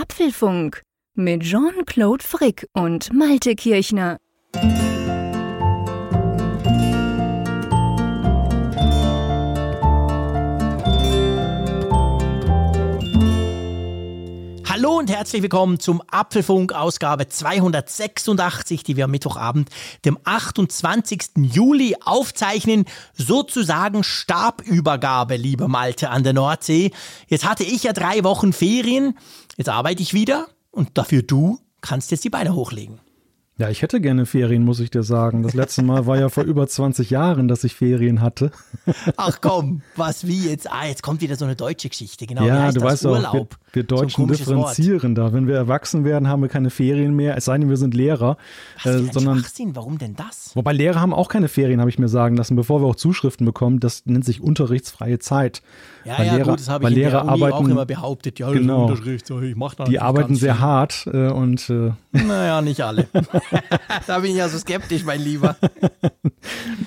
Apfelfunk mit Jean-Claude Frick und Malte Kirchner. Hallo und herzlich willkommen zum Apfelfunk Ausgabe 286, die wir am Mittwochabend, dem 28. Juli aufzeichnen. Sozusagen Stabübergabe, liebe Malte an der Nordsee. Jetzt hatte ich ja drei Wochen Ferien, jetzt arbeite ich wieder und dafür du kannst jetzt die Beine hochlegen. Ja, ich hätte gerne Ferien, muss ich dir sagen. Das letzte Mal war ja vor über 20 Jahren, dass ich Ferien hatte. Ach komm, was wie jetzt? Ah, jetzt kommt wieder so eine deutsche Geschichte. Genau, ja, du weißt Urlaub? auch, wir, Deutschen so differenzieren Wort. da. Wenn wir erwachsen werden, haben wir keine Ferien mehr, es sei denn, wir sind Lehrer. Was äh, sondern, Schwachsinn, warum denn das? Wobei Lehrer haben auch keine Ferien, habe ich mir sagen lassen, bevor wir auch Zuschriften bekommen. Das nennt sich unterrichtsfreie Zeit. Ja, weil ja, Lehrer, gut, das habe ich in Lehrer arbeiten, auch immer behauptet. Ja, genau, ich mach da Die arbeiten sehr viel. hart äh, und äh, Naja, nicht alle. da bin ich ja so skeptisch, mein Lieber.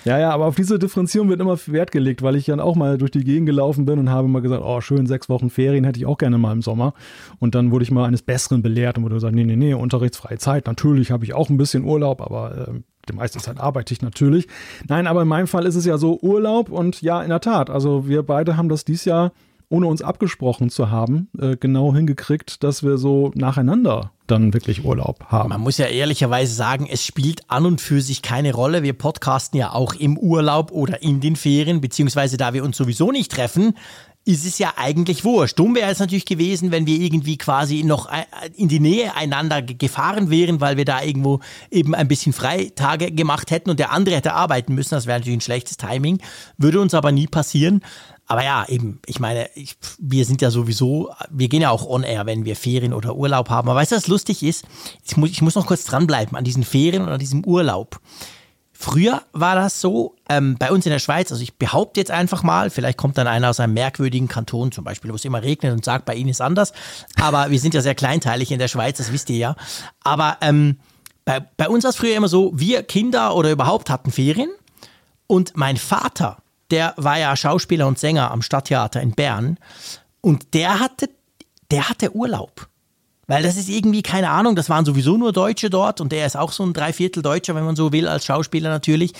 ja, ja, aber auf diese Differenzierung wird immer Wert gelegt, weil ich dann auch mal durch die Gegend gelaufen bin und habe mal gesagt, oh, schön, sechs Wochen Ferien hätte ich auch gerne mal im Sommer. Und dann wurde ich mal eines Besseren belehrt und wurde gesagt, nee, nee, nee, unterrichtsfreie Zeit. Natürlich habe ich auch ein bisschen Urlaub, aber äh, die meiste Zeit arbeite ich natürlich. Nein, aber in meinem Fall ist es ja so Urlaub und ja, in der Tat. Also wir beide haben das dieses Jahr, ohne uns abgesprochen zu haben, äh, genau hingekriegt, dass wir so nacheinander dann wirklich Urlaub haben. Man muss ja ehrlicherweise sagen, es spielt an und für sich keine Rolle. Wir podcasten ja auch im Urlaub oder in den Ferien, beziehungsweise da wir uns sowieso nicht treffen, ist es ja eigentlich wurscht. Dumm wäre es natürlich gewesen, wenn wir irgendwie quasi noch äh, in die Nähe einander gefahren wären, weil wir da irgendwo eben ein bisschen Freitage gemacht hätten und der andere hätte arbeiten müssen. Das wäre natürlich ein schlechtes Timing. Würde uns aber nie passieren. Aber ja, eben, ich meine, ich, wir sind ja sowieso, wir gehen ja auch on air, wenn wir Ferien oder Urlaub haben. Aber weißt du, was lustig ist? Ich muss, ich muss noch kurz dranbleiben an diesen Ferien oder diesem Urlaub. Früher war das so, ähm, bei uns in der Schweiz, also ich behaupte jetzt einfach mal, vielleicht kommt dann einer aus einem merkwürdigen Kanton, zum Beispiel, wo es immer regnet und sagt, bei Ihnen ist anders. Aber wir sind ja sehr kleinteilig in der Schweiz, das wisst ihr ja. Aber ähm, bei, bei uns war es früher immer so, wir Kinder oder überhaupt hatten Ferien und mein Vater, der war ja Schauspieler und Sänger am Stadttheater in Bern und der hatte, der hatte Urlaub. Weil das ist irgendwie, keine Ahnung, das waren sowieso nur Deutsche dort und der ist auch so ein Dreiviertel Deutscher, wenn man so will, als Schauspieler natürlich.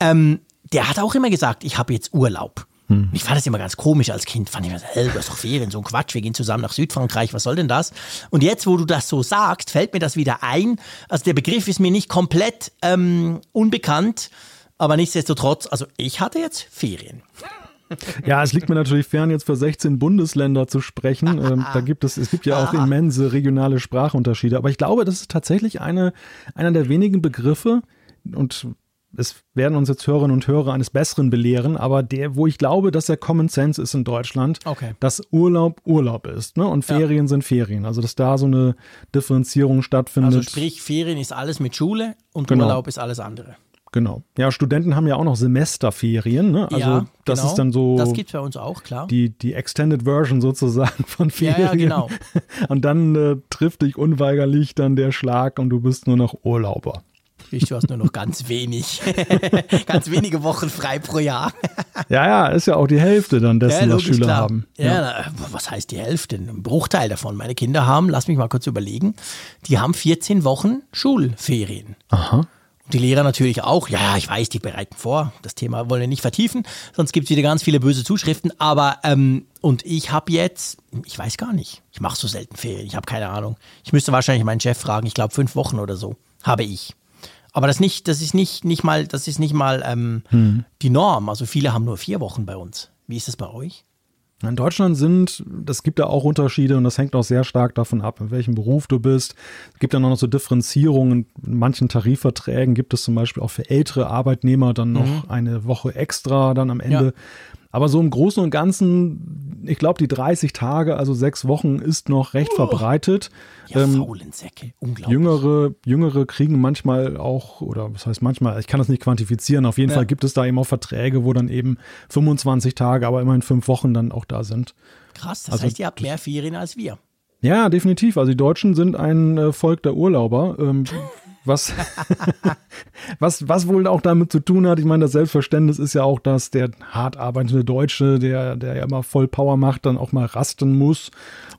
Ähm, der hat auch immer gesagt, ich habe jetzt Urlaub. Hm. Ich fand das immer ganz komisch als Kind. Fand ich mir so, hey, du hast doch Ferien, so ein Quatsch, wir gehen zusammen nach Südfrankreich, was soll denn das? Und jetzt, wo du das so sagst, fällt mir das wieder ein. Also der Begriff ist mir nicht komplett ähm, unbekannt, aber nichtsdestotrotz, also ich hatte jetzt Ferien. Ja, es liegt mir natürlich fern, jetzt für 16 Bundesländer zu sprechen. Ähm, da gibt es, es gibt ja auch immense regionale Sprachunterschiede. Aber ich glaube, das ist tatsächlich eine, einer der wenigen Begriffe und es werden uns jetzt Hörerinnen und Hörer eines Besseren belehren, aber der, wo ich glaube, dass der Common Sense ist in Deutschland, okay. dass Urlaub Urlaub ist, ne? Und Ferien ja. sind Ferien. Also dass da so eine Differenzierung stattfindet. Also sprich, Ferien ist alles mit Schule und genau. Urlaub ist alles andere. Genau. Ja, Studenten haben ja auch noch Semesterferien. Ne? Also ja, das genau. ist dann so. Das gibt bei uns auch, klar. Die, die Extended Version sozusagen von Ferien. Ja, ja genau. Und dann äh, trifft dich unweigerlich dann der Schlag und du bist nur noch Urlauber. Ich, du hast nur noch ganz wenig, ganz wenige Wochen frei pro Jahr. ja, ja, ist ja auch die Hälfte dann dessen, ja, was Schüler klar. haben. Ja, ja. Na, was heißt die Hälfte? Ein Bruchteil davon. Meine Kinder haben, lass mich mal kurz überlegen, die haben 14 Wochen Schulferien. Aha. Die Lehrer natürlich auch. Ja, ich weiß, die bereiten vor. Das Thema wollen wir nicht vertiefen, sonst gibt es wieder ganz viele böse Zuschriften. Aber ähm, und ich habe jetzt, ich weiß gar nicht, ich mache so selten Ferien, ich habe keine Ahnung. Ich müsste wahrscheinlich meinen Chef fragen. Ich glaube fünf Wochen oder so habe ich. Aber das nicht, das ist nicht nicht mal, das ist nicht mal ähm, hm. die Norm. Also viele haben nur vier Wochen bei uns. Wie ist das bei euch? In Deutschland sind, das gibt da auch Unterschiede und das hängt auch sehr stark davon ab, in welchem Beruf du bist. Es gibt dann auch noch so Differenzierungen. In manchen Tarifverträgen gibt es zum Beispiel auch für ältere Arbeitnehmer dann noch mhm. eine Woche extra dann am Ende. Ja. Aber so im Großen und Ganzen, ich glaube, die 30 Tage, also sechs Wochen, ist noch recht oh. verbreitet. Ja, ähm, faulen Säcke, unglaublich. Jüngere, Jüngere kriegen manchmal auch, oder was heißt manchmal, ich kann das nicht quantifizieren, auf jeden ja. Fall gibt es da eben auch Verträge, wo dann eben 25 Tage, aber immerhin fünf Wochen dann auch da sind. Krass, das also, heißt, ihr habt mehr Ferien als wir. Ja, definitiv. Also die Deutschen sind ein äh, Volk der Urlauber. Ähm, Was, was, was wohl auch damit zu tun hat, ich meine, das Selbstverständnis ist ja auch, dass der hart arbeitende Deutsche, der, der ja immer voll Power macht, dann auch mal rasten muss.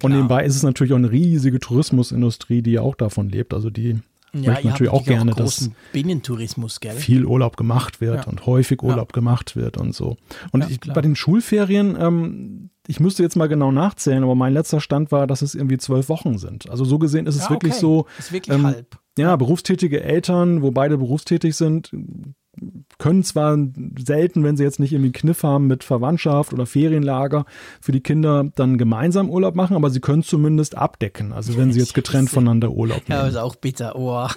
Und nebenbei ist es natürlich auch eine riesige Tourismusindustrie, die ja auch davon lebt. Also die ja, möchte natürlich auch gerne, auch dass Binnentourismus, gell? viel Urlaub gemacht wird ja. und häufig Urlaub ja. gemacht wird und so. Und ich, bei den Schulferien, ähm, ich müsste jetzt mal genau nachzählen, aber mein letzter Stand war, dass es irgendwie zwölf Wochen sind. Also so gesehen ist es wirklich okay. so. Ist wirklich ähm, halb. Ja, berufstätige Eltern, wo beide berufstätig sind, können zwar selten, wenn sie jetzt nicht irgendwie Kniff haben mit Verwandtschaft oder Ferienlager für die Kinder, dann gemeinsam Urlaub machen, aber sie können zumindest abdecken. Also wenn sie jetzt getrennt voneinander Urlaub nehmen. Ja, ist auch bitter. Oh.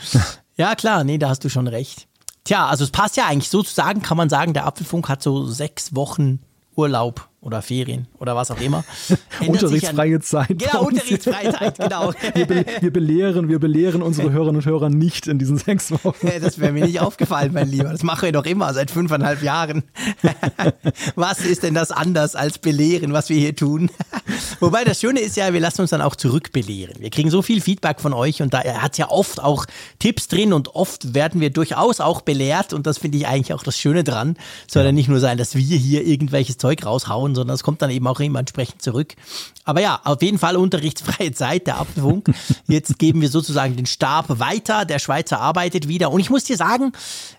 ja, klar, nee, da hast du schon recht. Tja, also es passt ja eigentlich sozusagen, kann man sagen, der Apfelfunk hat so sechs Wochen Urlaub oder Ferien oder was auch immer. Unterrichtsfreie Zeit. Genau, unterrichtsfreie Zeit, genau. Wir, be wir, belehren, wir belehren unsere Hörerinnen und Hörer nicht in diesen sechs Wochen. Das wäre mir nicht aufgefallen, mein Lieber. Das machen wir doch immer seit fünfeinhalb Jahren. Was ist denn das anders als belehren, was wir hier tun? Wobei das Schöne ist ja, wir lassen uns dann auch zurückbelehren. Wir kriegen so viel Feedback von euch und da hat es ja oft auch Tipps drin und oft werden wir durchaus auch belehrt und das finde ich eigentlich auch das Schöne dran. Soll ja nicht nur sein, dass wir hier irgendwelches Zeug raushauen, bauen, sondern es kommt dann eben auch immer entsprechend zurück. Aber ja, auf jeden Fall unterrichtsfreie Zeit, der Apfelfunk. Jetzt geben wir sozusagen den Stab weiter. Der Schweizer arbeitet wieder. Und ich muss dir sagen,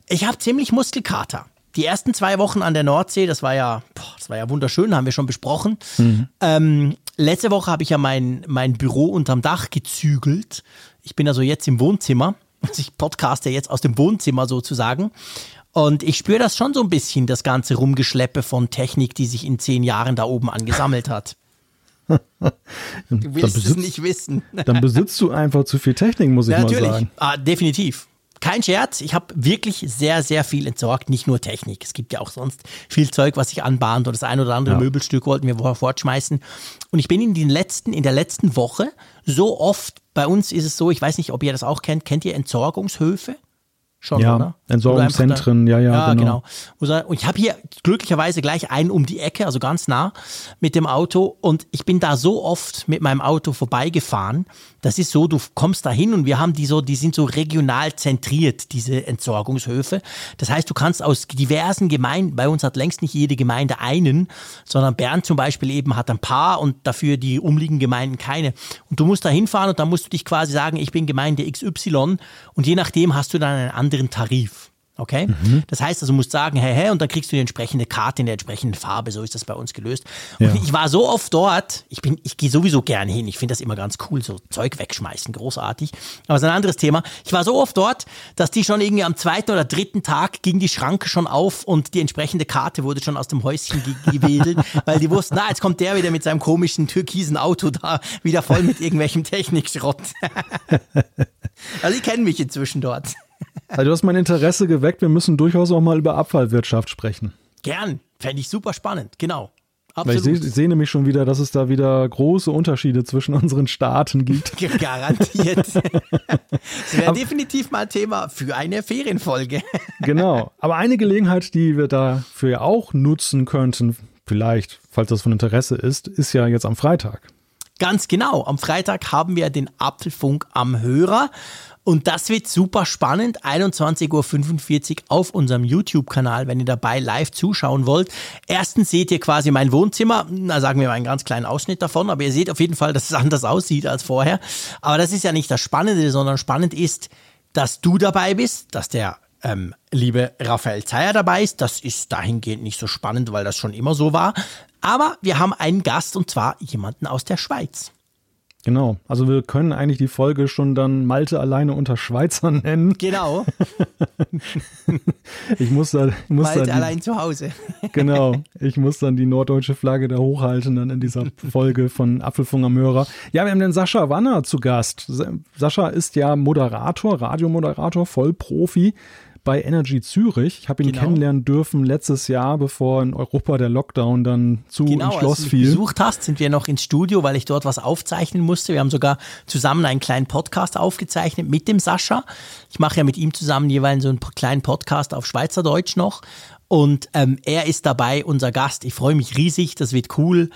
ich habe ziemlich Muskelkater. Die ersten zwei Wochen an der Nordsee, das war ja, boah, das war ja wunderschön, haben wir schon besprochen. Mhm. Ähm, letzte Woche habe ich ja mein, mein Büro unterm Dach gezügelt. Ich bin also jetzt im Wohnzimmer. Also ich podcaste jetzt aus dem Wohnzimmer sozusagen. Und ich spüre das schon so ein bisschen, das ganze Rumgeschleppe von Technik, die sich in zehn Jahren da oben angesammelt hat. Du willst besitzt, es nicht wissen. dann besitzt du einfach zu viel Technik, muss ich ja, mal sagen. Natürlich, ah, definitiv. Kein Scherz, ich habe wirklich sehr, sehr viel entsorgt, nicht nur Technik. Es gibt ja auch sonst viel Zeug, was sich anbahnt oder das ein oder andere ja. Möbelstück wollten wir fortschmeißen. Und ich bin in den letzten, in der letzten Woche so oft, bei uns ist es so, ich weiß nicht, ob ihr das auch kennt, kennt ihr Entsorgungshöfe? Schon, ja, oder? Entsorgungszentren, ja, ja, ja, genau. genau. Und ich habe hier glücklicherweise gleich einen um die Ecke, also ganz nah mit dem Auto. Und ich bin da so oft mit meinem Auto vorbeigefahren. Das ist so, du kommst da hin und wir haben die so, die sind so regional zentriert, diese Entsorgungshöfe. Das heißt, du kannst aus diversen Gemeinden, bei uns hat längst nicht jede Gemeinde einen, sondern Bern zum Beispiel eben hat ein paar und dafür die umliegenden Gemeinden keine. Und du musst da hinfahren und dann musst du dich quasi sagen, ich bin Gemeinde XY und je nachdem hast du dann einen anderen Tarif. Okay? Mhm. Das heißt also, du musst sagen, hey, hey, und dann kriegst du die entsprechende Karte in der entsprechenden Farbe. So ist das bei uns gelöst. Und ja. ich war so oft dort, ich bin, ich gehe sowieso gerne hin. Ich finde das immer ganz cool, so Zeug wegschmeißen, großartig. Aber es ist ein anderes Thema. Ich war so oft dort, dass die schon irgendwie am zweiten oder dritten Tag ging die Schranke schon auf und die entsprechende Karte wurde schon aus dem Häuschen gewedelt, weil die wussten, na, jetzt kommt der wieder mit seinem komischen türkisen Auto da, wieder voll mit irgendwelchem Technikschrott. also, die kennen mich inzwischen dort. Also du hast mein Interesse geweckt. Wir müssen durchaus auch mal über Abfallwirtschaft sprechen. Gern. Fände ich super spannend. Genau. Absolut. Weil ich sehe seh nämlich schon wieder, dass es da wieder große Unterschiede zwischen unseren Staaten gibt. Garantiert. das wäre definitiv mal Thema für eine Ferienfolge. genau. Aber eine Gelegenheit, die wir dafür auch nutzen könnten, vielleicht, falls das von Interesse ist, ist ja jetzt am Freitag. Ganz genau. Am Freitag haben wir den Apfelfunk am Hörer. Und das wird super spannend. 21.45 Uhr auf unserem YouTube-Kanal, wenn ihr dabei live zuschauen wollt. Erstens seht ihr quasi mein Wohnzimmer. Da sagen wir mal einen ganz kleinen Ausschnitt davon. Aber ihr seht auf jeden Fall, dass es anders aussieht als vorher. Aber das ist ja nicht das Spannende, sondern spannend ist, dass du dabei bist, dass der ähm, liebe Raphael Zeyer dabei ist. Das ist dahingehend nicht so spannend, weil das schon immer so war. Aber wir haben einen Gast und zwar jemanden aus der Schweiz. Genau, also wir können eigentlich die Folge schon dann Malte alleine unter Schweizer nennen. Genau. ich muss da, ich muss Malte da die, allein zu Hause. genau, ich muss dann die norddeutsche Flagge da hochhalten dann in dieser Folge von Apfelfunk am Hörer. Ja, wir haben den Sascha Wanner zu Gast. Sascha ist ja Moderator, Radiomoderator, Vollprofi bei Energy Zürich. Ich habe ihn genau. kennenlernen dürfen letztes Jahr, bevor in Europa der Lockdown dann zu genau, Schloss als du fiel. besucht hast, sind wir noch ins Studio, weil ich dort was aufzeichnen musste. Wir haben sogar zusammen einen kleinen Podcast aufgezeichnet mit dem Sascha. Ich mache ja mit ihm zusammen jeweils so einen kleinen Podcast auf Schweizerdeutsch noch. Und ähm, er ist dabei, unser Gast. Ich freue mich riesig, das wird cool.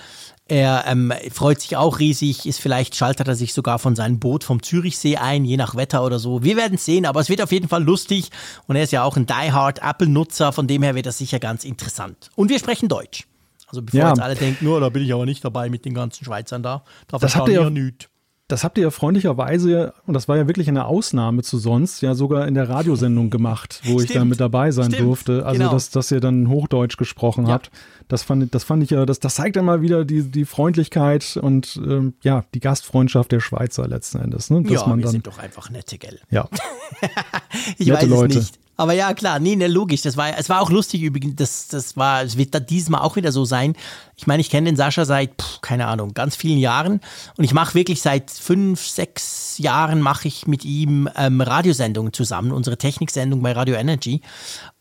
Er ähm, freut sich auch riesig, ist vielleicht schaltet er sich sogar von seinem Boot vom Zürichsee ein, je nach Wetter oder so. Wir werden sehen, aber es wird auf jeden Fall lustig und er ist ja auch ein Die-Hard Apple-Nutzer, von dem her wird das sicher ganz interessant. Und wir sprechen Deutsch. Also bevor Ja. jetzt alle denken, nur da bin ich aber nicht dabei mit den ganzen Schweizern da. Da Das habt ihr ja- nicht. Das habt ihr ja freundlicherweise, und das war ja wirklich eine Ausnahme zu sonst, ja sogar in der Radiosendung gemacht, wo ich da Stimmt. mit dabei sein Stimmt. durfte. Also, Genau. dass, dass ihr dann Hochdeutsch gesprochen Ja. habt. Das fand, das fand ich ja, das, das zeigt dann mal wieder die, die Freundlichkeit und ähm, ja, die Gastfreundschaft der Schweizer letzten Endes. Ne? Dass Ja, man wir dann, sind doch einfach nette, gell? ja. Ich Nette weiß Leute. es nicht. Aber ja, klar, nee, ne, logisch. Das war, es war auch lustig übrigens. Das, das war, es wird da diesmal auch wieder so sein. Ich meine, ich kenne den Sascha seit, pff, keine Ahnung, ganz vielen Jahren. Und ich mache wirklich seit fünf, sechs Jahren mache ich mit ihm ähm, Radiosendungen zusammen, unsere Techniksendung bei Radio Energy.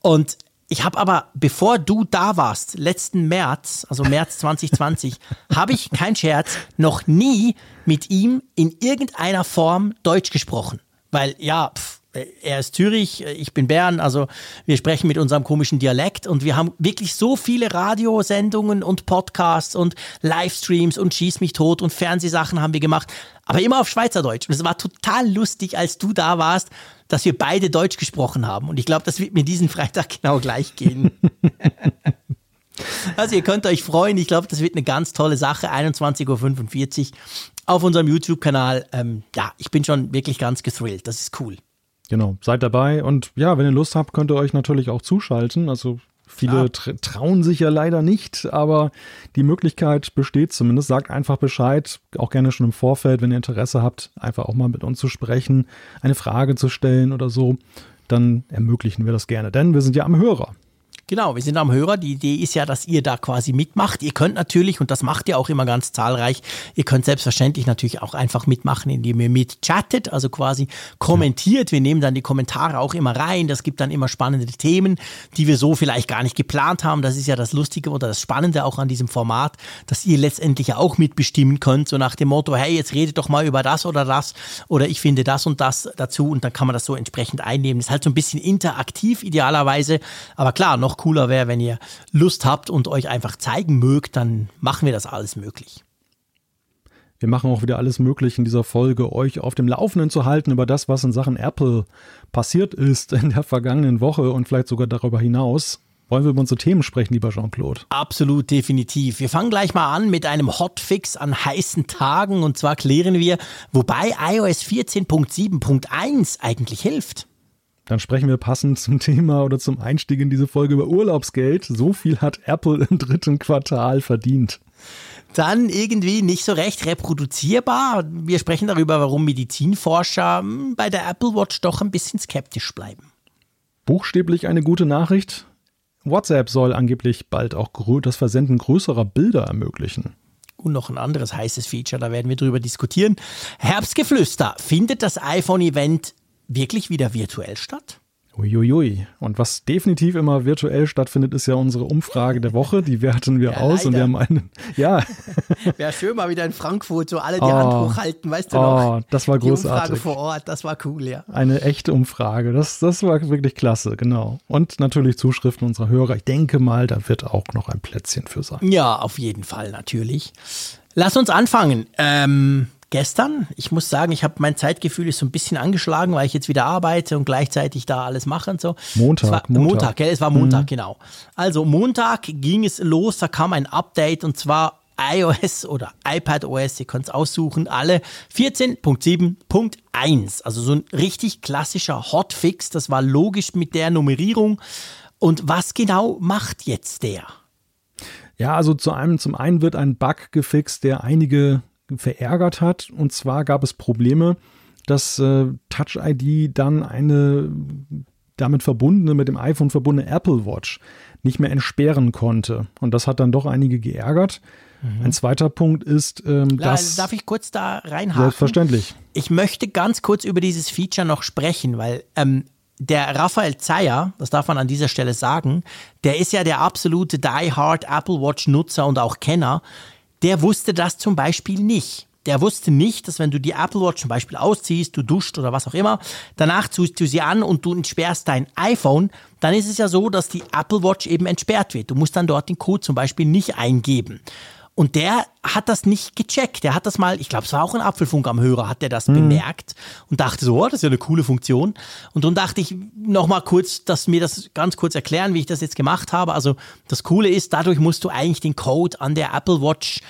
Und ich habe aber, bevor du da warst, letzten März, also März 2020, habe ich, kein Scherz, noch nie mit ihm in irgendeiner Form Deutsch gesprochen. Weil, ja, pff, er ist Zürich, ich bin Bern, also wir sprechen mit unserem komischen Dialekt und wir haben wirklich so viele Radiosendungen und Podcasts und Livestreams und Schieß mich tot und Fernsehsachen haben wir gemacht, aber immer auf Schweizerdeutsch. Und es war total lustig, als du da warst, dass wir beide Deutsch gesprochen haben. Und ich glaube, das wird mir diesen Freitag genau gleich gehen. Also ihr könnt euch freuen. Ich glaube, das wird eine ganz tolle Sache. 21.45 Uhr auf unserem YouTube-Kanal. Ähm, ja, ich bin schon wirklich ganz gethrilled. Das ist cool. Genau, seid dabei und ja, wenn ihr Lust habt, könnt ihr euch natürlich auch zuschalten. Also viele tr trauen sich ja leider nicht, aber die Möglichkeit besteht zumindest. Sagt einfach Bescheid, auch gerne schon im Vorfeld, wenn ihr Interesse habt, einfach auch mal mit uns zu sprechen, eine Frage zu stellen oder so. Dann ermöglichen wir das gerne, denn wir sind ja am Hörer. Genau, wir sind am Hörer. Die Idee ist ja, dass ihr da quasi mitmacht. Ihr könnt natürlich, und das macht ihr auch immer ganz zahlreich, ihr könnt selbstverständlich natürlich auch einfach mitmachen, indem ihr mitchattet, also quasi kommentiert. Wir nehmen dann die Kommentare auch immer rein. Das gibt dann immer spannende Themen, die wir so vielleicht gar nicht geplant haben. Das ist ja das Lustige oder das Spannende auch an diesem Format, dass ihr letztendlich auch mitbestimmen könnt, so nach dem Motto, hey, jetzt redet doch mal über das oder das oder ich finde das und das dazu und dann kann man das so entsprechend einnehmen. Das ist halt so ein bisschen interaktiv idealerweise, aber klar, noch cooler wäre, wenn ihr Lust habt und euch einfach zeigen mögt, dann machen wir das alles möglich. Wir machen auch wieder alles möglich in dieser Folge, euch auf dem Laufenden zu halten über das, was in Sachen Apple passiert ist in der vergangenen Woche und vielleicht sogar darüber hinaus. Wollen wir über unsere Themen sprechen, lieber Jean-Claude? Absolut, definitiv. Wir fangen gleich mal an mit einem Hotfix an heißen Tagen und zwar klären wir, wobei iOS 14.7.1 eigentlich hilft. Dann sprechen wir passend zum Thema oder zum Einstieg in diese Folge über Urlaubsgeld. So viel hat Apple im dritten Quartal verdient. Dann irgendwie nicht so recht reproduzierbar. Wir sprechen darüber, warum Medizinforscher hm, bei der Apple Watch doch ein bisschen skeptisch bleiben. Buchstäblich eine gute Nachricht. WhatsApp soll angeblich bald auch das Versenden größerer Bilder ermöglichen. Und noch ein anderes heißes Feature, da werden wir drüber diskutieren. Herbstgeflüster. Findet das iPhone-Event wirklich wieder virtuell statt? Uiuiui. Und was definitiv immer virtuell stattfindet, ist ja unsere Umfrage der Woche. Die werten wir Ja, aus und wir leider. haben einen. Ja, Wäre schön mal wieder in Frankfurt, so alle die Oh. Hand hochhalten, weißt du Oh, noch? das war Die Umfrage großartig. vor Ort, das war cool, ja. eine echte Umfrage. Das, das war wirklich klasse, genau. Und natürlich Zuschriften unserer Hörer. Ich denke mal, da wird auch noch ein Plätzchen für sein. Ja, auf jeden Fall, natürlich. Lass uns anfangen. Ähm, gestern, ich muss sagen, ich habe mein Zeitgefühl ist so ein bisschen angeschlagen, weil ich jetzt wieder arbeite und gleichzeitig da alles mache und so. Montag, es war, Montag. Montag, gell? Es war Montag, genau. Also Montag ging es los, da kam ein Update und zwar iOS oder iPadOS, ihr könnt es aussuchen, alle 14.7.1. Also so ein richtig klassischer Hotfix, das war logisch mit der Nummerierung. Und was genau macht jetzt der? Ja, also zu einem, zum einen wird ein Bug gefixt, der einige verärgert hat. Und zwar gab es Probleme, dass äh, Touch ID dann eine damit verbundene, mit dem iPhone verbundene Apple Watch nicht mehr entsperren konnte. Und das hat dann doch einige geärgert. Ein zweiter Punkt ist, ähm, dass. Darf ich kurz da reinhaken? Selbstverständlich. Ich möchte ganz kurz über dieses Feature noch sprechen, weil ähm, der Raphael Zeyer, das darf man an dieser Stelle sagen, der ist ja der absolute Die-Hard Apple Watch-Nutzer und auch Kenner. Der wusste das zum Beispiel nicht. Der wusste nicht, dass wenn du die Apple Watch zum Beispiel ausziehst, du duscht oder was auch immer, danach ziehst du sie an und du entsperrst dein iPhone, dann ist es ja so, dass die Apple Watch eben entsperrt wird. Du musst dann dort den Code zum Beispiel nicht eingeben. Und der hat das nicht gecheckt. Der hat das mal, ich glaube, es war auch ein Apfelfunk am Hörer, hat der das mhm. bemerkt und dachte so, oh, das ist ja eine coole Funktion. Und dann dachte ich noch mal kurz, dass mir das ganz kurz erklären, wie ich das jetzt gemacht habe. Also das Coole ist, dadurch musst du eigentlich den Code an der Apple Watch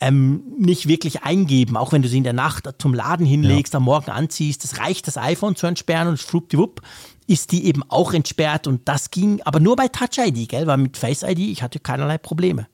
ähm, nicht wirklich eingeben, auch wenn du sie in der Nacht zum Laden hinlegst, ja. am Morgen anziehst. Es reicht, das iPhone zu entsperren und schwuppdiwupp ist die eben auch entsperrt und das ging aber nur bei Touch ID, gell? Weil mit Face ID, ich hatte keinerlei Probleme.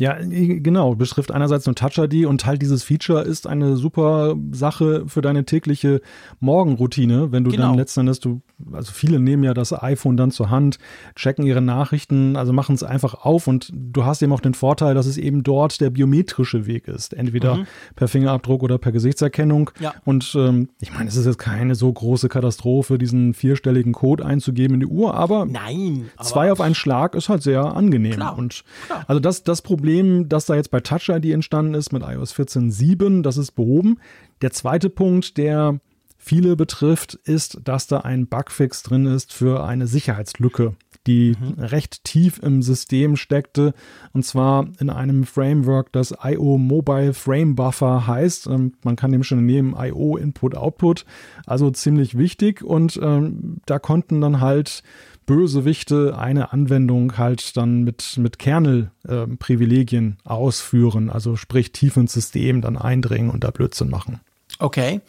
Ja, genau. Beschrift einerseits nur Touch ID und halt dieses Feature ist eine super Sache für deine tägliche Morgenroutine, wenn du genau. dann letzten Endes, du, also viele nehmen ja das iPhone dann zur Hand, checken ihre Nachrichten, also machen es einfach auf und du hast eben auch den Vorteil, dass es eben dort der biometrische Weg ist. Entweder mhm. per Fingerabdruck oder per Gesichtserkennung. Ja. Und ähm, ich meine, es ist jetzt keine so große Katastrophe, diesen vierstelligen Code einzugeben in die Uhr, aber Nein, aber zwei auf einen Schlag ist halt sehr angenehm. Klar. Und Klar. also das, das Problem, das da jetzt bei Touch ID entstanden ist mit iOS 14.7, das ist behoben. Der zweite Punkt, der viele betrifft, ist, dass da ein Bugfix drin ist für eine Sicherheitslücke, die mhm. recht tief im System steckte. Und zwar in einem Framework, das IO Mobile Frame Buffer heißt. Ähm, man kann dem schon nehmen IO Input Output. Also ziemlich wichtig. Und ähm, da konnten dann halt Bösewichte eine Anwendung halt dann mit, mit Kernel-Privilegien äh, ausführen, also sprich tief ins System dann eindringen und da Blödsinn machen. Okay.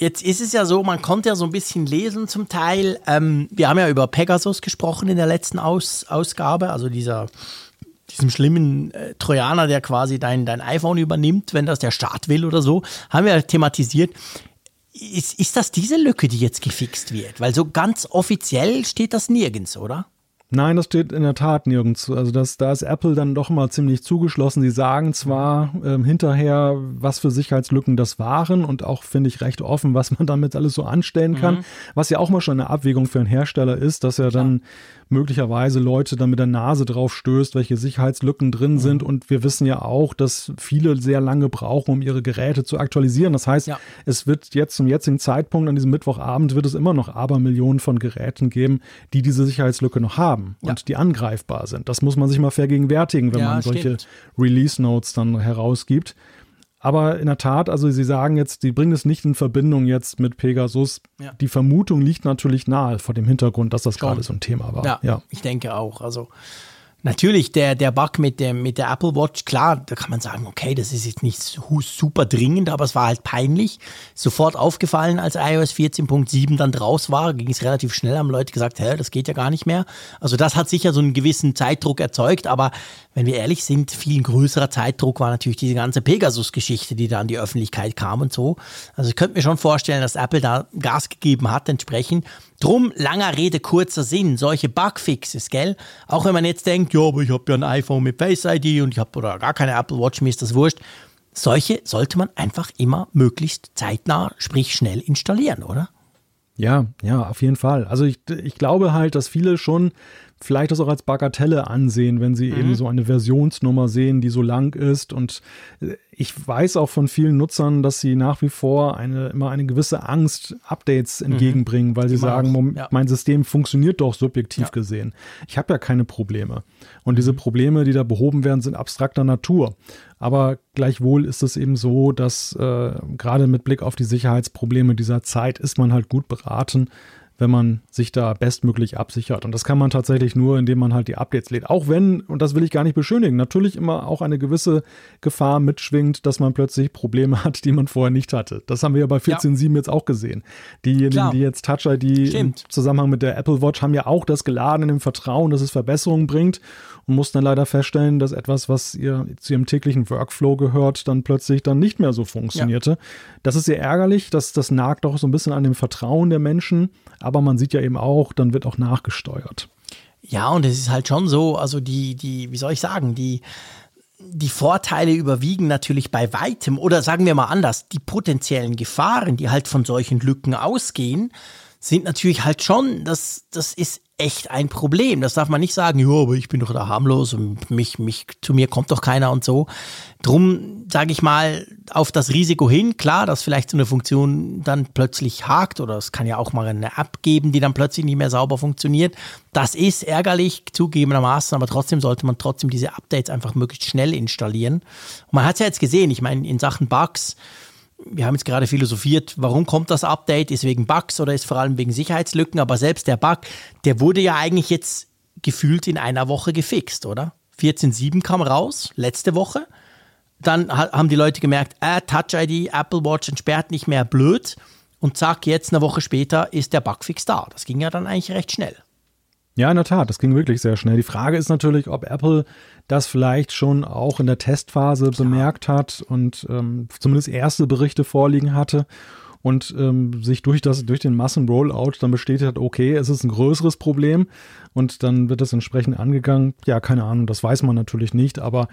Jetzt ist es ja so, man konnte ja so ein bisschen lesen zum Teil. Ähm, wir haben ja über Pegasus gesprochen in der letzten Aus Ausgabe, also dieser diesem schlimmen äh, Trojaner, der quasi dein, dein iPhone übernimmt, wenn das der Staat will oder so, haben wir thematisiert. Ist, ist das diese Lücke, die jetzt gefixt wird? Weil so ganz offiziell steht das nirgends, oder? Nein, das steht in der Tat nirgends. Also das, da ist Apple dann doch mal ziemlich zugeschlossen. Sie sagen zwar ähm, hinterher, was für Sicherheitslücken das waren und auch finde ich recht offen, was man damit alles so anstellen kann. Mhm. Was ja auch mal schon eine Abwägung für einen Hersteller ist, dass er dann möglicherweise Leute dann mit der Nase drauf stößt, welche Sicherheitslücken drin mhm. sind. Und wir wissen ja auch, dass viele sehr lange brauchen, um ihre Geräte zu aktualisieren. Das heißt, ja. es wird jetzt zum jetzigen Zeitpunkt, an diesem Mittwochabend, wird es immer noch Abermillionen von Geräten geben, die diese Sicherheitslücke noch haben ja. und die angreifbar sind. Das muss man sich mal vergegenwärtigen, wenn ja, man solche Release Notes dann herausgibt. Aber in der Tat, also Sie sagen jetzt, die bringen es nicht in Verbindung jetzt mit Pegasus. Ja. Die Vermutung liegt natürlich nahe vor dem Hintergrund, dass das gerade so ein Thema war. Ja, ja, ich denke auch. Also Natürlich, der, der Bug mit, dem, mit der Apple Watch, klar, da kann man sagen, okay, das ist jetzt nicht super dringend, aber es war halt peinlich. Sofort aufgefallen, als iOS 14.7 dann draus war, ging es relativ schnell, haben Leute gesagt, hä, das geht ja gar nicht mehr. Also das hat sicher so einen gewissen Zeitdruck erzeugt, aber wenn wir ehrlich sind, viel größerer Zeitdruck war natürlich diese ganze Pegasus-Geschichte, die da an die Öffentlichkeit kam und so. Also ich könnte mir schon vorstellen, dass Apple da Gas gegeben hat entsprechend. Drum, langer Rede, kurzer Sinn, solche Bugfixes, gell? Auch wenn man jetzt denkt, ja, aber ich habe ja ein iPhone mit Face ID und ich habe oder gar keine Apple Watch, mir ist das wurscht. Solche sollte man einfach immer möglichst zeitnah, sprich schnell installieren, oder? Ja, ja, auf jeden Fall. Also ich, ich glaube halt, dass viele schon vielleicht das auch als Bagatelle ansehen, wenn sie mhm. eben so eine Versionsnummer sehen, die so lang ist. Und äh, ich weiß auch von vielen Nutzern, dass sie nach wie vor eine, immer eine gewisse Angst Updates mhm. entgegenbringen, weil sie Immer sagen, ja. mein System funktioniert doch subjektiv ja. gesehen. Ich habe ja keine Probleme. Und mhm. diese Probleme, die da behoben werden, sind abstrakter Natur. Aber gleichwohl ist es eben so, dass äh, gerade mit Blick auf die Sicherheitsprobleme dieser Zeit ist man halt gut beraten, wenn man sich da bestmöglich absichert. Und das kann man tatsächlich nur, indem man halt die Updates lädt. Auch wenn, und das will ich gar nicht beschönigen, natürlich immer auch eine gewisse Gefahr mitschwingt, dass man plötzlich Probleme hat, die man vorher nicht hatte. Das haben wir ja bei 14.7 ja. jetzt auch gesehen. Diejenigen, Klar. die jetzt Touch ID im Zusammenhang mit der Apple Watch haben ja auch das geladen in dem Vertrauen, dass es Verbesserungen bringt und mussten dann leider feststellen, dass etwas, was ihr zu ihrem täglichen Workflow gehört, dann plötzlich dann nicht mehr so funktionierte. Ja. Das ist sehr ärgerlich, das, das nagt auch so ein bisschen an dem Vertrauen der Menschen, aber man sieht ja eben auch, dann wird auch nachgesteuert. Ja, und es ist halt schon so, also die, die, wie soll ich sagen, die, die Vorteile überwiegen natürlich bei weitem oder sagen wir mal anders, die potenziellen Gefahren, die halt von solchen Lücken ausgehen, sind natürlich halt schon, das, das ist echt ein Problem. Das darf man nicht sagen, ja, aber ich bin doch da harmlos und mich, mich, zu mir kommt doch keiner und so. Drum sage ich mal auf das Risiko hin, klar, dass vielleicht so eine Funktion dann plötzlich hakt oder es kann ja auch mal eine App geben, die dann plötzlich nicht mehr sauber funktioniert. Das ist ärgerlich zugegebenermaßen, aber trotzdem sollte man trotzdem diese Updates einfach möglichst schnell installieren. Und man hat es ja jetzt gesehen, ich meine, in Sachen Bugs, wir haben jetzt gerade philosophiert, warum kommt das Update? Ist wegen Bugs oder ist vor allem wegen Sicherheitslücken? Aber selbst der Bug, der wurde ja eigentlich jetzt gefühlt in einer Woche gefixt, oder? 14.7 kam raus, letzte Woche. Dann haben die Leute gemerkt, äh, Touch ID, Apple Watch entsperrt nicht mehr blöd. Und zack, jetzt eine Woche später ist der Bugfix da. Das ging ja dann eigentlich recht schnell. Ja, in der Tat, das ging wirklich sehr schnell. Die Frage ist natürlich, ob Apple das vielleicht schon auch in der Testphase bemerkt hat und ähm, zumindest erste Berichte vorliegen hatte und ähm, sich durch, das, durch den Massen-Rollout dann bestätigt hat, okay, es ist ein größeres Problem und dann wird das entsprechend angegangen. Ja, keine Ahnung, das weiß man natürlich nicht, aber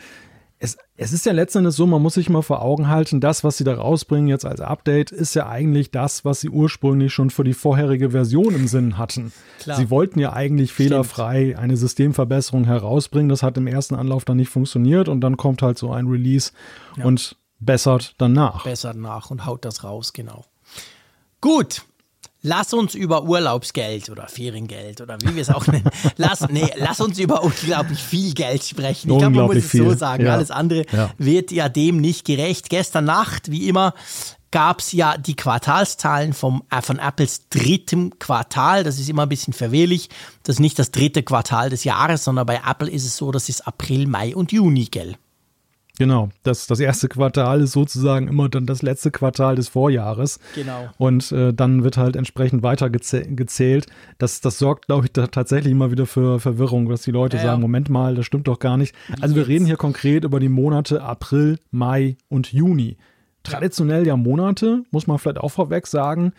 es, es ist ja letztendlich so, man muss sich mal vor Augen halten, das, was sie da rausbringen jetzt als Update, ist ja eigentlich das, was sie ursprünglich schon für die vorherige Version im Sinn hatten. Klar. Sie wollten ja eigentlich Stimmt. fehlerfrei eine Systemverbesserung herausbringen. Das hat im ersten Anlauf dann nicht funktioniert und dann kommt halt so ein Release ja. und bessert dann nach. Bessert nach und haut das raus, genau. Gut, lass uns über Urlaubsgeld oder Feriengeld oder wie wir es auch nennen, lass, nee, lass uns über unglaublich viel Geld sprechen. Ich glaube, man muss es viel. so sagen. Ja. Alles andere ja. wird ja dem nicht gerecht. Gestern Nacht, wie immer, gab es ja die Quartalszahlen vom, äh, von Apples drittem Quartal. Das ist immer ein bisschen verwirrlich. Das ist nicht das dritte Quartal des Jahres, sondern bei Apple ist es so, das ist April, Mai und Juni, gell? Genau, das, das erste Quartal ist sozusagen immer dann das letzte Quartal des Vorjahres. Genau. Und äh, dann wird halt entsprechend weiter gezählt. Das, das sorgt, glaube ich, da tatsächlich immer wieder für Verwirrung, dass die Leute ja, sagen, Moment mal, das stimmt doch gar nicht. Also wir reden hier konkret über die Monate April, Mai und Juni. Traditionell ja Monate, muss man vielleicht auch vorweg sagen,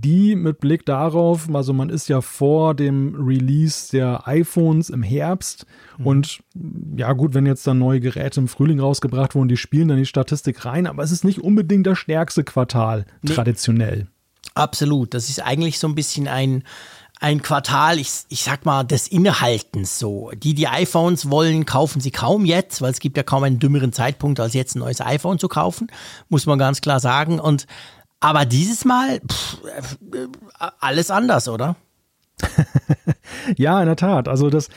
die mit Blick darauf, also man ist ja vor dem Release der iPhones im Herbst mhm. und ja gut, wenn jetzt dann neue Geräte im Frühling rausgebracht wurden, die spielen dann die Statistik rein, aber es ist nicht unbedingt das stärkste Quartal nee. traditionell. Absolut, das ist eigentlich so ein bisschen ein ein Quartal, ich, ich sag mal, des Innehaltens so. Die, die iPhones wollen, kaufen sie kaum jetzt, weil es gibt ja kaum einen dümmeren Zeitpunkt, als jetzt ein neues iPhone zu kaufen, muss man ganz klar sagen. Und aber dieses Mal pff, alles anders, oder? ja, in der Tat. Also das,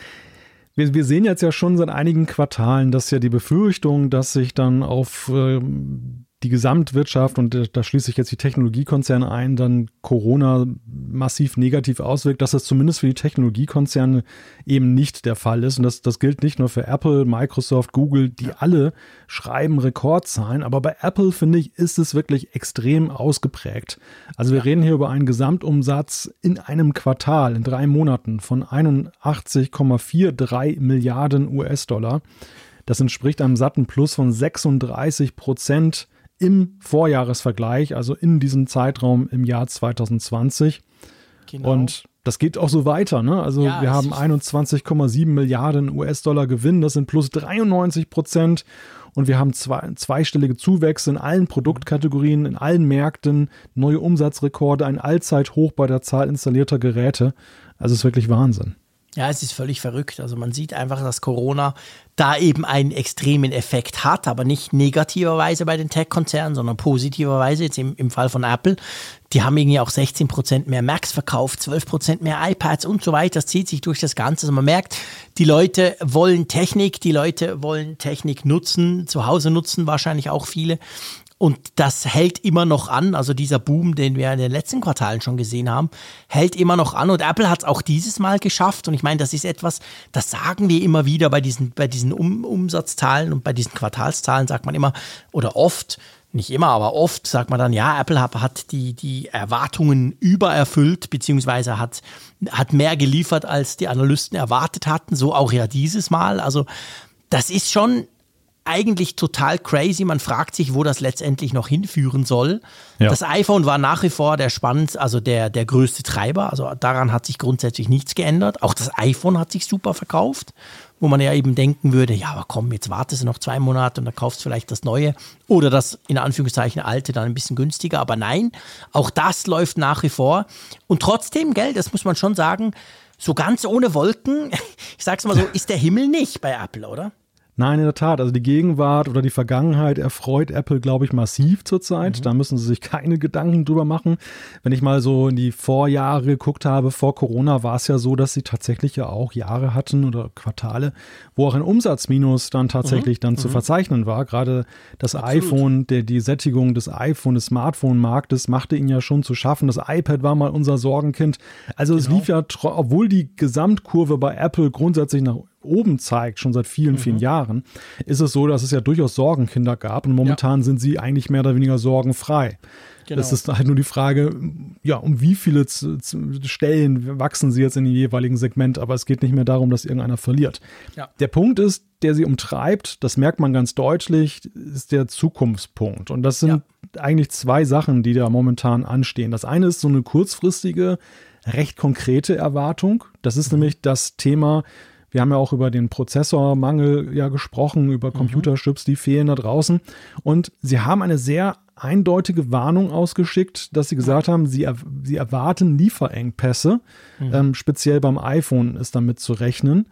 wir, wir sehen jetzt ja schon seit einigen Quartalen, dass ja die Befürchtung, dass sich dann auf ähm, die Gesamtwirtschaft und da schließe ich jetzt die Technologiekonzerne ein, dann Corona massiv negativ auswirkt, dass das zumindest für die Technologiekonzerne eben nicht der Fall ist. Und das, das gilt nicht nur für Apple, Microsoft, Google, die ja. alle schreiben Rekordzahlen. Aber bei Apple, finde ich, ist es wirklich extrem ausgeprägt. Also wir ja. reden hier über einen Gesamtumsatz in einem Quartal, in drei Monaten von 81,43 Milliarden US-Dollar. Das entspricht einem satten Plus von 36 Prozent im Vorjahresvergleich, also in diesem Zeitraum im Jahr 2020. Genau. Und das geht auch so weiter. Ne? Also ja, wir haben 21,7 Milliarden US-Dollar Gewinn, das sind plus 93 Prozent. Und wir haben zwei, zweistellige Zuwächse in allen Produktkategorien, in allen Märkten, neue Umsatzrekorde, ein Allzeithoch bei der Zahl installierter Geräte. Also es ist wirklich Wahnsinn. Ja, es ist völlig verrückt. Also man sieht einfach, dass Corona da eben einen extremen Effekt hat, aber nicht negativerweise bei den Tech-Konzernen, sondern positiverweise, jetzt im, im Fall von Apple. Die haben irgendwie auch 16 Prozent mehr Macs verkauft, 12 Prozent mehr iPads und so weiter. Das zieht sich durch das Ganze. Also man merkt, die Leute wollen Technik, die Leute wollen Technik nutzen, zu Hause nutzen wahrscheinlich auch viele. Und das hält immer noch an. Also dieser Boom, den wir in den letzten Quartalen schon gesehen haben, hält immer noch an. Und Apple hat es auch dieses Mal geschafft. Und ich meine, das ist etwas, das sagen wir immer wieder bei diesen, bei diesen um Umsatzzahlen und bei diesen Quartalszahlen, sagt man immer oder oft, nicht immer, aber oft sagt man dann, ja, Apple hat, die, die Erwartungen übererfüllt, beziehungsweise hat, hat mehr geliefert, als die Analysten erwartet hatten. So auch ja dieses Mal. Also das ist schon eigentlich total crazy. Man fragt sich, wo das letztendlich noch hinführen soll. Ja. Das iPhone war nach wie vor der spannend, also der, der größte Treiber. Also daran hat sich grundsätzlich nichts geändert. Auch das iPhone hat sich super verkauft, wo man ja eben denken würde, ja, aber komm, jetzt wartest du noch zwei Monate und dann kaufst du vielleicht das neue oder das in Anführungszeichen alte dann ein bisschen günstiger. Aber nein, auch das läuft nach wie vor. Und trotzdem, gell, das muss man schon sagen, so ganz ohne Wolken, ich sag's mal so, ist der Himmel nicht bei Apple, oder? Nein, in der Tat. Also die Gegenwart oder die Vergangenheit erfreut Apple, glaube ich, massiv zurzeit. Mhm. Da müssen sie sich keine Gedanken drüber machen. Wenn ich mal so in die Vorjahre geguckt habe, vor Corona war es ja so, dass sie tatsächlich ja auch Jahre hatten oder Quartale, wo auch ein Umsatzminus dann tatsächlich mhm. dann mhm. zu verzeichnen war. Gerade das Absolut. iPhone, der, die Sättigung des iPhone, des Smartphone-Marktes machte ihnen ja schon zu schaffen. Das iPad war mal unser Sorgenkind. Also genau. es lief ja, obwohl die Gesamtkurve bei Apple grundsätzlich nach oben zeigt, schon seit vielen, vielen mhm. Jahren, ist es so, dass es ja durchaus Sorgenkinder gab und momentan ja. sind sie eigentlich mehr oder weniger sorgenfrei. Genau. Es ist halt nur die Frage, ja, um wie viele Stellen wachsen sie jetzt in dem jeweiligen Segment, aber es geht nicht mehr darum, dass irgendeiner verliert. Ja. Der Punkt ist, der sie umtreibt, das merkt man ganz deutlich, ist der Zukunftspunkt. Und das sind ja. eigentlich zwei Sachen, die da momentan anstehen. Das eine ist so eine kurzfristige, recht konkrete Erwartung. Das ist mhm. nämlich das Thema, wir haben ja auch über den Prozessormangel ja gesprochen, über mhm. Computerchips, die fehlen da draußen. Und sie haben eine sehr eindeutige Warnung ausgeschickt, dass sie gesagt haben, sie, sie erwarten Lieferengpässe. Mhm. Ähm, speziell beim iPhone ist damit zu rechnen.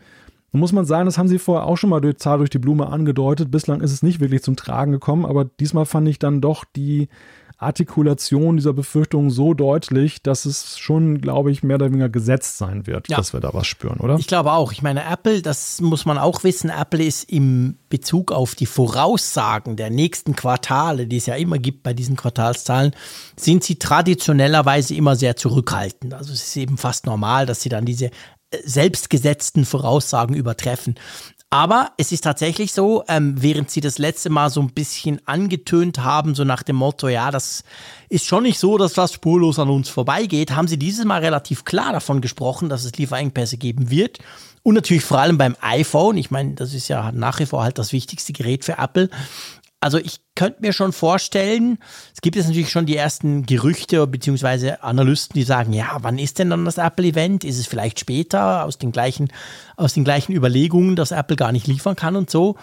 Da muss man sagen, das haben sie vorher auch schon mal durch Zahl durch die Blume angedeutet. Bislang ist es nicht wirklich zum Tragen gekommen, aber diesmal fand ich dann doch die Artikulation dieser Befürchtung so deutlich, dass es schon, glaube ich, mehr oder weniger gesetzt sein wird, ja. dass wir da was spüren, oder? Ich glaube auch. Ich meine, Apple, das muss man auch wissen, Apple ist im Bezug auf die Voraussagen der nächsten Quartale, die es ja immer gibt bei diesen Quartalszahlen, sind sie traditionellerweise immer sehr zurückhaltend. Also es ist eben fast normal, dass sie dann diese äh, selbstgesetzten Voraussagen übertreffen. Aber es ist tatsächlich so, ähm, während sie das letzte Mal so ein bisschen angetönt haben, so nach dem Motto, ja, das ist schon nicht so, dass das spurlos an uns vorbeigeht, haben sie dieses Mal relativ klar davon gesprochen, dass es Lieferengpässe geben wird. Und natürlich vor allem beim iPhone. Ich meine, das ist ja nach wie vor halt das wichtigste Gerät für Apple. Also ich könnte mir schon vorstellen, es gibt jetzt natürlich schon die ersten Gerüchte bzw. Analysten, die sagen, ja, wann ist denn dann das Apple-Event? Ist es vielleicht später aus den gleichen, aus den gleichen Überlegungen, dass Apple gar nicht liefern kann und so?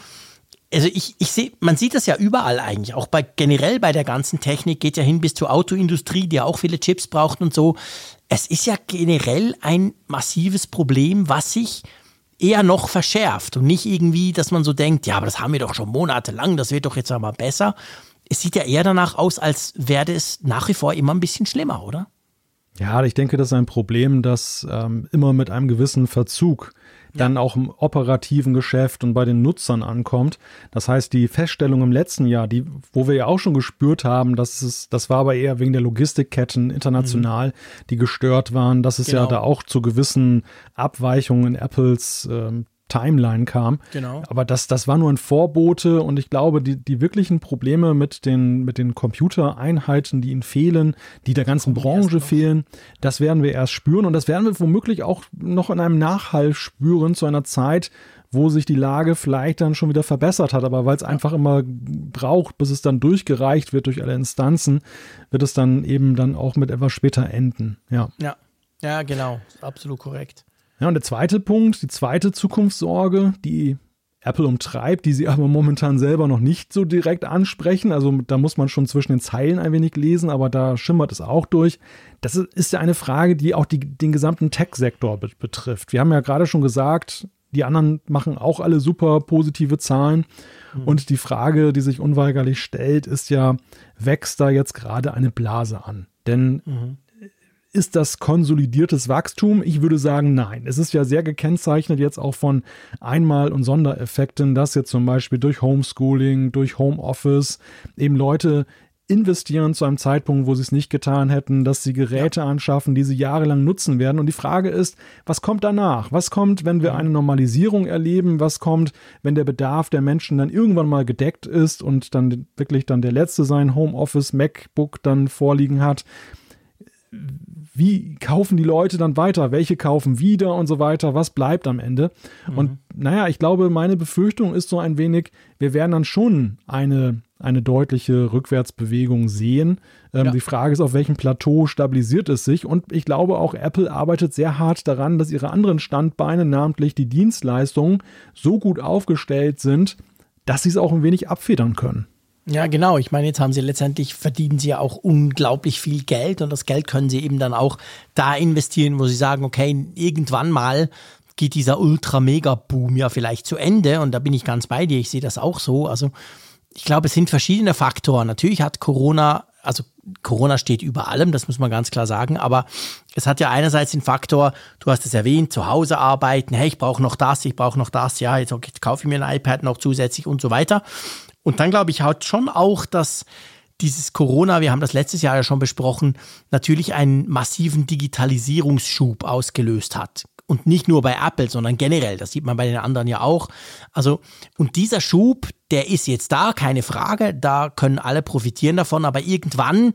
Also ich, ich sehe, man sieht das ja überall eigentlich, auch bei generell bei der ganzen Technik geht ja hin bis zur Autoindustrie, die ja auch viele Chips braucht und so. Es ist ja generell ein massives Problem, was sich eher noch verschärft und nicht irgendwie, dass man so denkt, ja, aber das haben wir doch schon monatelang, das wird doch jetzt einmal besser. Es sieht ja eher danach aus, als werde es nach wie vor immer ein bisschen schlimmer, oder? Ja, ich denke, das ist ein Problem, das ähm, immer mit einem gewissen Verzug dann auch im operativen Geschäft und bei den Nutzern ankommt. Das heißt, die Feststellung im letzten Jahr, die, wo wir ja auch schon gespürt haben, dass es, das war aber eher wegen der Logistikketten international, mhm. die gestört waren, dass es genau. ja da auch zu gewissen Abweichungen in Apples ähm, Timeline kam. Genau. Aber das, das war nur ein Vorbote und ich glaube, die, die wirklichen Probleme mit den, mit den Computereinheiten, die ihnen fehlen, die der ganzen Branche fehlen, das werden wir erst spüren und das werden wir womöglich auch noch in einem Nachhall spüren zu einer Zeit, wo sich die Lage vielleicht dann schon wieder verbessert hat, aber weil es einfach immer braucht, bis es dann durchgereicht wird durch alle Instanzen, wird es dann eben dann auch mit etwas später enden. Ja. Ja, ja genau, absolut korrekt. Ja, und der zweite Punkt, die zweite Zukunftssorge, die Apple umtreibt, die sie aber momentan selber noch nicht so direkt ansprechen. Also da muss man schon zwischen den Zeilen ein wenig lesen, aber da schimmert es auch durch. Das ist ja eine Frage, die auch die, den gesamten Tech-Sektor betrifft. Wir haben ja gerade schon gesagt, die anderen machen auch alle super positive Zahlen. Mhm. Und die Frage, die sich unweigerlich stellt, ist ja, wächst da jetzt gerade eine Blase an? Denn mhm. Ist das konsolidiertes Wachstum? Ich würde sagen, nein. Es ist ja sehr gekennzeichnet jetzt auch von Einmal- und Sondereffekten, dass jetzt zum Beispiel durch Homeschooling, durch Homeoffice eben Leute investieren zu einem Zeitpunkt, wo sie es nicht getan hätten, dass sie Geräte anschaffen, die sie jahrelang nutzen werden. Und die Frage ist, was kommt danach? Was kommt, wenn wir eine Normalisierung erleben? Was kommt, wenn der Bedarf der Menschen dann irgendwann mal gedeckt ist und dann wirklich dann der Letzte sein Homeoffice MacBook dann vorliegen hat? Wie kaufen die Leute dann weiter, welche kaufen wieder und so weiter, was bleibt am Ende. Mhm. Und naja, ich glaube, meine Befürchtung ist so ein wenig, wir werden dann schon eine, eine deutliche Rückwärtsbewegung sehen. Ähm, ja. Die Frage ist, auf welchem Plateau stabilisiert es sich. Und ich glaube auch, Apple arbeitet sehr hart daran, dass ihre anderen Standbeine, namentlich die Dienstleistungen, so gut aufgestellt sind, dass sie es auch ein wenig abfedern können. Ja, genau. Ich meine, jetzt haben sie letztendlich, verdienen sie ja auch unglaublich viel Geld und das Geld können sie eben dann auch da investieren, wo sie sagen, okay, irgendwann mal geht dieser Ultra-Mega-Boom ja vielleicht zu Ende und da bin ich ganz bei dir. Ich sehe das auch so. Also ich glaube, es sind verschiedene Faktoren. Natürlich hat Corona, also Corona steht über allem, das muss man ganz klar sagen, aber es hat ja einerseits den Faktor, du hast es erwähnt, zu Hause arbeiten, hey, ich brauche noch das, ich brauche noch das, ja, jetzt okay, kaufe ich mir ein iPad noch zusätzlich und so weiter. Und dann glaube ich halt schon auch, dass dieses Corona, wir haben das letztes Jahr ja schon besprochen, natürlich einen massiven Digitalisierungsschub ausgelöst hat. Und nicht nur bei Apple, sondern generell. Das sieht man bei den anderen ja auch. Also, und dieser Schub, der ist jetzt da, keine Frage. Da können alle profitieren davon. Aber irgendwann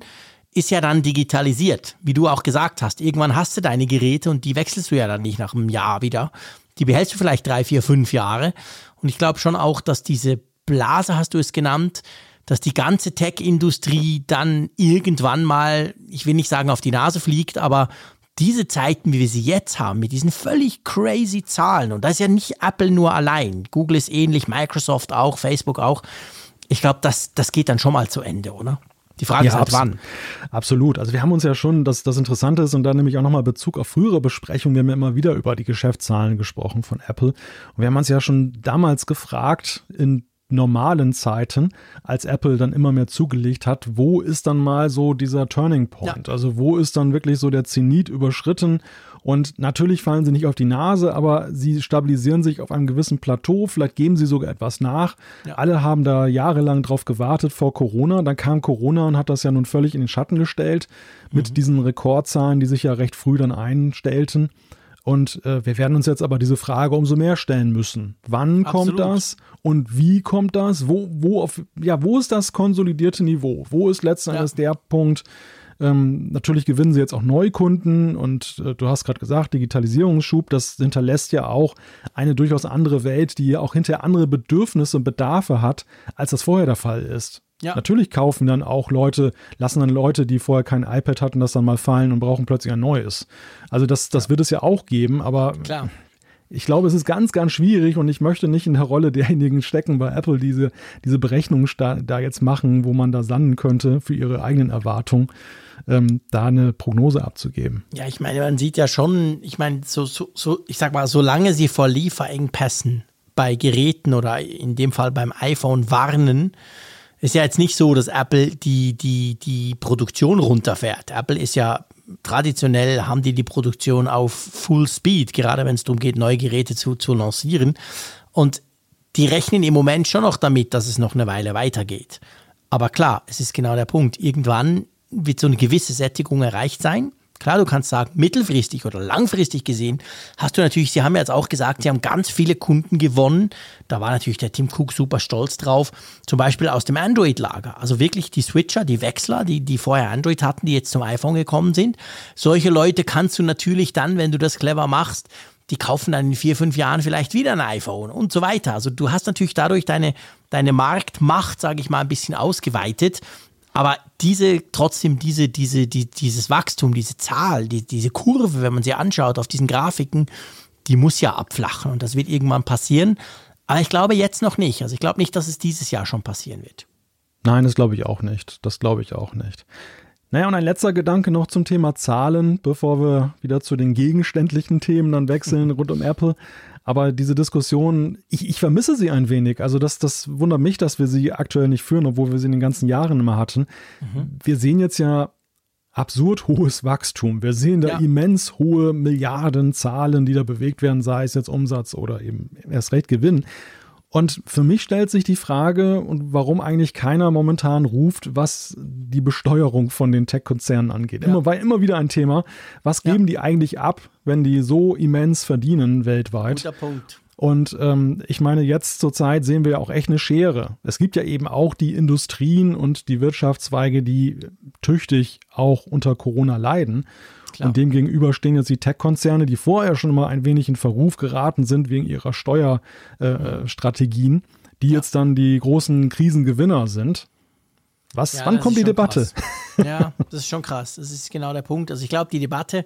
ist ja dann digitalisiert, wie du auch gesagt hast. Irgendwann hast du deine Geräte und die wechselst du ja dann nicht nach einem Jahr wieder. Die behältst du vielleicht drei, vier, fünf Jahre. Und ich glaube schon auch, dass diese Blase, hast du es genannt, dass die ganze Tech-Industrie dann irgendwann mal, ich will nicht sagen auf die Nase fliegt, aber diese Zeiten, wie wir sie jetzt haben, mit diesen völlig crazy Zahlen, und da ist ja nicht Apple nur allein, Google ist ähnlich, Microsoft auch, Facebook auch, ich glaube, das, das geht dann schon mal zu Ende, oder? Die Frage ja, ist halt wann. Absolut. Also wir haben uns ja schon, das, das Interessante ist, und da nehme ich auch nochmal Bezug auf frühere Besprechungen, wir haben ja immer wieder über die Geschäftszahlen gesprochen von Apple. Und wir haben uns ja schon damals gefragt, in normalen Zeiten, als Apple dann immer mehr zugelegt hat, wo ist dann mal so dieser Turning Point? Ja. Also wo ist dann wirklich so der Zenit überschritten? Und natürlich fallen sie nicht auf die Nase, aber sie stabilisieren sich auf einem gewissen Plateau. Vielleicht geben sie sogar etwas nach. Ja. Alle haben da jahrelang drauf gewartet vor Corona. Dann kam Corona und hat das ja nun völlig in den Schatten gestellt mit mhm. diesen Rekordzahlen, die sich ja recht früh dann einstellten. Und äh, wir werden uns jetzt aber diese Frage umso mehr stellen müssen. Wann Absolut. kommt das und wie kommt das? Wo, wo, auf, ja, wo ist das konsolidierte Niveau? Wo ist letztendlich ja. der Punkt? Ähm, natürlich gewinnen sie jetzt auch Neukunden und äh, du hast gerade gesagt, Digitalisierungsschub, das hinterlässt ja auch eine durchaus andere Welt, die auch hinterher andere Bedürfnisse und Bedarfe hat, als das vorher der Fall ist. Ja. Natürlich kaufen dann auch Leute, lassen dann Leute, die vorher kein iPad hatten, das dann mal fallen und brauchen plötzlich ein neues. Also das, das ja. wird es ja auch geben, aber Klar. ich glaube, es ist ganz, ganz schwierig und ich möchte nicht in der Rolle derjenigen stecken bei Apple, diese, diese Berechnungen da, jetzt machen, wo man da sanden könnte für ihre eigenen Erwartungen. Ähm, da eine Prognose abzugeben. Ja, ich meine, man sieht ja schon, ich meine, so, so, so, ich sag mal, solange sie vor Lieferengpässen bei Geräten oder in dem Fall beim iPhone warnen, ist ja jetzt nicht so, dass Apple die, die, die Produktion runterfährt. Apple ist ja traditionell, haben die die Produktion auf Full Speed, gerade wenn es darum geht, neue Geräte zu, zu lancieren. Und die rechnen im Moment schon noch damit, dass es noch eine Weile weitergeht. Aber klar, es ist genau der Punkt. Irgendwann wird so eine gewisse Sättigung erreicht sein. Klar, du kannst sagen, mittelfristig oder langfristig gesehen hast du natürlich, sie haben ja jetzt auch gesagt, sie haben ganz viele Kunden gewonnen. Da war natürlich der Tim Cook super stolz drauf. Zum Beispiel aus dem Android-Lager. Also wirklich die Switcher, die Wechsler, die, die vorher Android hatten, die jetzt zum iPhone gekommen sind. Solche Leute kannst du natürlich dann, wenn du das clever machst, die kaufen dann in vier, fünf Jahren vielleicht wieder ein iPhone und so weiter. Also du hast natürlich dadurch deine, deine Marktmacht, sage ich mal, ein bisschen ausgeweitet. Aber diese, trotzdem diese, diese, die, dieses Wachstum, diese Zahl, die, diese Kurve, wenn man sie anschaut auf diesen Grafiken, die muss ja abflachen und das wird irgendwann passieren. Aber ich glaube jetzt noch nicht. Also ich glaube nicht, dass es dieses Jahr schon passieren wird. Nein, das glaube ich auch nicht. Das glaube ich auch nicht. Naja, und ein letzter Gedanke noch zum Thema Zahlen, bevor wir wieder zu den gegenständlichen Themen dann wechseln rund um Apple. Aber diese Diskussion, ich, ich vermisse sie ein wenig. Also das, das wundert mich, dass wir sie aktuell nicht führen, obwohl wir sie in den ganzen Jahren immer hatten. Mhm. Wir sehen jetzt ja absurd hohes Wachstum. Wir sehen da ja. immens hohe Milliardenzahlen, die da bewegt werden, sei es jetzt Umsatz oder eben erst recht Gewinn. Und für mich stellt sich die Frage, und warum eigentlich keiner momentan ruft, was die Besteuerung von den Tech-Konzernen angeht. Ja. Immer, weil immer wieder ein Thema. Was geben ja. die eigentlich ab, wenn die so immens verdienen weltweit? Guter Punkt. Und ähm, ich meine, jetzt zur Zeit sehen wir ja auch echt eine Schere. Es gibt ja eben auch die Industrien und die Wirtschaftszweige, die tüchtig auch unter Corona leiden. Klar. Und dem gegenüber stehen jetzt die Tech-Konzerne, die vorher schon mal ein wenig in Verruf geraten sind wegen ihrer Steuerstrategien, äh, die ja. jetzt dann die großen Krisengewinner sind. Was, ja, wann kommt die Debatte? ja, das ist schon krass. Das ist genau der Punkt. Also ich glaube, die Debatte,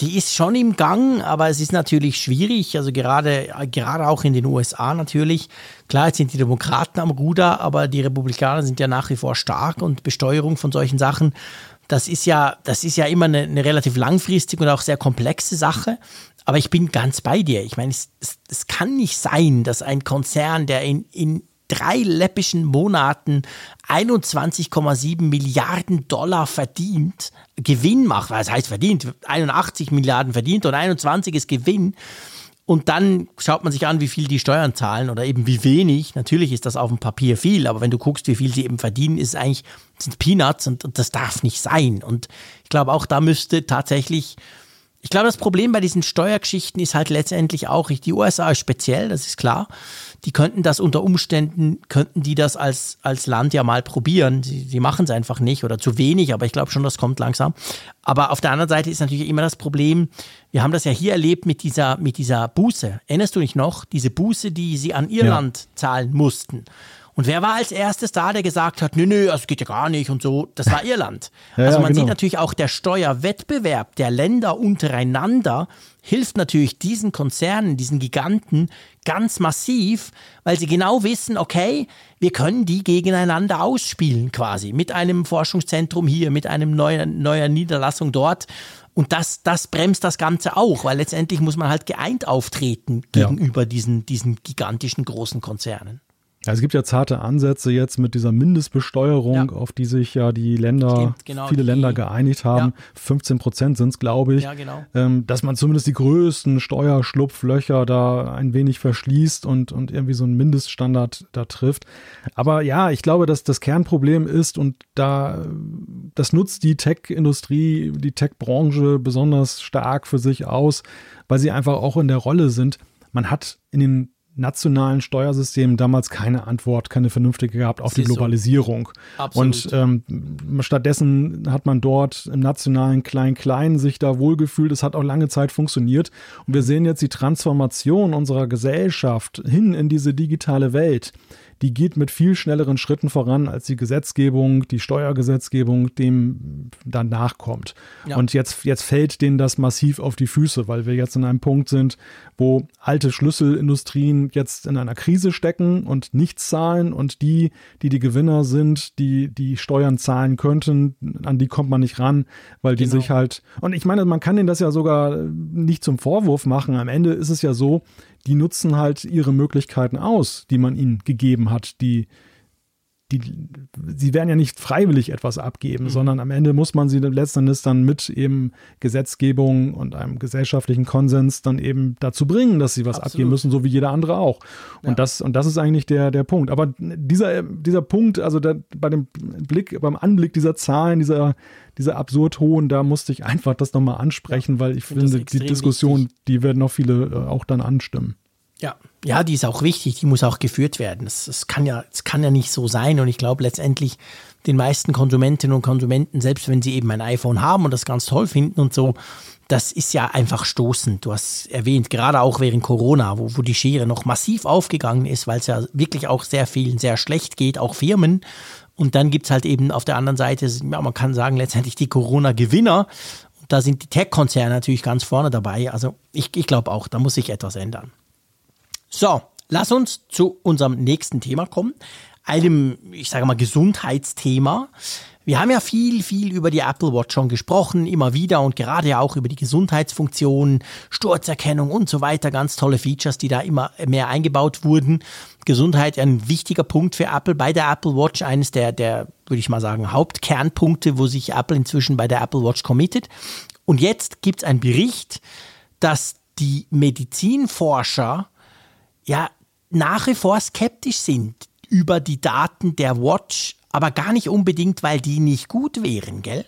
die ist schon im Gang, aber es ist natürlich schwierig. Also gerade, gerade auch in den USA natürlich. Klar, jetzt sind die Demokraten am Ruder, aber die Republikaner sind ja nach wie vor stark und Besteuerung von solchen Sachen. Das ist ja, das ist ja immer eine, eine relativ langfristige und auch sehr komplexe Sache. Aber ich bin ganz bei dir. Ich meine, es, es, es kann nicht sein, dass ein Konzern, der in, in drei läppischen Monaten 21,7 Milliarden Dollar verdient, Gewinn macht, was heißt verdient, 81 Milliarden verdient und 21 ist Gewinn. Und dann schaut man sich an, wie viel die Steuern zahlen oder eben wie wenig. Natürlich ist das auf dem Papier viel, aber wenn du guckst, wie viel sie eben verdienen, ist es eigentlich sind Peanuts und, und das darf nicht sein. Und ich glaube, auch da müsste tatsächlich ich glaube, das Problem bei diesen Steuergeschichten ist halt letztendlich auch, die USA ist speziell, das ist klar. Die könnten das unter Umständen, könnten die das als, als Land ja mal probieren. Sie, sie machen es einfach nicht oder zu wenig, aber ich glaube schon, das kommt langsam. Aber auf der anderen Seite ist natürlich immer das Problem, wir haben das ja hier erlebt mit dieser, mit dieser Buße. Erinnerst du dich noch? Diese Buße, die sie an Irland ja. zahlen mussten. Und wer war als erstes da, der gesagt hat, nö, nö, das geht ja gar nicht und so? Das war Irland. ja, also man genau. sieht natürlich auch der Steuerwettbewerb der Länder untereinander hilft natürlich diesen Konzernen, diesen Giganten ganz massiv, weil sie genau wissen, okay, wir können die gegeneinander ausspielen quasi mit einem Forschungszentrum hier, mit einem neuen neuer Niederlassung dort. Und das, das bremst das Ganze auch, weil letztendlich muss man halt geeint auftreten gegenüber ja. diesen, diesen gigantischen großen Konzernen. Ja, es gibt ja zarte Ansätze jetzt mit dieser Mindestbesteuerung, ja. auf die sich ja die Länder, Stimmt, genau, viele die, Länder geeinigt haben. Ja. 15 Prozent sind es, glaube ich. Ja, genau. ähm, dass man zumindest die größten Steuerschlupflöcher da ein wenig verschließt und, und irgendwie so einen Mindeststandard da trifft. Aber ja, ich glaube, dass das Kernproblem ist und da, das nutzt die Tech-Industrie, die Tech-Branche besonders stark für sich aus, weil sie einfach auch in der Rolle sind. Man hat in den nationalen Steuersystemen damals keine Antwort, keine vernünftige gehabt auf Siehst die Globalisierung. So. Und ähm, stattdessen hat man dort im nationalen Klein-Klein sich da wohlgefühlt. Es hat auch lange Zeit funktioniert. Und wir sehen jetzt die Transformation unserer Gesellschaft hin in diese digitale Welt die geht mit viel schnelleren Schritten voran, als die Gesetzgebung, die Steuergesetzgebung dem dann nachkommt. Ja. Und jetzt, jetzt fällt denen das massiv auf die Füße, weil wir jetzt in einem Punkt sind, wo alte Schlüsselindustrien jetzt in einer Krise stecken und nichts zahlen und die, die die Gewinner sind, die die Steuern zahlen könnten, an die kommt man nicht ran, weil die genau. sich halt, und ich meine, man kann denen das ja sogar nicht zum Vorwurf machen. Am Ende ist es ja so, die nutzen halt ihre Möglichkeiten aus, die man ihnen gegeben hat, die die, sie werden ja nicht freiwillig etwas abgeben, mhm. sondern am Ende muss man sie letztendlich dann mit eben Gesetzgebung und einem gesellschaftlichen Konsens dann eben dazu bringen, dass sie was Absolut. abgeben müssen, so wie jeder andere auch. Und ja. das, und das ist eigentlich der, der Punkt. Aber dieser, dieser Punkt, also der, bei dem Blick, beim Anblick dieser Zahlen, dieser, dieser absurd hohen, da musste ich einfach das nochmal ansprechen, ja. weil ich, ich finde, die Diskussion, wichtig. die werden noch viele äh, auch dann anstimmen. Ja, ja, die ist auch wichtig, die muss auch geführt werden. Es, kann ja, es kann ja nicht so sein. Und ich glaube letztendlich den meisten Konsumentinnen und Konsumenten, selbst wenn sie eben ein iPhone haben und das ganz toll finden und so, das ist ja einfach stoßend. Du hast erwähnt, gerade auch während Corona, wo, wo die Schere noch massiv aufgegangen ist, weil es ja wirklich auch sehr vielen sehr schlecht geht, auch Firmen. Und dann gibt's halt eben auf der anderen Seite, ja, man kann sagen, letztendlich die Corona-Gewinner. Da sind die Tech-Konzerne natürlich ganz vorne dabei. Also ich, ich glaube auch, da muss sich etwas ändern. So, lass uns zu unserem nächsten Thema kommen. Einem, ich sage mal, Gesundheitsthema. Wir haben ja viel, viel über die Apple Watch schon gesprochen, immer wieder und gerade auch über die Gesundheitsfunktionen, Sturzerkennung und so weiter. Ganz tolle Features, die da immer mehr eingebaut wurden. Gesundheit ein wichtiger Punkt für Apple bei der Apple Watch, eines der, der, würde ich mal sagen, Hauptkernpunkte, wo sich Apple inzwischen bei der Apple Watch committet. Und jetzt gibt es einen Bericht, dass die Medizinforscher ja nach wie vor skeptisch sind über die Daten der Watch, aber gar nicht unbedingt, weil die nicht gut wären, gell?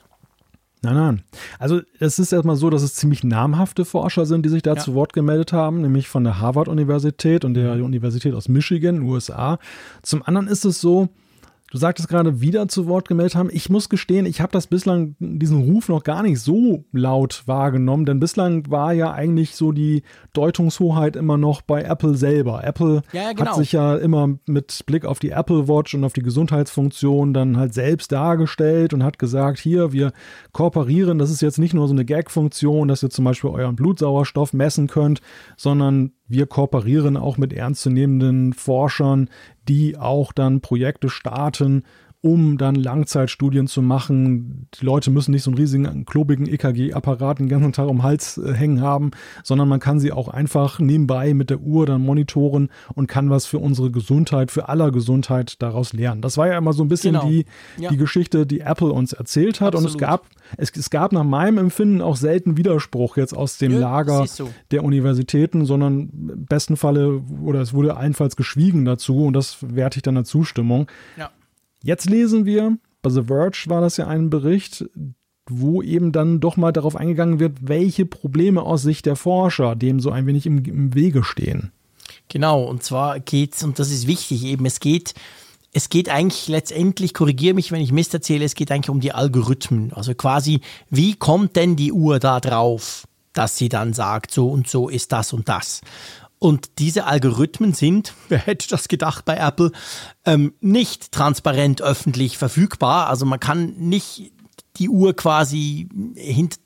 Nein, nein. Also es ist erstmal so, dass es ziemlich namhafte Forscher sind, die sich da ja. zu Wort gemeldet haben, nämlich von der Harvard-Universität und der Universität aus Michigan, USA. Zum anderen ist es so, Du sagtest gerade wieder zu Wort gemeldet haben. Ich muss gestehen, ich habe das bislang, diesen Ruf noch gar nicht so laut wahrgenommen, denn bislang war ja eigentlich so die Deutungshoheit immer noch bei Apple selber. Apple ja, ja, genau. hat sich ja immer mit Blick auf die Apple Watch und auf die Gesundheitsfunktion dann halt selbst dargestellt und hat gesagt, hier, wir kooperieren, das ist jetzt nicht nur so eine Gag-Funktion, dass ihr zum Beispiel euren Blutsauerstoff messen könnt, sondern wir kooperieren auch mit ernstzunehmenden Forschern, die auch dann Projekte starten, um dann Langzeitstudien zu machen. Die Leute müssen nicht so einen riesigen, klobigen EKG-Apparat den ganzen Tag um den Hals äh, hängen haben, sondern man kann sie auch einfach nebenbei mit der Uhr dann monitoren und kann was für unsere Gesundheit, für aller Gesundheit daraus lernen. Das war ja immer so ein bisschen genau. die, ja. die Geschichte, die Apple uns erzählt hat. Absolut. Und es gab, es, es, gab nach meinem Empfinden auch selten Widerspruch jetzt aus dem ja, Lager der Universitäten, sondern im besten Falle, oder es wurde allenfalls geschwiegen dazu und das werte ich dann der Zustimmung. Ja. Jetzt lesen wir, bei The Verge war das ja ein Bericht, wo eben dann doch mal darauf eingegangen wird, welche Probleme aus Sicht der Forscher dem so ein wenig im, im Wege stehen. Genau, und zwar geht's, und das ist wichtig eben, es geht, es geht eigentlich letztendlich, korrigiere mich, wenn ich Mist erzähle, es geht eigentlich um die Algorithmen. Also quasi, wie kommt denn die Uhr da drauf, dass sie dann sagt, so und so ist das und das. Und diese Algorithmen sind, wer hätte das gedacht bei Apple, ähm, nicht transparent öffentlich verfügbar. Also man kann nicht die Uhr quasi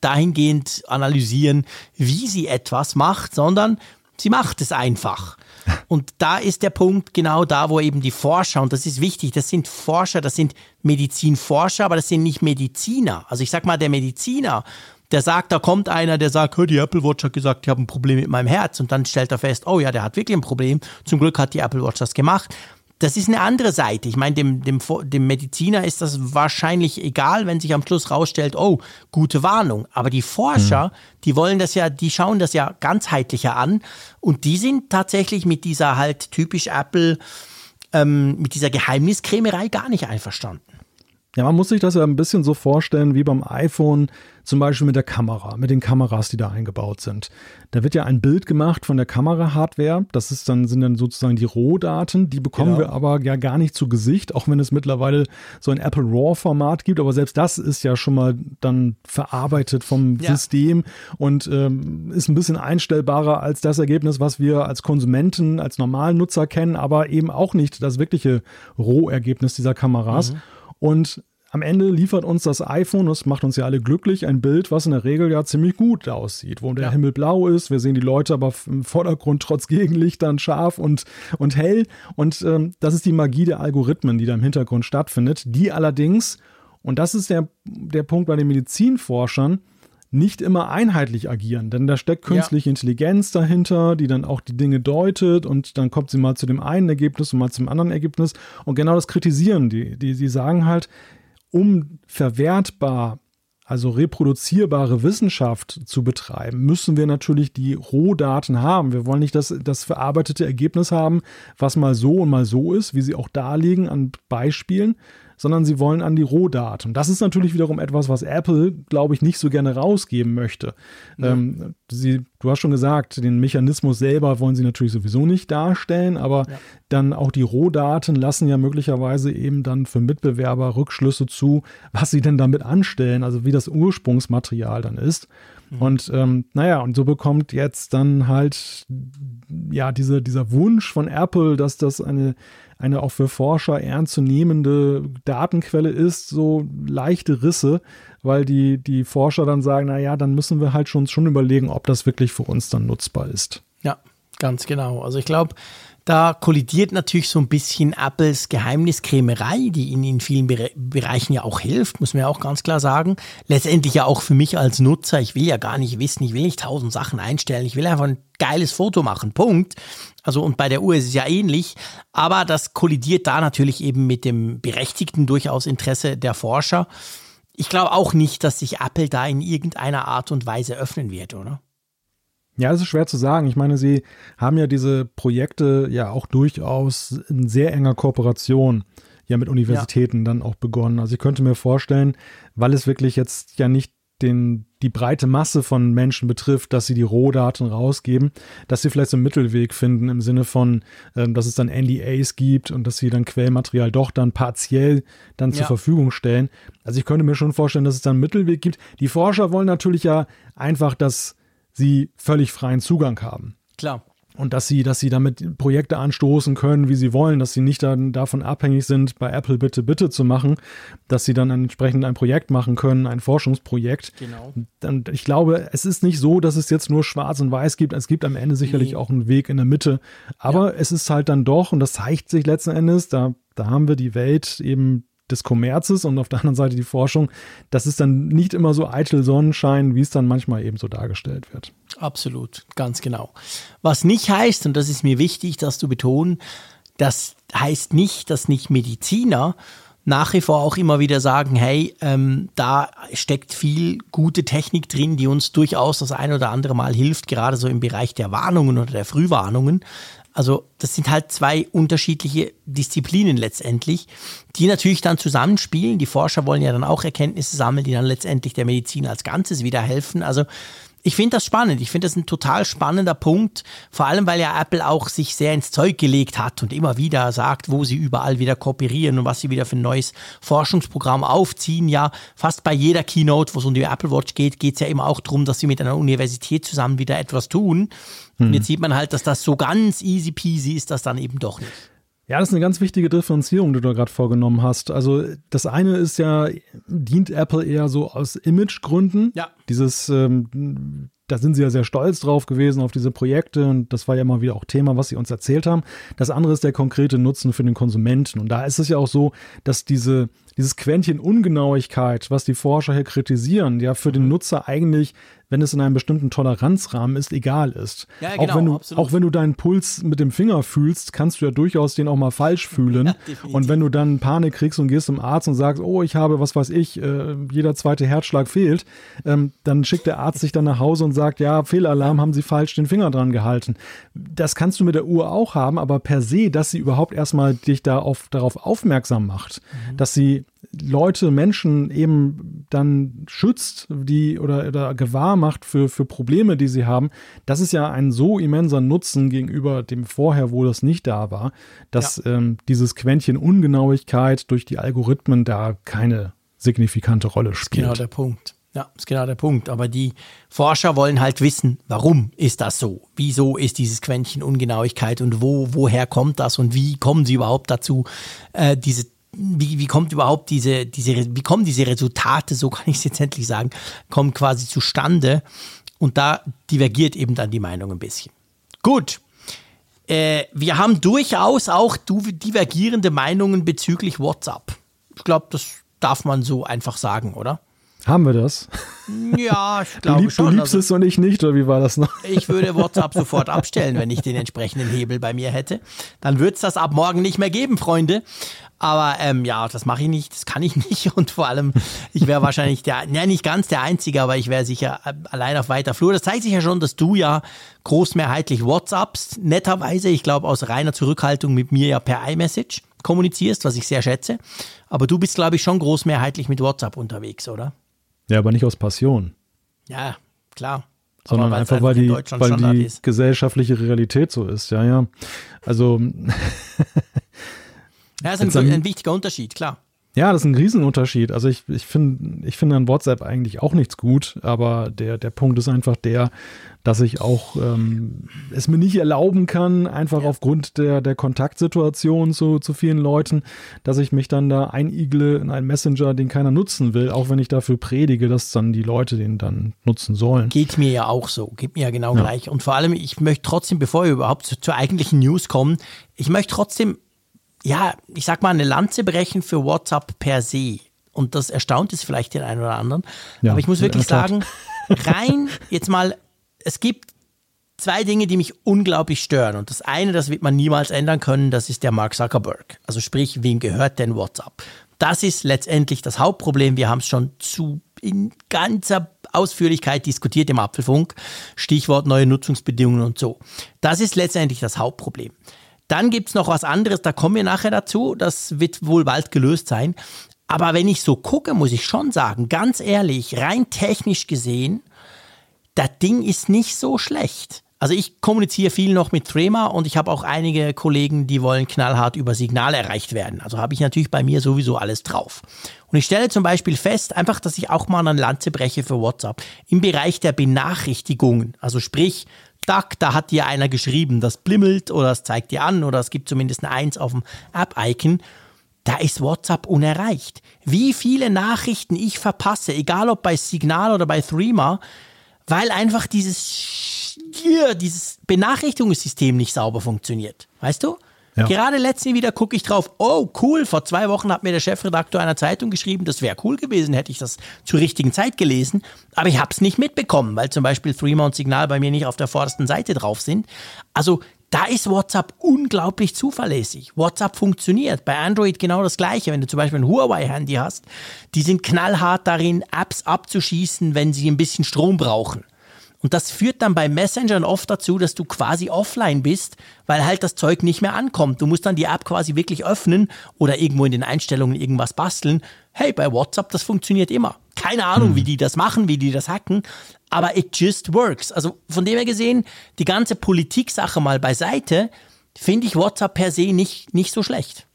dahingehend analysieren, wie sie etwas macht, sondern sie macht es einfach. Und da ist der Punkt genau da, wo eben die Forscher, und das ist wichtig, das sind Forscher, das sind Medizinforscher, aber das sind nicht Mediziner. Also ich sag mal, der Mediziner der sagt, da kommt einer, der sagt, die Apple Watch hat gesagt, ich habe ein Problem mit meinem Herz. Und dann stellt er fest, oh ja, der hat wirklich ein Problem. Zum Glück hat die Apple Watch das gemacht. Das ist eine andere Seite. Ich meine, dem, dem, dem Mediziner ist das wahrscheinlich egal, wenn sich am Schluss rausstellt, oh, gute Warnung. Aber die Forscher, mhm. die wollen das ja, die schauen das ja ganzheitlicher an. Und die sind tatsächlich mit dieser halt typisch Apple, ähm, mit dieser Geheimniskrämerei gar nicht einverstanden. Ja, man muss sich das ja ein bisschen so vorstellen wie beim iPhone, zum Beispiel mit der Kamera, mit den Kameras, die da eingebaut sind. Da wird ja ein Bild gemacht von der Kamera-Hardware. Das ist dann, sind dann sozusagen die Rohdaten. Die bekommen genau. wir aber ja gar nicht zu Gesicht, auch wenn es mittlerweile so ein Apple RAW-Format gibt. Aber selbst das ist ja schon mal dann verarbeitet vom ja. System und ähm, ist ein bisschen einstellbarer als das Ergebnis, was wir als Konsumenten, als normalen Nutzer kennen, aber eben auch nicht das wirkliche Rohergebnis dieser Kameras. Mhm. Und am Ende liefert uns das iPhone, das macht uns ja alle glücklich, ein Bild, was in der Regel ja ziemlich gut aussieht, wo der ja. Himmel blau ist. Wir sehen die Leute aber im Vordergrund trotz Gegenlichtern scharf und, und hell. Und ähm, das ist die Magie der Algorithmen, die da im Hintergrund stattfindet. Die allerdings, und das ist der, der Punkt bei den Medizinforschern, nicht immer einheitlich agieren, denn da steckt künstliche ja. Intelligenz dahinter, die dann auch die Dinge deutet und dann kommt sie mal zu dem einen Ergebnis und mal zum anderen Ergebnis und genau das kritisieren die. Die, die sagen halt, um verwertbar, also reproduzierbare Wissenschaft zu betreiben, müssen wir natürlich die Rohdaten haben. Wir wollen nicht das, das verarbeitete Ergebnis haben, was mal so und mal so ist, wie sie auch darlegen an Beispielen, sondern sie wollen an die Rohdaten. Das ist natürlich wiederum etwas, was Apple, glaube ich, nicht so gerne rausgeben möchte. Ja. Ähm, sie, du hast schon gesagt, den Mechanismus selber wollen sie natürlich sowieso nicht darstellen, aber ja. dann auch die Rohdaten lassen ja möglicherweise eben dann für Mitbewerber Rückschlüsse zu, was sie denn damit anstellen, also wie das Ursprungsmaterial dann ist. Mhm. Und ähm, naja, und so bekommt jetzt dann halt ja diese, dieser Wunsch von Apple, dass das eine eine auch für Forscher ernstzunehmende Datenquelle ist, so leichte Risse, weil die, die Forscher dann sagen, naja, dann müssen wir halt schon, schon überlegen, ob das wirklich für uns dann nutzbar ist. Ja, ganz genau. Also ich glaube, da kollidiert natürlich so ein bisschen Apples Geheimniskrämerei, die ihnen in vielen Bere Bereichen ja auch hilft, muss man ja auch ganz klar sagen. Letztendlich ja auch für mich als Nutzer. Ich will ja gar nicht wissen, ich will nicht tausend Sachen einstellen. Ich will einfach ein geiles Foto machen. Punkt. Also und bei der Uhr ist es ja ähnlich. Aber das kollidiert da natürlich eben mit dem berechtigten durchaus Interesse der Forscher. Ich glaube auch nicht, dass sich Apple da in irgendeiner Art und Weise öffnen wird, oder? Ja, das ist schwer zu sagen. Ich meine, sie haben ja diese Projekte ja auch durchaus in sehr enger Kooperation ja mit Universitäten ja. dann auch begonnen. Also ich könnte mir vorstellen, weil es wirklich jetzt ja nicht den, die breite Masse von Menschen betrifft, dass sie die Rohdaten rausgeben, dass sie vielleicht so einen Mittelweg finden im Sinne von, ähm, dass es dann NDAs gibt und dass sie dann Quellmaterial doch dann partiell dann ja. zur Verfügung stellen. Also ich könnte mir schon vorstellen, dass es dann einen Mittelweg gibt. Die Forscher wollen natürlich ja einfach, dass sie völlig freien Zugang haben. Klar und dass sie, dass sie damit Projekte anstoßen können, wie sie wollen, dass sie nicht dann davon abhängig sind, bei Apple bitte, bitte zu machen, dass sie dann entsprechend ein Projekt machen können, ein Forschungsprojekt. Genau. Und ich glaube, es ist nicht so, dass es jetzt nur schwarz und weiß gibt. Es gibt am Ende sicherlich nee. auch einen Weg in der Mitte. Aber ja. es ist halt dann doch, und das zeigt sich letzten Endes, da, da haben wir die Welt eben des Kommerzes und auf der anderen Seite die Forschung, das ist dann nicht immer so eitel Sonnenschein, wie es dann manchmal eben so dargestellt wird. Absolut, ganz genau. Was nicht heißt, und das ist mir wichtig, dass du betonen, das heißt nicht, dass nicht Mediziner nach wie vor auch immer wieder sagen, hey, ähm, da steckt viel gute Technik drin, die uns durchaus das ein oder andere Mal hilft, gerade so im Bereich der Warnungen oder der Frühwarnungen. Also das sind halt zwei unterschiedliche Disziplinen letztendlich, die natürlich dann zusammenspielen. Die Forscher wollen ja dann auch Erkenntnisse sammeln, die dann letztendlich der Medizin als Ganzes wieder helfen. Also ich finde das spannend. Ich finde das ein total spannender Punkt. Vor allem, weil ja Apple auch sich sehr ins Zeug gelegt hat und immer wieder sagt, wo sie überall wieder kooperieren und was sie wieder für ein neues Forschungsprogramm aufziehen. Ja, fast bei jeder Keynote, wo es um die Apple Watch geht, geht es ja immer auch darum, dass sie mit einer Universität zusammen wieder etwas tun. Und hm. jetzt sieht man halt, dass das so ganz easy peasy ist, das dann eben doch nicht. Ja, das ist eine ganz wichtige Differenzierung, die du gerade vorgenommen hast. Also das eine ist ja, dient Apple eher so aus Imagegründen. Ja. Dieses, ähm, da sind sie ja sehr stolz drauf gewesen auf diese Projekte und das war ja immer wieder auch Thema, was sie uns erzählt haben. Das andere ist der konkrete Nutzen für den Konsumenten. Und da ist es ja auch so, dass diese, dieses Quäntchen Ungenauigkeit, was die Forscher hier kritisieren, ja für den Nutzer eigentlich wenn es in einem bestimmten Toleranzrahmen ist, egal ist. Ja, genau, auch, wenn du, auch wenn du deinen Puls mit dem Finger fühlst, kannst du ja durchaus den auch mal falsch fühlen. Ja, und wenn du dann Panik kriegst und gehst zum Arzt und sagst, oh, ich habe, was weiß ich, äh, jeder zweite Herzschlag fehlt, ähm, dann schickt der Arzt sich dann nach Hause und sagt, ja, Fehlalarm, haben Sie falsch den Finger dran gehalten. Das kannst du mit der Uhr auch haben, aber per se, dass sie überhaupt erstmal dich da auf, darauf aufmerksam macht, mhm. dass sie Leute, Menschen eben dann schützt, die oder, oder gewahr macht für, für Probleme, die sie haben, das ist ja ein so immenser Nutzen gegenüber dem vorher, wo das nicht da war, dass ja. ähm, dieses Quäntchen Ungenauigkeit durch die Algorithmen da keine signifikante Rolle spielt. Genau der Punkt. Ja, ist genau der Punkt. Aber die Forscher wollen halt wissen, warum ist das so? Wieso ist dieses Quäntchen Ungenauigkeit und wo, woher kommt das und wie kommen sie überhaupt dazu, äh, diese wie, wie kommt überhaupt diese, diese, wie kommen diese Resultate, so kann ich es jetzt endlich sagen, kommen quasi zustande. Und da divergiert eben dann die Meinung ein bisschen. Gut. Äh, wir haben durchaus auch divergierende Meinungen bezüglich WhatsApp. Ich glaube, das darf man so einfach sagen, oder? Haben wir das? Ja, ich glaube du lieb, schon. Du liebst also, es und ich nicht, oder wie war das noch? Ich würde WhatsApp sofort abstellen, wenn ich den entsprechenden Hebel bei mir hätte. Dann würde es das ab morgen nicht mehr geben, Freunde. Aber ähm, ja, das mache ich nicht, das kann ich nicht. Und vor allem, ich wäre wahrscheinlich der, ja nicht ganz der Einzige, aber ich wäre sicher äh, allein auf weiter Flur. Das zeigt sich ja schon, dass du ja großmehrheitlich WhatsApps, netterweise, ich glaube aus reiner Zurückhaltung mit mir ja per iMessage kommunizierst, was ich sehr schätze. Aber du bist, glaube ich, schon großmehrheitlich mit WhatsApp unterwegs, oder? Ja, aber nicht aus Passion. Ja, klar. Sondern einfach, weil die, weil die gesellschaftliche Realität so ist, ja, ja. Also. ja, ist ein, ein wichtiger Unterschied, klar. Ja, das ist ein Riesenunterschied. Also ich, ich finde ich finde an WhatsApp eigentlich auch nichts gut, aber der, der Punkt ist einfach der, dass ich auch ähm, es mir nicht erlauben kann, einfach aufgrund der, der Kontaktsituation zu, zu vielen Leuten, dass ich mich dann da einigle in einen Messenger, den keiner nutzen will, auch wenn ich dafür predige, dass dann die Leute den dann nutzen sollen. Geht mir ja auch so, geht mir ja genau ja. gleich. Und vor allem, ich möchte trotzdem, bevor wir überhaupt zu, zur eigentlichen News kommen, ich möchte trotzdem ja, ich sag mal, eine Lanze brechen für WhatsApp per se. Und das erstaunt es vielleicht den einen oder anderen. Ja, Aber ich muss wirklich sagen, rein jetzt mal, es gibt zwei Dinge, die mich unglaublich stören. Und das eine, das wird man niemals ändern können, das ist der Mark Zuckerberg. Also sprich, wem gehört denn WhatsApp? Das ist letztendlich das Hauptproblem. Wir haben es schon zu in ganzer Ausführlichkeit diskutiert im Apfelfunk. Stichwort neue Nutzungsbedingungen und so. Das ist letztendlich das Hauptproblem. Dann gibt es noch was anderes, da kommen wir nachher dazu. Das wird wohl bald gelöst sein. Aber wenn ich so gucke, muss ich schon sagen, ganz ehrlich, rein technisch gesehen, das Ding ist nicht so schlecht. Also ich kommuniziere viel noch mit Threema und ich habe auch einige Kollegen, die wollen knallhart über Signal erreicht werden. Also habe ich natürlich bei mir sowieso alles drauf. Und ich stelle zum Beispiel fest, einfach, dass ich auch mal eine Lanze breche für WhatsApp im Bereich der Benachrichtigungen. Also sprich, Duck, da hat dir einer geschrieben, das blimmelt oder es zeigt dir an oder es gibt zumindest eine Eins auf dem App-Icon. Da ist WhatsApp unerreicht. Wie viele Nachrichten ich verpasse, egal ob bei Signal oder bei Threema, weil einfach dieses, dieses Benachrichtigungssystem nicht sauber funktioniert. Weißt du? Ja. Gerade letztens wieder gucke ich drauf, oh cool, vor zwei Wochen hat mir der Chefredakteur einer Zeitung geschrieben, das wäre cool gewesen, hätte ich das zur richtigen Zeit gelesen, aber ich habe es nicht mitbekommen, weil zum Beispiel Threema und Signal bei mir nicht auf der vordersten Seite drauf sind. Also da ist WhatsApp unglaublich zuverlässig. WhatsApp funktioniert. Bei Android genau das gleiche. Wenn du zum Beispiel ein Huawei-Handy hast, die sind knallhart darin, Apps abzuschießen, wenn sie ein bisschen Strom brauchen. Und das führt dann bei Messengern oft dazu, dass du quasi offline bist, weil halt das Zeug nicht mehr ankommt. Du musst dann die App quasi wirklich öffnen oder irgendwo in den Einstellungen irgendwas basteln. Hey, bei WhatsApp, das funktioniert immer. Keine Ahnung, hm. wie die das machen, wie die das hacken, aber it just works. Also von dem her gesehen, die ganze Politik-Sache mal beiseite, finde ich WhatsApp per se nicht, nicht so schlecht.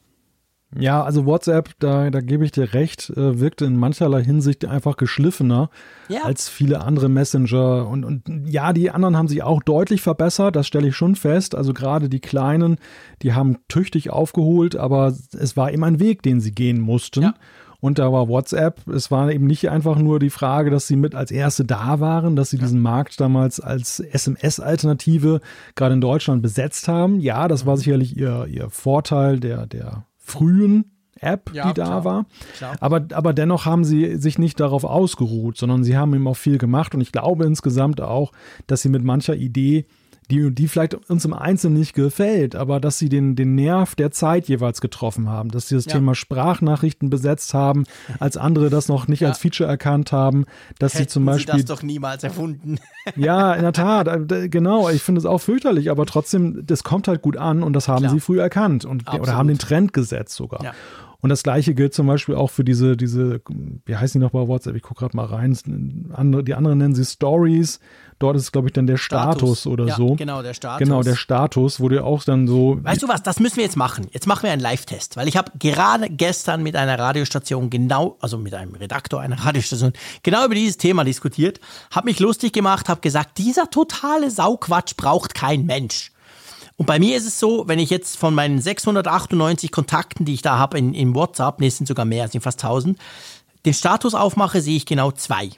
Ja, also WhatsApp, da, da gebe ich dir recht, äh, wirkte in mancherlei Hinsicht einfach geschliffener ja. als viele andere Messenger. Und, und ja, die anderen haben sich auch deutlich verbessert, das stelle ich schon fest. Also gerade die kleinen, die haben tüchtig aufgeholt, aber es war eben ein Weg, den sie gehen mussten. Ja. Und da war WhatsApp, es war eben nicht einfach nur die Frage, dass sie mit als erste da waren, dass sie ja. diesen Markt damals als SMS-Alternative gerade in Deutschland besetzt haben. Ja, das war mhm. sicherlich ihr, ihr Vorteil der, der frühen App, ja, die da klar, war. Klar. Aber, aber dennoch haben sie sich nicht darauf ausgeruht, sondern sie haben eben auch viel gemacht. Und ich glaube insgesamt auch, dass sie mit mancher Idee die, die vielleicht uns im Einzelnen nicht gefällt, aber dass sie den, den Nerv der Zeit jeweils getroffen haben, dass sie das ja. Thema Sprachnachrichten besetzt haben, als andere das noch nicht ja. als Feature erkannt haben, dass Hätten sie zum Beispiel. Sie das doch niemals erfunden. Ja, in der Tat, äh, genau. Ich finde es auch fürchterlich, aber trotzdem, das kommt halt gut an und das haben Klar. sie früh erkannt und oder haben den Trend gesetzt sogar. Ja. Und das gleiche gilt zum Beispiel auch für diese, diese, wie heißen die noch bei WhatsApp? Ich gucke gerade mal rein. die anderen nennen sie Stories. Dort ist, glaube ich, dann der Status, Status oder ja, so. Genau, der Status. Genau, der Status, wo du auch dann so. Weißt du was, das müssen wir jetzt machen. Jetzt machen wir einen Live-Test, weil ich habe gerade gestern mit einer Radiostation genau, also mit einem Redaktor einer Radiostation, genau über dieses Thema diskutiert, habe mich lustig gemacht, habe gesagt, dieser totale Sauquatsch braucht kein Mensch. Und bei mir ist es so, wenn ich jetzt von meinen 698 Kontakten, die ich da habe in, in WhatsApp, nee, es sind sogar mehr, es sind fast 1000, den Status aufmache, sehe ich genau zwei.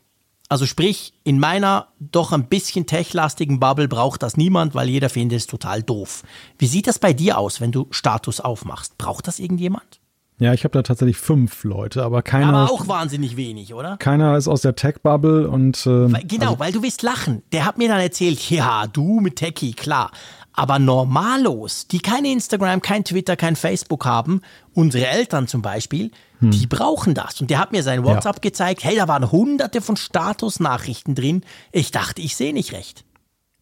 Also sprich, in meiner doch ein bisschen techlastigen Bubble braucht das niemand, weil jeder findet es total doof. Wie sieht das bei dir aus, wenn du Status aufmachst? Braucht das irgendjemand? Ja, ich habe da tatsächlich fünf Leute, aber keiner. Aber auch wahnsinnig wenig, oder? Keiner ist aus der Tech-Bubble und. Weil, genau, also, weil du willst lachen. Der hat mir dann erzählt, ja, du mit Techie, klar. Aber Normalos, die kein Instagram, kein Twitter, kein Facebook haben, unsere Eltern zum Beispiel, hm. die brauchen das. Und der hat mir sein WhatsApp ja. gezeigt, hey, da waren hunderte von Statusnachrichten drin. Ich dachte, ich sehe nicht recht.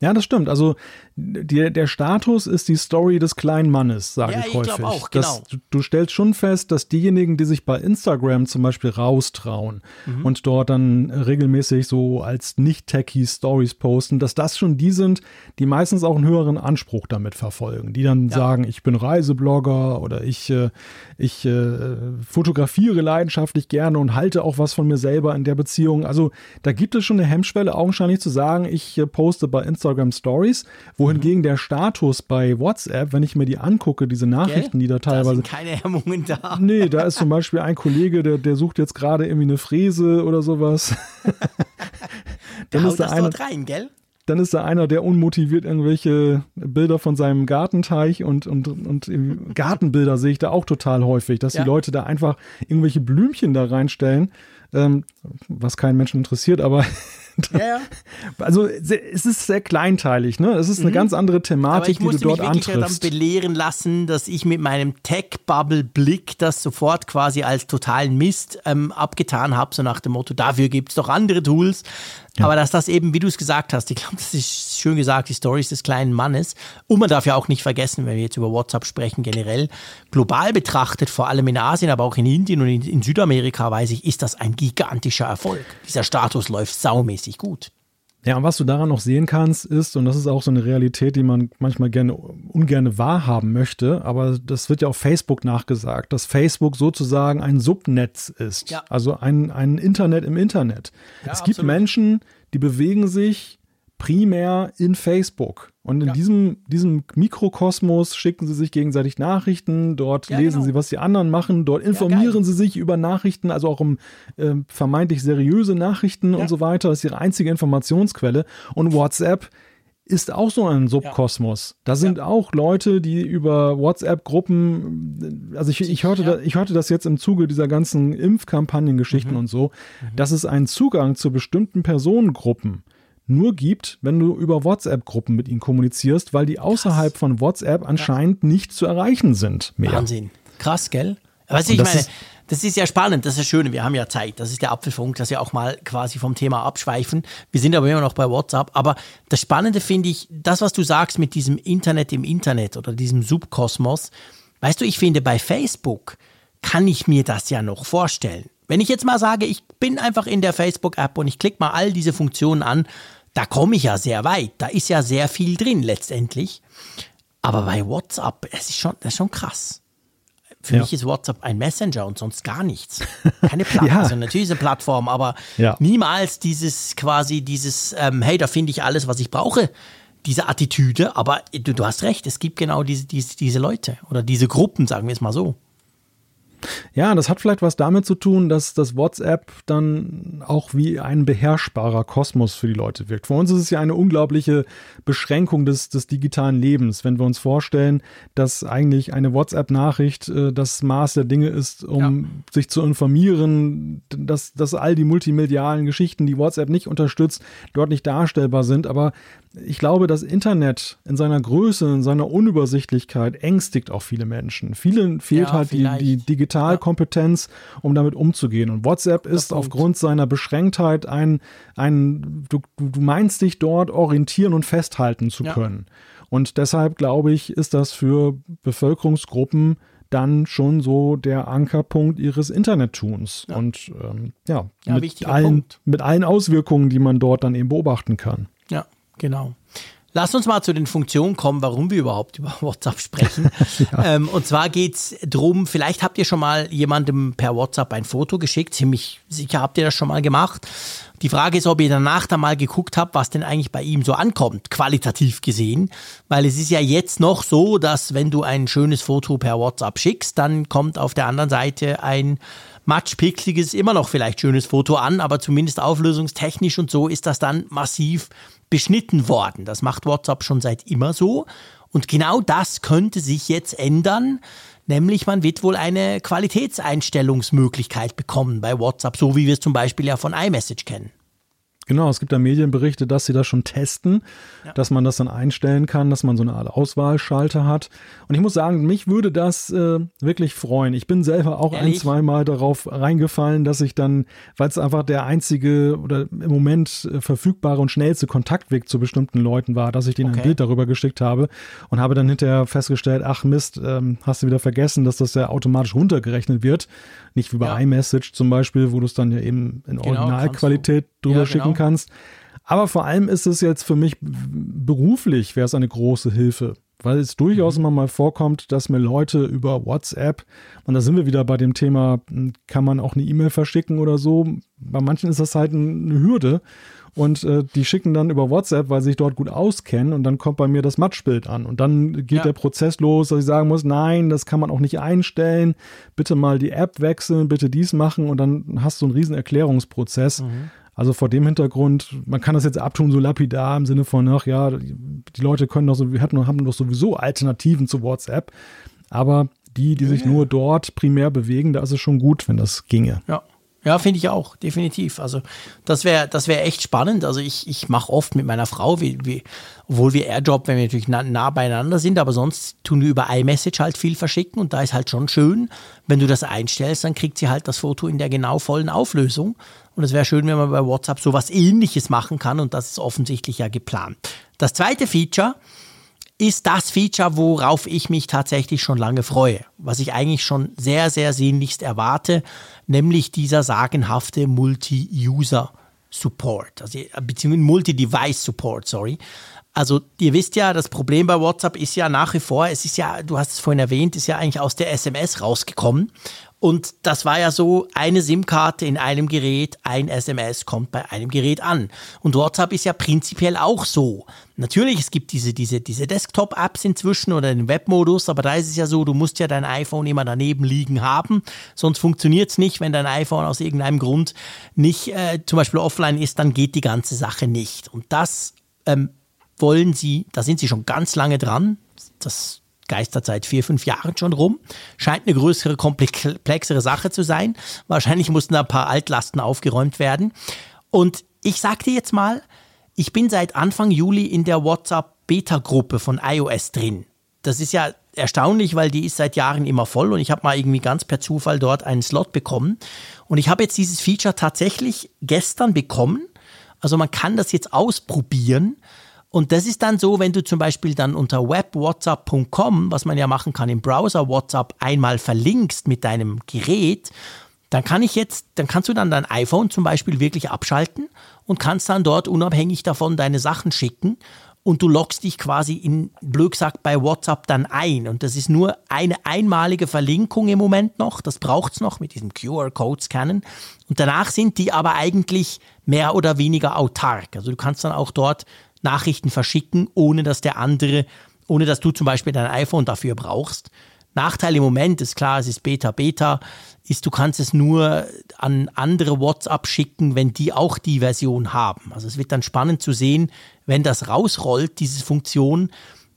Ja, das stimmt. Also die, der Status ist die Story des kleinen Mannes, sage ja, ich häufig. Ich auch, genau. Das, du, du, stellst schon fest, dass diejenigen, die sich bei Instagram zum Beispiel raustrauen mhm. und dort dann regelmäßig so als nicht-techie Stories posten, dass das schon die sind, die meistens auch einen höheren Anspruch damit verfolgen. Die dann ja. sagen, ich bin Reiseblogger oder ich, äh, ich äh, fotografiere leidenschaftlich gerne und halte auch was von mir selber in der Beziehung. Also da gibt es schon eine Hemmschwelle, augenscheinlich zu sagen, ich äh, poste bei Instagram Stories, wo wohingegen der Status bei WhatsApp, wenn ich mir die angucke, diese Nachrichten, Gell? die da teilweise. Da sind keine Hemmungen da. Nee, da ist zum Beispiel ein Kollege, der, der sucht jetzt gerade irgendwie eine Fräse oder sowas. dann ist da einer, rein, gell? Dann ist da einer, der unmotiviert irgendwelche Bilder von seinem Gartenteich und, und, und Gartenbilder sehe ich da auch total häufig, dass ja. die Leute da einfach irgendwelche Blümchen da reinstellen, ähm, was keinen Menschen interessiert, aber Ja, ja. Also es ist sehr kleinteilig, ne? Es ist eine mhm. ganz andere Thematik, die du dort antriffst. Ich musste mich dann belehren lassen, dass ich mit meinem Tech-Bubble-Blick das sofort quasi als totalen Mist ähm, abgetan habe, so nach dem Motto, dafür gibt es doch andere Tools. Ja. Aber dass das eben, wie du es gesagt hast, ich glaube, das ist schön gesagt, die Stories des kleinen Mannes. Und man darf ja auch nicht vergessen, wenn wir jetzt über WhatsApp sprechen, generell global betrachtet, vor allem in Asien, aber auch in Indien und in, in Südamerika, weiß ich, ist das ein gigantischer Erfolg. Dieser Status läuft saumäßig gut. Ja, und was du daran noch sehen kannst, ist, und das ist auch so eine Realität, die man manchmal gerne ungerne wahrhaben möchte, aber das wird ja auf Facebook nachgesagt, dass Facebook sozusagen ein Subnetz ist. Ja. Also ein, ein Internet im Internet. Ja, es gibt absolut. Menschen, die bewegen sich primär in Facebook. Und in ja. diesem, diesem Mikrokosmos schicken sie sich gegenseitig Nachrichten, dort ja, lesen genau. sie, was die anderen machen, dort informieren ja, sie sich über Nachrichten, also auch um äh, vermeintlich seriöse Nachrichten und so weiter. Das ist ihre einzige Informationsquelle. Und WhatsApp ist auch so ein Subkosmos. Da sind auch Leute, die über WhatsApp-Gruppen, also ich, ich, hörte da, ich hörte das jetzt im Zuge dieser ganzen Impfkampagnengeschichten mhm. und so, mhm. dass es einen Zugang zu bestimmten Personengruppen nur gibt, wenn du über WhatsApp-Gruppen mit ihnen kommunizierst, weil die außerhalb Krass. von WhatsApp anscheinend ja. nicht zu erreichen sind mehr. Wahnsinn. Krass, gell? Was ich meine, das ist ja spannend, das ist das Schöne, wir haben ja Zeit, das ist der Apfelfunk, dass wir auch mal quasi vom Thema abschweifen. Wir sind aber immer noch bei WhatsApp, aber das Spannende finde ich, das, was du sagst mit diesem Internet im Internet oder diesem Subkosmos, weißt du, ich finde bei Facebook kann ich mir das ja noch vorstellen. Wenn ich jetzt mal sage, ich bin einfach in der Facebook-App und ich klicke mal all diese Funktionen an, da komme ich ja sehr weit. Da ist ja sehr viel drin letztendlich. Aber bei WhatsApp, es ist schon, das ist schon krass. Für ja. mich ist WhatsApp ein Messenger und sonst gar nichts. Keine Plattform. ja. Also natürlich ist eine Plattform, aber ja. niemals dieses quasi dieses, ähm, hey, da finde ich alles, was ich brauche. Diese Attitüde, aber du, du hast recht, es gibt genau diese, diese, diese Leute oder diese Gruppen, sagen wir es mal so. Ja, das hat vielleicht was damit zu tun, dass das WhatsApp dann auch wie ein beherrschbarer Kosmos für die Leute wirkt. Für uns ist es ja eine unglaubliche Beschränkung des, des digitalen Lebens, wenn wir uns vorstellen, dass eigentlich eine WhatsApp-Nachricht äh, das Maß der Dinge ist, um ja. sich zu informieren, dass, dass all die multimedialen Geschichten, die WhatsApp nicht unterstützt, dort nicht darstellbar sind. Aber ich glaube, das Internet in seiner Größe, in seiner Unübersichtlichkeit ängstigt auch viele Menschen. Vielen fehlt ja, halt die, die Digitalkompetenz, um damit umzugehen. Und WhatsApp ist aufgrund seiner Beschränktheit ein, ein du, du meinst dich dort orientieren und festhalten zu können. Ja. Und deshalb glaube ich, ist das für Bevölkerungsgruppen dann schon so der Ankerpunkt ihres Internettuns. Ja. Und ähm, ja, ja mit, allen, mit allen Auswirkungen, die man dort dann eben beobachten kann. Ja, Genau. Lass uns mal zu den Funktionen kommen, warum wir überhaupt über WhatsApp sprechen. ja. ähm, und zwar geht es darum, vielleicht habt ihr schon mal jemandem per WhatsApp ein Foto geschickt. Ziemlich sicher habt ihr das schon mal gemacht. Die Frage ist, ob ihr danach da mal geguckt habt, was denn eigentlich bei ihm so ankommt, qualitativ gesehen. Weil es ist ja jetzt noch so, dass wenn du ein schönes Foto per WhatsApp schickst, dann kommt auf der anderen Seite ein matschpixeliges, immer noch vielleicht schönes Foto an, aber zumindest auflösungstechnisch und so ist das dann massiv beschnitten worden. Das macht WhatsApp schon seit immer so. Und genau das könnte sich jetzt ändern. Nämlich man wird wohl eine Qualitätseinstellungsmöglichkeit bekommen bei WhatsApp, so wie wir es zum Beispiel ja von iMessage kennen. Genau, es gibt da Medienberichte, dass sie das schon testen, ja. dass man das dann einstellen kann, dass man so eine Art Auswahlschalter hat. Und ich muss sagen, mich würde das äh, wirklich freuen. Ich bin selber auch Ehrlich? ein, zweimal darauf reingefallen, dass ich dann, weil es einfach der einzige oder im Moment äh, verfügbare und schnellste Kontaktweg zu bestimmten Leuten war, dass ich denen okay. ein Bild darüber geschickt habe und habe dann hinterher festgestellt, ach Mist, ähm, hast du wieder vergessen, dass das ja automatisch runtergerechnet wird. Nicht wie bei ja. iMessage zum Beispiel, wo du es dann ja eben in genau, Originalqualität drüber ja, schicken genau. kannst. Aber vor allem ist es jetzt für mich beruflich, wäre es eine große Hilfe. Weil es durchaus mhm. immer mal vorkommt, dass mir Leute über WhatsApp, und da sind wir wieder bei dem Thema, hm, kann man auch eine E-Mail verschicken oder so. Bei manchen ist das halt eine Hürde. Und äh, die schicken dann über WhatsApp, weil sie sich dort gut auskennen und dann kommt bei mir das Matchbild an. Und dann geht ja. der Prozess los, dass ich sagen muss, nein, das kann man auch nicht einstellen. Bitte mal die App wechseln, bitte dies machen und dann hast du einen riesen Erklärungsprozess. Mhm. Also vor dem Hintergrund, man kann das jetzt abtun, so lapidar im Sinne von, ach ja, die Leute können doch so, wir hatten, haben doch sowieso Alternativen zu WhatsApp. Aber die, die sich nur dort primär bewegen, da ist es schon gut, wenn das ginge. Ja, Ja, finde ich auch, definitiv. Also das wäre das wäre echt spannend. Also ich, ich mache oft mit meiner Frau, wie, wie, obwohl wir Airdrop, wenn wir natürlich nah, nah, beieinander sind, aber sonst tun wir über iMessage halt viel verschicken und da ist halt schon schön, wenn du das einstellst, dann kriegt sie halt das Foto in der genau vollen Auflösung. Und es wäre schön, wenn man bei WhatsApp sowas ähnliches machen kann und das ist offensichtlich ja geplant. Das zweite Feature, ist das Feature, worauf ich mich tatsächlich schon lange freue, was ich eigentlich schon sehr, sehr sehnlichst erwarte, nämlich dieser sagenhafte Multi-User-Support, also, beziehungsweise Multi-Device-Support, sorry. Also ihr wisst ja, das Problem bei WhatsApp ist ja nach wie vor, es ist ja, du hast es vorhin erwähnt, ist ja eigentlich aus der SMS rausgekommen. Und das war ja so, eine SIM-Karte in einem Gerät, ein SMS kommt bei einem Gerät an. Und WhatsApp ist ja prinzipiell auch so. Natürlich, es gibt diese, diese, diese Desktop-Apps inzwischen oder den Webmodus, aber da ist es ja so, du musst ja dein iPhone immer daneben liegen haben, sonst funktioniert es nicht. Wenn dein iPhone aus irgendeinem Grund nicht äh, zum Beispiel offline ist, dann geht die ganze Sache nicht. Und das ähm, wollen sie, da sind sie schon ganz lange dran. Das geistert seit vier, fünf Jahren schon rum. Scheint eine größere, komplexere Sache zu sein. Wahrscheinlich mussten da ein paar Altlasten aufgeräumt werden. Und ich sag dir jetzt mal, ich bin seit Anfang Juli in der WhatsApp-Beta-Gruppe von iOS drin. Das ist ja erstaunlich, weil die ist seit Jahren immer voll und ich habe mal irgendwie ganz per Zufall dort einen Slot bekommen. Und ich habe jetzt dieses Feature tatsächlich gestern bekommen. Also man kann das jetzt ausprobieren und das ist dann so, wenn du zum Beispiel dann unter webwhatsapp.com, was man ja machen kann im Browser WhatsApp, einmal verlinkst mit deinem Gerät, dann kann ich jetzt, dann kannst du dann dein iPhone zum Beispiel wirklich abschalten und kannst dann dort unabhängig davon deine Sachen schicken und du loggst dich quasi in blöd gesagt bei WhatsApp dann ein. Und das ist nur eine einmalige Verlinkung im Moment noch. Das braucht es noch mit diesem QR-Code scannen. Und danach sind die aber eigentlich mehr oder weniger autark. Also du kannst dann auch dort Nachrichten verschicken, ohne dass der andere, ohne dass du zum Beispiel dein iPhone dafür brauchst. Nachteil im Moment ist klar, es ist Beta Beta, ist du kannst es nur an andere WhatsApp schicken, wenn die auch die Version haben. Also es wird dann spannend zu sehen, wenn das rausrollt, diese Funktion,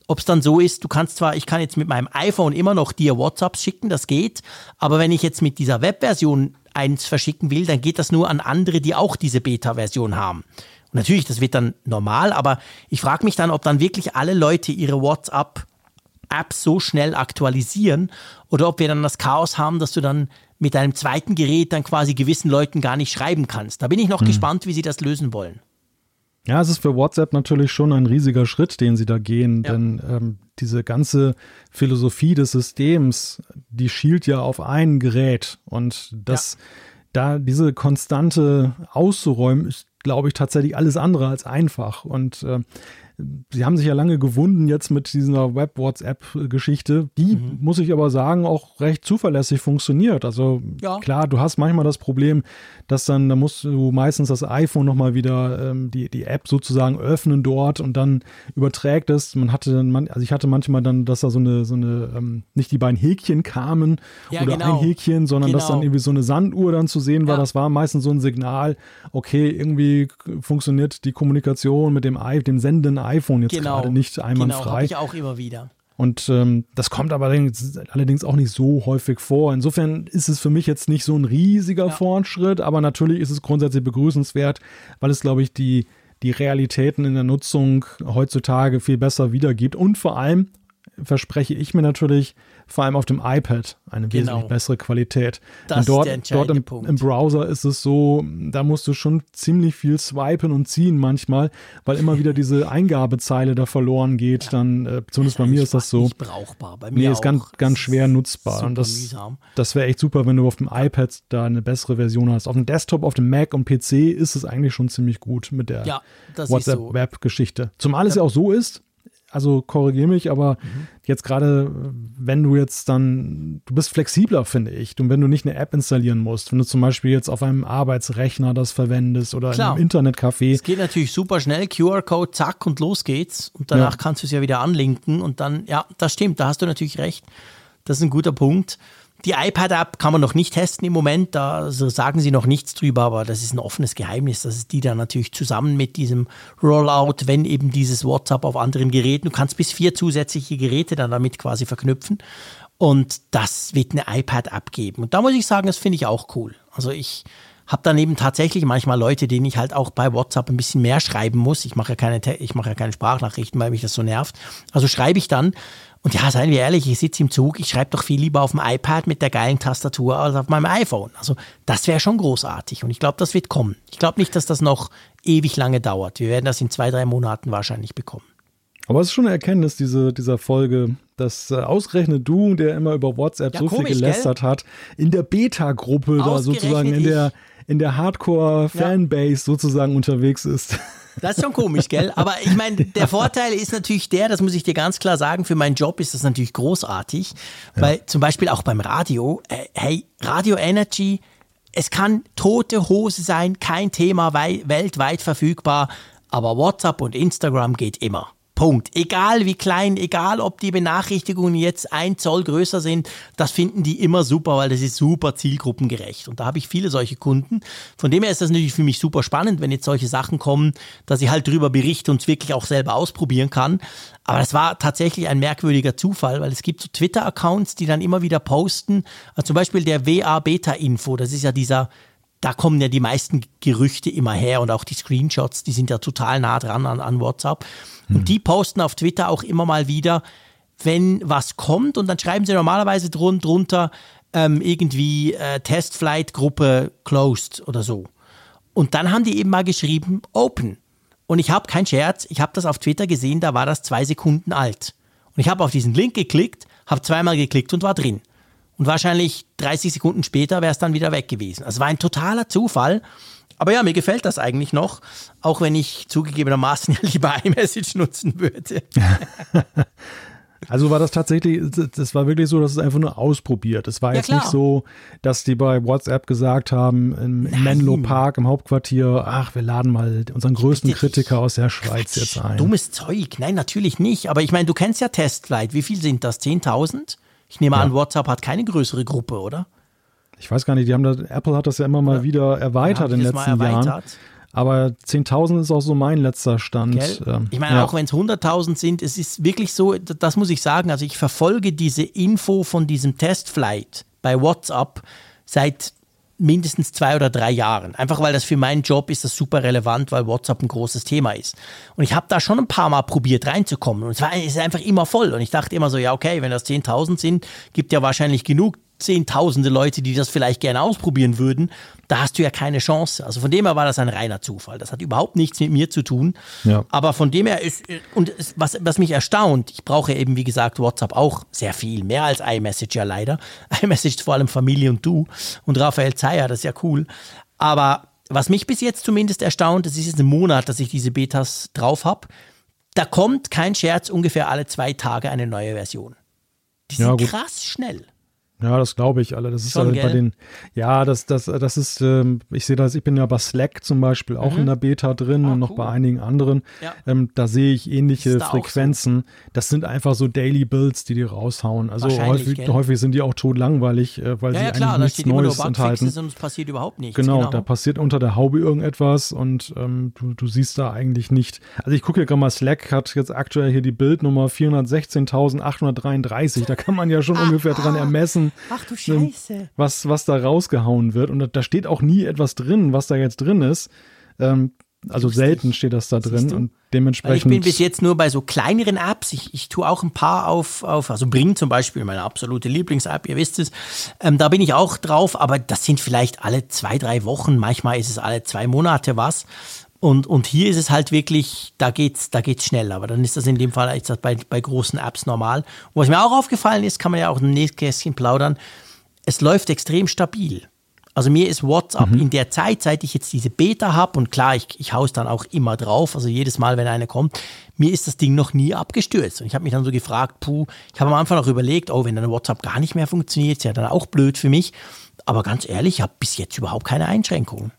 ob es dann so ist, du kannst zwar, ich kann jetzt mit meinem iPhone immer noch dir WhatsApps schicken, das geht, aber wenn ich jetzt mit dieser Webversion eins verschicken will, dann geht das nur an andere, die auch diese Beta-Version haben. Und natürlich, das wird dann normal, aber ich frage mich dann, ob dann wirklich alle Leute ihre WhatsApp-Apps so schnell aktualisieren oder ob wir dann das Chaos haben, dass du dann mit deinem zweiten Gerät dann quasi gewissen Leuten gar nicht schreiben kannst. Da bin ich noch hm. gespannt, wie sie das lösen wollen. Ja, es ist für WhatsApp natürlich schon ein riesiger Schritt, den sie da gehen, ja. denn ähm, diese ganze Philosophie des Systems, die schielt ja auf ein Gerät und das, ja. da diese Konstante auszuräumen, ist glaube ich, tatsächlich alles andere als einfach. Und äh, sie haben sich ja lange gewunden jetzt mit dieser Web-WhatsApp-Geschichte. Die, mhm. muss ich aber sagen, auch recht zuverlässig funktioniert. Also ja. klar, du hast manchmal das Problem, dass dann, da musst du meistens das iPhone nochmal wieder ähm, die, die App sozusagen öffnen dort und dann überträgt es. Man hatte dann, man, also ich hatte manchmal dann, dass da so eine, so eine, ähm, nicht die beiden Häkchen kamen ja, oder genau. ein Häkchen, sondern genau. dass dann irgendwie so eine Sanduhr dann zu sehen war. Ja. Das war meistens so ein Signal, okay, irgendwie funktioniert die Kommunikation mit dem, dem sendenden iPhone jetzt genau, gerade nicht einwandfrei. Genau, habe ich auch immer wieder. Und ähm, das kommt aber allerdings auch nicht so häufig vor. Insofern ist es für mich jetzt nicht so ein riesiger ja. Fortschritt, aber natürlich ist es grundsätzlich begrüßenswert, weil es, glaube ich, die, die Realitäten in der Nutzung heutzutage viel besser wiedergibt. Und vor allem verspreche ich mir natürlich, vor allem auf dem iPad eine genau. wesentlich bessere Qualität. Das und dort, ist der dort im, Punkt. im Browser ist es so, da musst du schon ziemlich viel swipen und ziehen manchmal, weil immer wieder diese Eingabezeile da verloren geht. Ja. Dann, äh, zumindest bei mir ist das so. Nicht brauchbar. Bei mir nee, ist ganz, ganz schwer nutzbar. Und das, das wäre echt super, wenn du auf dem iPad da eine bessere Version hast. Auf dem Desktop, auf dem Mac und PC ist es eigentlich schon ziemlich gut mit der ja, WhatsApp-Web-Geschichte. Zumal es ja auch so ist, also korrigiere mich, aber mhm. jetzt gerade, wenn du jetzt dann, du bist flexibler, finde ich. Und wenn du nicht eine App installieren musst, wenn du zum Beispiel jetzt auf einem Arbeitsrechner das verwendest oder Klar. einem Internetcafé. Es geht natürlich super schnell, QR-Code, zack und los geht's. Und danach ja. kannst du es ja wieder anlinken und dann, ja, das stimmt, da hast du natürlich recht. Das ist ein guter Punkt. Die iPad-App kann man noch nicht testen im Moment, da sagen sie noch nichts drüber, aber das ist ein offenes Geheimnis, dass es die dann natürlich zusammen mit diesem Rollout, wenn eben dieses WhatsApp auf anderen Geräten, du kannst bis vier zusätzliche Geräte dann damit quasi verknüpfen und das wird eine iPad-App geben. Und da muss ich sagen, das finde ich auch cool. Also ich Habe daneben tatsächlich manchmal Leute, denen ich halt auch bei WhatsApp ein bisschen mehr schreiben muss. Ich mache ja keine, ich mache ja keine Sprachnachrichten, weil mich das so nervt. Also schreibe ich dann. Und ja, seien wir ehrlich, ich sitze im Zug, ich schreibe doch viel lieber auf dem iPad mit der geilen Tastatur als auf meinem iPhone. Also das wäre schon großartig und ich glaube, das wird kommen. Ich glaube nicht, dass das noch ewig lange dauert. Wir werden das in zwei, drei Monaten wahrscheinlich bekommen. Aber es ist schon eine Erkenntnis diese, dieser Folge, dass äh, ausgerechnet du, der immer über WhatsApp ja, so komisch, viel gelästert gell? hat, in der Beta-Gruppe da sozusagen in der, in der Hardcore-Fanbase ja. sozusagen unterwegs ist. Das ist schon komisch, gell? Aber ich meine, der Vorteil ist natürlich der, das muss ich dir ganz klar sagen, für meinen Job ist das natürlich großartig, weil ja. zum Beispiel auch beim Radio, äh, hey, Radio Energy, es kann tote Hose sein, kein Thema, weltweit verfügbar, aber WhatsApp und Instagram geht immer. Punkt. Egal wie klein, egal ob die Benachrichtigungen jetzt ein Zoll größer sind, das finden die immer super, weil das ist super zielgruppengerecht. Und da habe ich viele solche Kunden. Von dem her ist das natürlich für mich super spannend, wenn jetzt solche Sachen kommen, dass ich halt darüber berichte und es wirklich auch selber ausprobieren kann. Aber das war tatsächlich ein merkwürdiger Zufall, weil es gibt so Twitter-Accounts, die dann immer wieder posten. Also zum Beispiel der WA Beta Info, das ist ja dieser da kommen ja die meisten Gerüchte immer her und auch die Screenshots, die sind ja total nah dran an, an WhatsApp. Und hm. die posten auf Twitter auch immer mal wieder, wenn was kommt und dann schreiben sie normalerweise drun drunter ähm, irgendwie äh, Testflight-Gruppe closed oder so. Und dann haben die eben mal geschrieben Open. Und ich habe keinen Scherz, ich habe das auf Twitter gesehen, da war das zwei Sekunden alt. Und ich habe auf diesen Link geklickt, habe zweimal geklickt und war drin. Und wahrscheinlich 30 Sekunden später wäre es dann wieder weg gewesen. Also war ein totaler Zufall. Aber ja, mir gefällt das eigentlich noch, auch wenn ich zugegebenermaßen ja lieber iMessage nutzen würde. Also war das tatsächlich, das war wirklich so, dass es einfach nur ausprobiert. Es war ja, jetzt klar. nicht so, dass die bei WhatsApp gesagt haben, im Nein. Menlo Park im Hauptquartier, ach, wir laden mal unseren größten Kritiker aus der Schweiz Quatsch, jetzt ein. Dummes Zeug. Nein, natürlich nicht. Aber ich meine, du kennst ja Testflight. Wie viel sind das? 10.000? Ich nehme ja. an, WhatsApp hat keine größere Gruppe, oder? ich weiß gar nicht, die haben das, Apple hat das ja immer mal ja. wieder erweitert ja, in den letzten Jahren. Aber 10.000 ist auch so mein letzter Stand. Ähm, ich meine, ja. auch wenn es 100.000 sind, es ist wirklich so, das muss ich sagen, also ich verfolge diese Info von diesem Testflight bei WhatsApp seit mindestens zwei oder drei Jahren. Einfach weil das für meinen Job ist das super relevant, weil WhatsApp ein großes Thema ist. Und ich habe da schon ein paar Mal probiert reinzukommen und es war es ist einfach immer voll. Und ich dachte immer so, ja okay, wenn das 10.000 sind, gibt ja wahrscheinlich genug zehntausende Leute, die das vielleicht gerne ausprobieren würden, da hast du ja keine Chance. Also von dem her war das ein reiner Zufall. Das hat überhaupt nichts mit mir zu tun. Ja. Aber von dem her ist, und was, was mich erstaunt, ich brauche eben, wie gesagt, WhatsApp auch sehr viel, mehr als iMessage ja leider. iMessage vor allem Familie und du und Raphael Zeyer, das ist ja cool. Aber was mich bis jetzt zumindest erstaunt, das ist jetzt ein Monat, dass ich diese Betas drauf habe. Da kommt kein Scherz ungefähr alle zwei Tage eine neue Version. Die sind ja, krass schnell. Ja, das glaube ich alle. Das ist Schon, halt bei den, ja, das, das, das ist, ähm, ich sehe das, ich bin ja bei Slack zum Beispiel auch mhm. in der Beta drin ah, und noch cool. bei einigen anderen. Ja. Ähm, da sehe ich ähnliche Frequenzen. So? Das sind einfach so Daily Builds, die die raushauen. Also häufig, häufig sind die auch tot langweilig, äh, weil ja, sie ja, klar, eigentlich nichts Neues enthalten. Und es passiert überhaupt nichts. Genau, genau, da passiert unter der Haube irgendetwas und ähm, du, du siehst da eigentlich nicht. Also ich gucke hier gerade mal, Slack hat jetzt aktuell hier die Bildnummer 416.833. Da kann man ja schon ungefähr dran ermessen, Ach du Scheiße. Was, was da rausgehauen wird. Und da steht auch nie etwas drin, was da jetzt drin ist. Ähm, also Lustig. selten steht das da drin und dementsprechend. Weil ich bin bis jetzt nur bei so kleineren Apps. Ich, ich tue auch ein paar auf, auf also Bring zum Beispiel, meine absolute Lieblings-App, ihr wisst es. Ähm, da bin ich auch drauf, aber das sind vielleicht alle zwei, drei Wochen. Manchmal ist es alle zwei Monate was. Und, und hier ist es halt wirklich, da geht's, da geht's schnell. Aber dann ist das in dem Fall ist das bei, bei großen Apps normal. Und was mir auch aufgefallen ist, kann man ja auch im Nächstkästchen plaudern. Es läuft extrem stabil. Also mir ist WhatsApp mhm. in der Zeit, seit ich jetzt diese Beta habe, und klar, ich, ich haue es dann auch immer drauf, also jedes Mal, wenn eine kommt, mir ist das Ding noch nie abgestürzt. Und ich habe mich dann so gefragt, puh, ich habe am Anfang auch überlegt, oh, wenn dann WhatsApp gar nicht mehr funktioniert, ist ja dann auch blöd für mich. Aber ganz ehrlich, ich habe bis jetzt überhaupt keine Einschränkungen.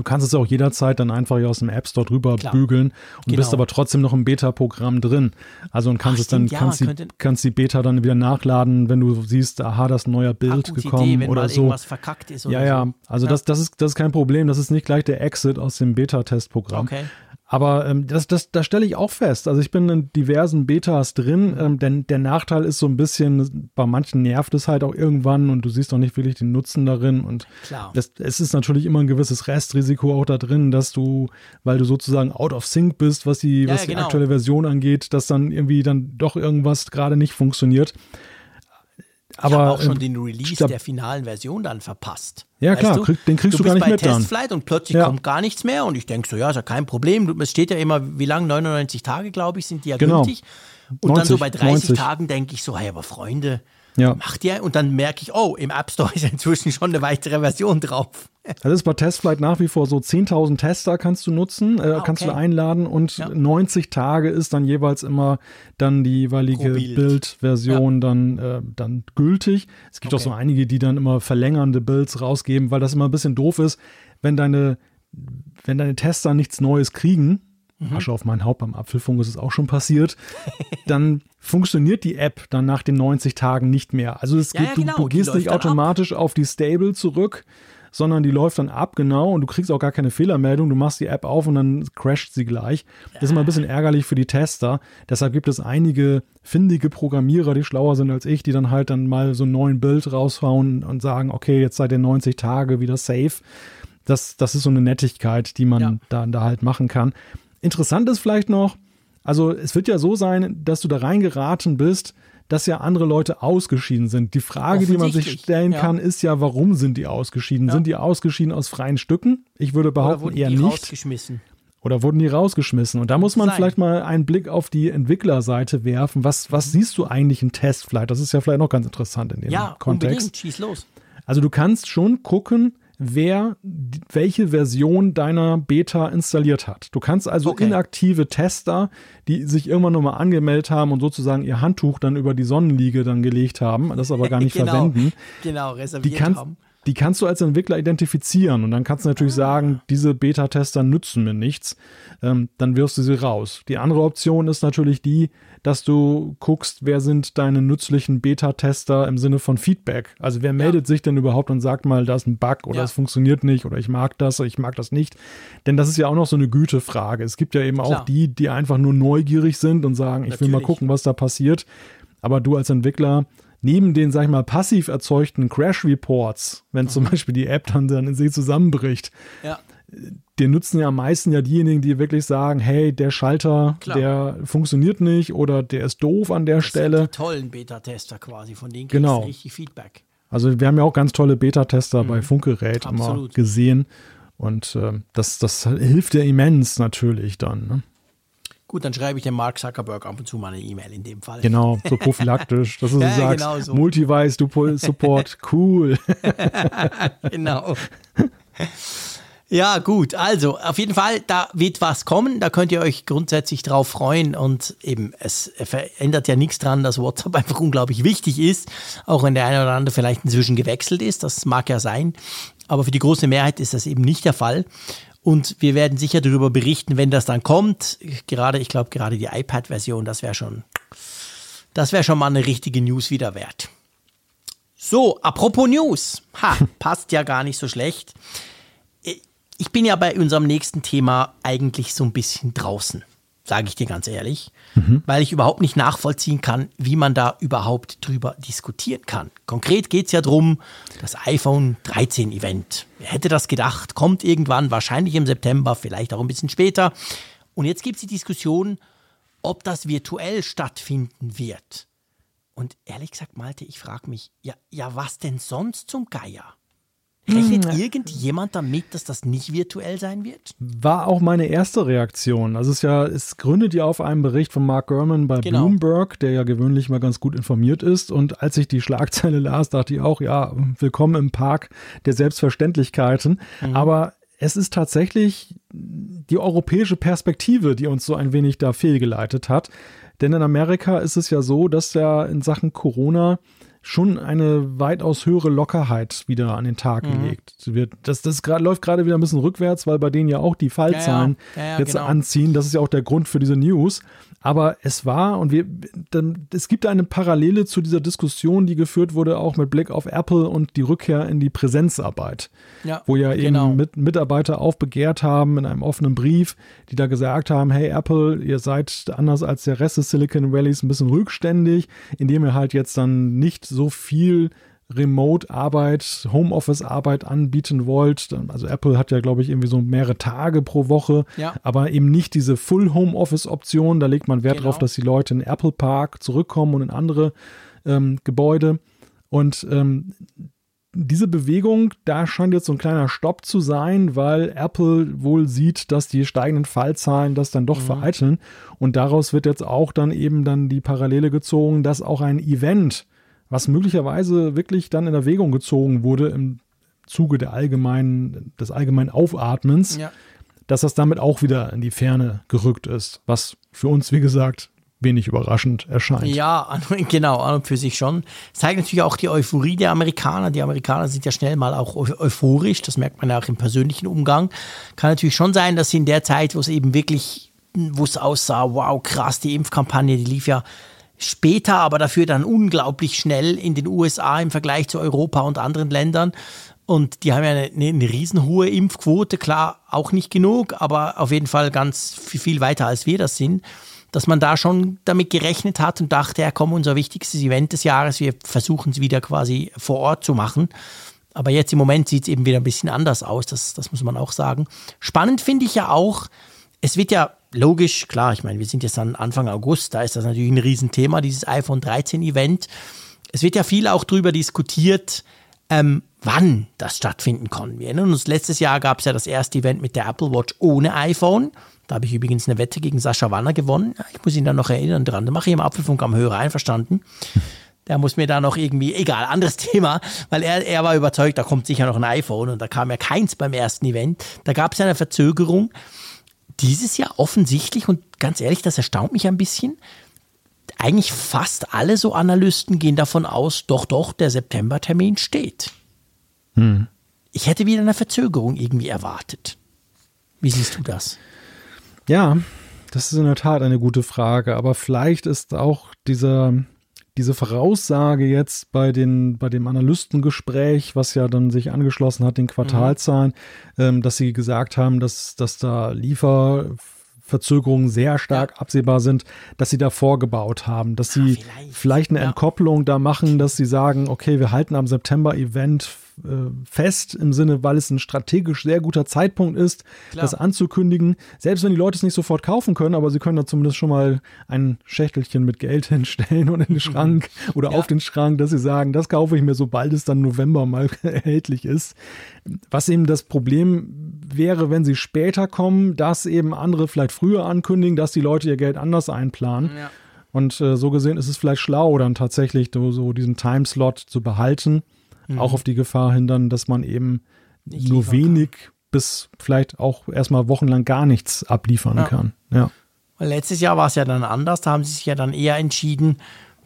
Du kannst es auch jederzeit dann einfach aus dem App Store drüber Klar. bügeln und genau. bist aber trotzdem noch im Beta-Programm drin. Also und kannst Ach, es dann, ja, kannst, die, kannst die Beta dann wieder nachladen, wenn du siehst, aha, das neuer Bild gekommen Idee, oder so. Ja, ja. Also ja. Das, das, ist, das ist kein Problem. Das ist nicht gleich der Exit aus dem Beta-Testprogramm. Okay. Aber ähm, das, das, das stelle ich auch fest. Also ich bin in diversen Betas drin, ähm, denn der Nachteil ist so ein bisschen, bei manchen nervt es halt auch irgendwann und du siehst auch nicht wirklich den Nutzen darin. Und Klar. Das, es ist natürlich immer ein gewisses Restrisiko auch da drin, dass du, weil du sozusagen out of sync bist, was die, Ja, was ja, die genau. aktuelle Version angeht, dass dann irgendwie dann doch irgendwas gerade nicht funktioniert. Aber Aber auch schon ähm, den Release stab- der finalen Version dann verpasst. Ja, Weißt klar, du? den kriegst du gar bist nicht bei mit dann. Testflight und plötzlich Ja. kommt gar nichts mehr und ich denke so, ja, ist ja kein Problem. Du- Es steht ja immer, wie lang? 99 Tage, glaube ich, sind die ja Genau. gültig. Und dann so 90, bei 30 90. Tagen denke ich so, hey, aber Freunde, Ja. macht ihr? Und dann merke ich, oh, im App Store ist inzwischen schon eine weitere Version drauf. Das ist bei Testflight nach wie vor so 10.000 Tester kannst du nutzen, äh, Ah, kannst du okay. einladen und Ja. 90 Tage ist dann jeweils immer dann die jeweilige Pro Bild. Bildversion dann, äh, dann gültig. Es gibt auch Okay. so einige, die dann immer verlängernde Builds rausgeben, weil das immer ein bisschen doof ist, wenn deine, wenn deine Tester nichts Neues kriegen. Mhm. Asche auf mein Haupt beim Apfelfunk ist es auch schon passiert. dann funktioniert die App dann nach den 90 Tagen nicht mehr. Also es Ja, geht, ja, du, genau, du die gehst nicht dann ab. automatisch auf die Stable zurück, sondern die läuft dann ab, genau, und du kriegst auch gar keine Fehlermeldung. Du machst die App auf und dann crasht sie gleich. Das ist immer ein bisschen ärgerlich für die Tester. Deshalb gibt es einige findige Programmierer, die schlauer sind als ich, die dann halt dann mal so einen neuen Bild raushauen und sagen, okay, jetzt seid ihr 90 Tage wieder safe. Das, das ist so eine Nettigkeit, die man Ja. da, da halt machen kann. Interessant ist vielleicht noch, also es wird ja so sein, dass du da reingeraten bist, dass ja andere Leute ausgeschieden sind. Die Frage, die man sich stellen ja. kann, ist ja, warum sind die ausgeschieden? Ja. Sind die ausgeschieden aus freien Stücken? Ich würde Oder behaupten, wurden eher die nicht. rausgeschmissen? Oder wurden die rausgeschmissen? Und da muss man sein. vielleicht mal einen Blick auf die Entwicklerseite werfen. Was, was siehst du eigentlich in Testflight? Das ist ja vielleicht noch ganz interessant in dem Ja, Kontext. unbedingt. Schieß los. Also du kannst schon gucken, wer welche Version deiner Beta installiert hat. Du kannst also Okay. inaktive Tester, die sich irgendwann nochmal angemeldet haben und sozusagen ihr Handtuch dann über die Sonnenliege dann gelegt haben, das aber gar nicht Genau. verwenden. Genau, Die reserviert kannst, haben. Die kannst du als Entwickler identifizieren und dann kannst du natürlich sagen, diese Beta-Tester nützen mir nichts. Ähm, dann wirfst du sie raus. Die andere Option ist natürlich die, dass du guckst, wer sind deine nützlichen Beta-Tester im Sinne von Feedback. Also wer meldet sich denn überhaupt und sagt mal, da ist ein Bug oder Ja. es funktioniert nicht oder ich mag das oder ich mag das nicht. Denn das ist ja auch noch so eine Gütefrage. Es gibt ja eben auch Klar. die, die einfach nur neugierig sind und sagen, ich will mal Natürlich. gucken, was da passiert. Aber du als Entwickler, neben den, sag ich mal, passiv erzeugten Crash-Reports, wenn zum Beispiel die App dann, dann in sich zusammenbricht, Ja. die nutzen ja am meisten ja diejenigen, die wirklich sagen, hey, der Schalter, Klar. der funktioniert nicht oder der ist doof an der Das sind Stelle. die tollen Beta-Tester quasi, von denen kriegst Genau. richtig Feedback. Also wir haben ja auch ganz tolle Beta-Tester bei Funkgerät immer Mhm. Gesehen. Und ähm, das, das hilft ja immens natürlich dann. Ne? Gut, dann schreibe ich dem Mark Zuckerberg ab und zu mal eine E-Mail in dem Fall. Genau, so prophylaktisch, dass du Ja, so sagst, genau so. Multivice, Support, cool. genau. Ja, gut. Also, auf jeden Fall, da wird was kommen. Da könnt ihr euch grundsätzlich drauf freuen. Und eben, es verändert ja nichts dran, dass WhatsApp einfach unglaublich wichtig ist. Auch wenn der eine oder andere vielleicht inzwischen gewechselt ist. Das mag ja sein. Aber für die große Mehrheit ist das eben nicht der Fall. Und wir werden sicher darüber berichten, wenn das dann kommt. Gerade, ich glaube, gerade die iPad-Version, das wäre schon, das wäre schon mal eine richtige News wieder wert. So, apropos News. Ha, passt ja gar nicht so schlecht. Ich bin ja bei unserem nächsten Thema eigentlich so ein bisschen draußen, sage ich dir ganz ehrlich, weil ich überhaupt nicht nachvollziehen kann, wie man da überhaupt drüber diskutieren kann. Konkret geht es ja drum, das iPhone 13 Event. Wer hätte das gedacht? Kommt irgendwann, wahrscheinlich im September, vielleicht auch ein bisschen später. Und jetzt gibt es die Diskussion, ob das virtuell stattfinden wird. Und ehrlich gesagt, Malte, ich frage mich, ja, ja, was denn sonst zum Geier? Rechnet irgendjemand damit, dass das nicht virtuell sein wird? War auch meine erste Reaktion. Also es ist ja, es gründet ja auf einem Bericht von Mark Gurman bei Genau. Bloomberg, der ja gewöhnlich mal ganz gut informiert ist. Und als ich die Schlagzeile las, dachte ich auch, ja, willkommen im Park der Selbstverständlichkeiten. Aber es ist tatsächlich die europäische Perspektive, die uns so ein wenig da fehlgeleitet hat. Denn in Amerika ist es ja so, dass ja in Sachen Corona schon eine weitaus höhere Lockerheit wieder an den Tag mhm. gelegt wird. Das, das grad, läuft gerade wieder ein bisschen rückwärts, weil bei denen ja auch die Fallzahlen ja, ja. Ja, jetzt genau. anziehen. Das ist ja auch der Grund für diese News. Aber es war, und wir, dann, es gibt eine Parallele zu dieser Diskussion, die geführt wurde, auch mit Blick auf Apple und die Rückkehr in die Präsenzarbeit. Wo ja genau. eben mit, Mitarbeiter aufbegehrt haben in einem offenen Brief, die da gesagt haben, hey Apple, ihr seid anders als der Rest des Silicon Valleys ein bisschen rückständig, indem ihr halt jetzt dann nicht so viel Remote-Arbeit, Homeoffice-Arbeit anbieten wollt. Also Apple hat ja, glaube ich, irgendwie so mehrere Tage pro Woche, ja. aber eben nicht diese Full-Homeoffice-Option. Da legt man Wert genau. darauf, dass die Leute in Apple Park zurückkommen und in andere ähm, Gebäude. Und ähm, diese Bewegung, da scheint jetzt so ein kleiner Stopp zu sein, weil Apple wohl sieht, dass die steigenden Fallzahlen das dann doch mhm. vereiteln. Und daraus wird jetzt auch dann eben dann die Parallele gezogen, dass auch ein Event was möglicherweise wirklich dann in Erwägung gezogen wurde im Zuge der allgemeinen, des allgemeinen Aufatmens, ja. dass das damit auch wieder in die Ferne gerückt ist, was für uns, wie gesagt, wenig überraschend erscheint. Ja, genau, an und für sich schon. Zeigt natürlich auch die Euphorie der Amerikaner. Die Amerikaner sind ja schnell mal auch euphorisch, das merkt man ja auch im persönlichen Umgang. Kann natürlich schon sein, dass sie in der Zeit, wo es eben wirklich, wo es aussah, wow, krass, die Impfkampagne, die lief ja später, aber dafür dann unglaublich schnell in den USA im Vergleich zu Europa und anderen Ländern. Und die haben ja eine, eine riesenhohe Impfquote, klar, auch nicht genug, aber auf jeden Fall ganz viel weiter als wir das sind. Dass man da schon damit gerechnet hat und dachte, ja komm, unser wichtigstes Event des Jahres, wir versuchen es wieder quasi vor Ort zu machen. Aber jetzt im Moment sieht es eben wieder ein bisschen anders aus, das, das muss man auch sagen. Spannend finde ich ja auch, es wird ja logisch, klar, ich meine, wir sind jetzt dann Anfang August, da ist das natürlich ein Riesenthema, dieses iPhone 13 Event. Es wird ja viel auch darüber diskutiert, ähm, wann das stattfinden kann. Wir erinnern uns, letztes Jahr gab es ja das erste Event mit der Apple Watch ohne iPhone. Da habe ich übrigens eine Wette gegen Sascha Wanner gewonnen. Ich muss ihn dann noch erinnern dran. Da mache ich im Apfelfunk am Hörer einverstanden. Der muss mir da noch irgendwie, egal, anderes Thema, weil er, er war überzeugt, da kommt sicher noch ein iPhone und da kam ja keins beim ersten Event. Da gab es ja eine Verzögerung dieses Jahr offensichtlich, und ganz ehrlich, das erstaunt mich ein bisschen, eigentlich fast alle so Analysten gehen davon aus, doch, doch, der Septembertermin steht. Hm. Ich hätte wieder eine Verzögerung irgendwie erwartet. Wie siehst du das? Ja, das ist in der Tat eine gute Frage, aber vielleicht ist auch dieser, diese Voraussage jetzt bei, den, bei dem Analystengespräch, was ja dann sich angeschlossen hat, den Quartalzahlen, mhm. ähm, dass sie gesagt haben, dass, dass da Lieferverzögerungen sehr stark ja. absehbar sind, dass sie da vorgebaut haben, dass sie ja, vielleicht. vielleicht. eine ja. Entkopplung da machen, dass sie sagen, okay, wir halten am September-Event fest im Sinne, weil es ein strategisch sehr guter Zeitpunkt ist, Klar. das anzukündigen. Selbst wenn die Leute es nicht sofort kaufen können, aber sie können da zumindest schon mal ein Schächtelchen mit Geld hinstellen und in den Schrank oder ja. auf den Schrank, dass sie sagen, das kaufe ich mir, sobald es dann November mal erhältlich ist. Was eben das Problem wäre, wenn sie später kommen, dass eben andere vielleicht früher ankündigen, dass die Leute ihr Geld anders einplanen. Ja. Und äh, so gesehen ist es vielleicht schlau, dann tatsächlich so diesen Timeslot zu behalten. Mhm. Auch auf die Gefahr hin dann, dass man eben Nicht nur wenig kann. bis vielleicht auch erstmal wochenlang gar nichts abliefern ja. kann. Ja. Letztes Jahr war es ja dann anders. Da haben sie sich ja dann eher entschieden,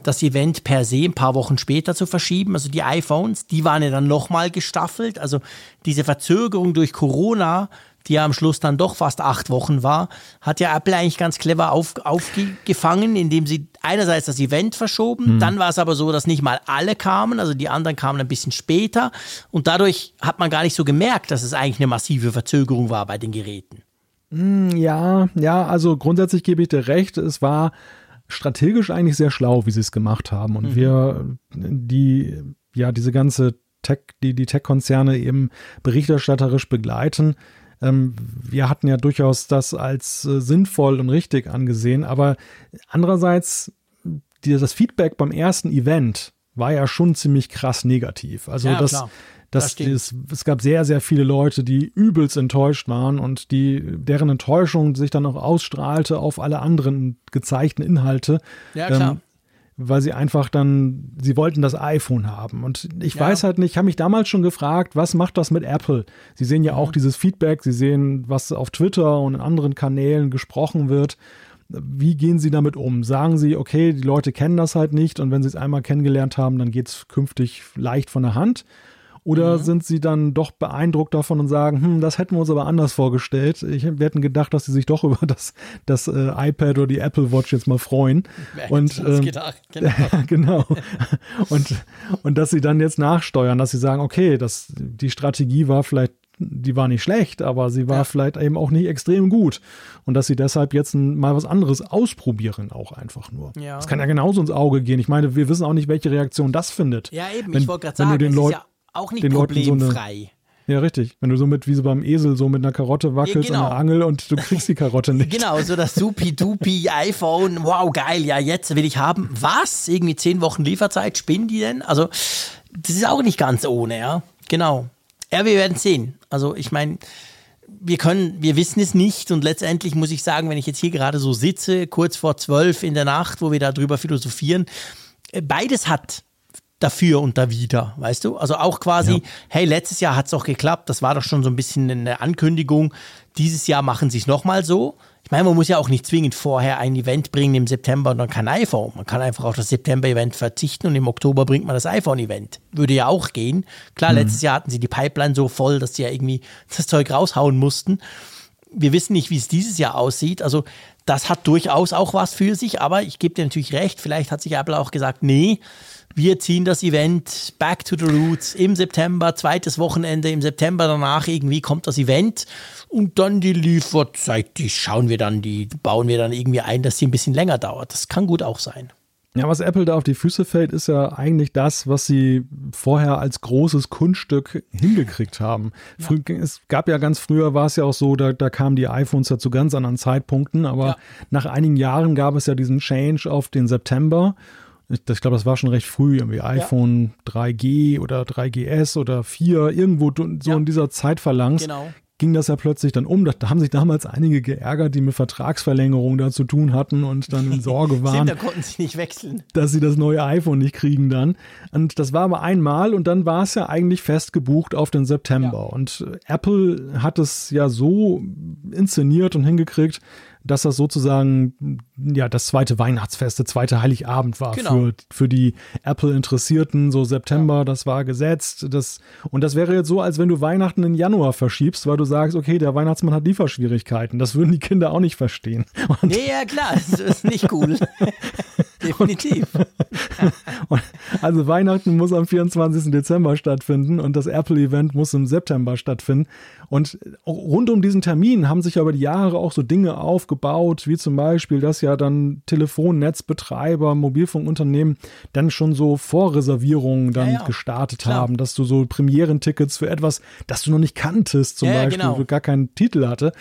das Event per se ein paar Wochen später zu verschieben. Also die iPhones, die waren ja dann nochmal gestaffelt. Also diese Verzögerung durch Corona die ja am Schluss dann doch fast acht Wochen war, hat ja Apple eigentlich ganz clever auf, aufgefangen, indem sie einerseits das Event verschoben, mhm. dann war es aber so, dass nicht mal alle kamen, also die anderen kamen ein bisschen später und dadurch hat man gar nicht so gemerkt, dass es eigentlich eine massive Verzögerung war bei den Geräten. Hm, ja, ja, also grundsätzlich gebe ich dir recht, es war strategisch eigentlich sehr schlau, wie sie es gemacht haben und mhm. wir, die, ja, diese ganze Tech, die die Tech-Konzerne eben berichterstatterisch begleiten, ähm, wir hatten ja durchaus das als äh, sinnvoll und richtig angesehen, aber andererseits die, das Feedback beim ersten Event war ja schon ziemlich krass negativ. Also ja, das, klar. Das, das, es gab sehr, sehr viele Leute, die übelst enttäuscht waren und die, deren Enttäuschung sich dann auch ausstrahlte auf alle anderen gezeigten Inhalte. Ja, klar. Ähm, weil sie einfach dann, sie wollten das iPhone haben. Und ich ja. weiß halt nicht, ich habe mich damals schon gefragt, was macht das mit Apple? Sie sehen ja mhm. auch dieses Feedback, sie sehen, was auf Twitter und in anderen Kanälen gesprochen wird. Wie gehen Sie damit um? Sagen Sie, okay, die Leute kennen das halt nicht und wenn sie es einmal kennengelernt haben, dann geht es künftig leicht von der Hand? Oder mhm. sind sie dann doch beeindruckt davon und sagen, hm, das hätten wir uns aber anders vorgestellt. Ich, wir hätten gedacht, dass sie sich doch über das, das äh, iPad oder die Apple Watch jetzt mal freuen. Wer und ähm, gedacht, genau. genau. und, und dass sie dann jetzt nachsteuern, dass sie sagen, okay, das, die Strategie war vielleicht die war nicht schlecht, aber sie war ja. vielleicht eben auch nicht extrem gut. Und dass sie deshalb jetzt mal was anderes ausprobieren, auch einfach nur. Ja. Das kann ja genauso ins Auge gehen. Ich meine, wir wissen auch nicht, welche Reaktion das findet. Ja, eben, wenn, ich wollte gerade sagen, den Leuten, ja auch nicht problemfrei. So ja, richtig. Wenn du so mit, wie so beim Esel, so mit einer Karotte wackelst ja, genau. an der Angel und du kriegst die Karotte nicht. genau, so das supi-dupi iPhone, wow, geil, ja, jetzt will ich haben. Was? Irgendwie zehn Wochen Lieferzeit, spinnen die denn? Also, das ist auch nicht ganz ohne, ja. Genau. Ja, wir werden sehen. Also, ich meine, wir können, wir wissen es nicht und letztendlich muss ich sagen, wenn ich jetzt hier gerade so sitze, kurz vor zwölf in der Nacht, wo wir darüber philosophieren, äh, beides hat dafür und da wieder, weißt du? Also auch quasi, ja. hey, letztes Jahr hat es auch geklappt, das war doch schon so ein bisschen eine Ankündigung. Dieses Jahr machen sie es nochmal so. Ich meine, man muss ja auch nicht zwingend vorher ein Event bringen im September und dann kein iPhone. Man kann einfach auf das September-Event verzichten und im Oktober bringt man das iPhone-Event. Würde ja auch gehen. Klar, mhm. letztes Jahr hatten sie die Pipeline so voll, dass sie ja irgendwie das Zeug raushauen mussten. Wir wissen nicht, wie es dieses Jahr aussieht. Also das hat durchaus auch was für sich, aber ich gebe dir natürlich recht, vielleicht hat sich Apple auch gesagt, nee, wir ziehen das Event Back to the Roots im September, zweites Wochenende im September danach irgendwie kommt das Event und dann die Lieferzeit, die schauen wir dann, die bauen wir dann irgendwie ein, dass sie ein bisschen länger dauert. Das kann gut auch sein. Ja, was Apple da auf die Füße fällt, ist ja eigentlich das, was sie vorher als großes Kunststück hingekriegt haben. Ja. Frü es gab ja ganz früher, war es ja auch so, da, da kamen die iPhones ja zu ganz anderen Zeitpunkten, aber ja. nach einigen Jahren gab es ja diesen Change auf den September ich, ich glaube, das war schon recht früh, irgendwie iPhone ja. 3G oder 3GS oder 4, irgendwo so ja. in dieser Zeitphalanx. Genau ging das ja plötzlich dann um. Da, haben sich damals einige geärgert, die mit Vertragsverlängerungen da zu tun hatten und dann in Sorge waren. da konnten sie nicht wechseln. Dass sie das neue iPhone nicht kriegen dann. Und das war aber einmal und dann war es ja eigentlich fest gebucht auf den September. Ja. Und Apple hat es ja so inszeniert und hingekriegt, dass das sozusagen ja das zweite Weihnachtsfest, der zweite Heiligabend war genau. für, für die Apple-Interessierten. So September, ja. das war gesetzt. Das, und das wäre jetzt so, als wenn du Weihnachten in Januar verschiebst, weil du sagst, okay, der Weihnachtsmann hat Lieferschwierigkeiten. Das würden die Kinder auch nicht verstehen. Und nee, ja klar, das ist nicht cool. Definitiv. also Weihnachten muss am 24. Dezember stattfinden und das Apple-Event muss im September stattfinden. Und rund um diesen Termin haben sich aber die Jahre auch so Dinge aufgebaut, wie zum Beispiel, dass ja dann Telefonnetzbetreiber, Mobilfunkunternehmen dann schon so Vorreservierungen dann ja, ja. gestartet Klar. haben, dass du so Premierentickets für etwas, das du noch nicht kanntest, zum ja, Beispiel, genau. gar keinen Titel hatte.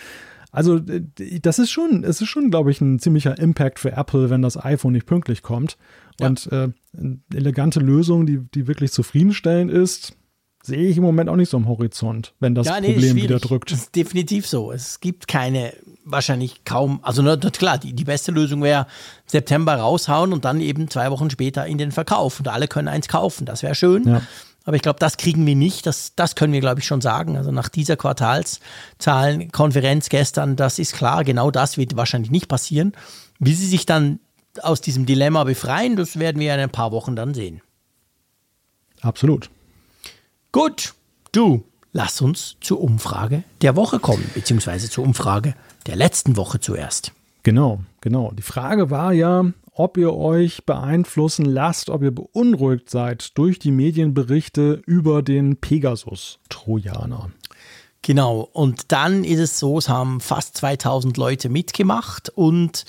Also das ist schon, es ist schon, glaube ich, ein ziemlicher Impact für Apple, wenn das iPhone nicht pünktlich kommt. Und äh, eine elegante Lösung, die, die wirklich zufriedenstellend ist, sehe ich im Moment auch nicht so am Horizont, wenn das ja, nee, Problem wieder drückt. Das ist definitiv so. Es gibt keine, wahrscheinlich kaum, also na, klar, die, die beste Lösung wäre September raushauen und dann eben zwei Wochen später in den Verkauf und alle können eins kaufen. Das wäre schön. Ja. Aber ich glaube, das kriegen wir nicht. Das, das können wir, glaube ich, schon sagen. Also nach dieser Quartalszahlenkonferenz gestern, das ist klar, genau das wird wahrscheinlich nicht passieren. Wie sie sich dann aus diesem Dilemma befreien, das werden wir in ein paar Wochen dann sehen. Absolut. Gut, du, lass uns zur Umfrage der Woche kommen, beziehungsweise zur Umfrage der letzten Woche zuerst. Genau, genau. Die Frage war ja, ob ihr euch beeinflussen lasst, ob ihr beunruhigt seid durch die Medienberichte über den Pegasus-Trojaner. Genau, und dann ist es so, es haben fast 2000 Leute mitgemacht und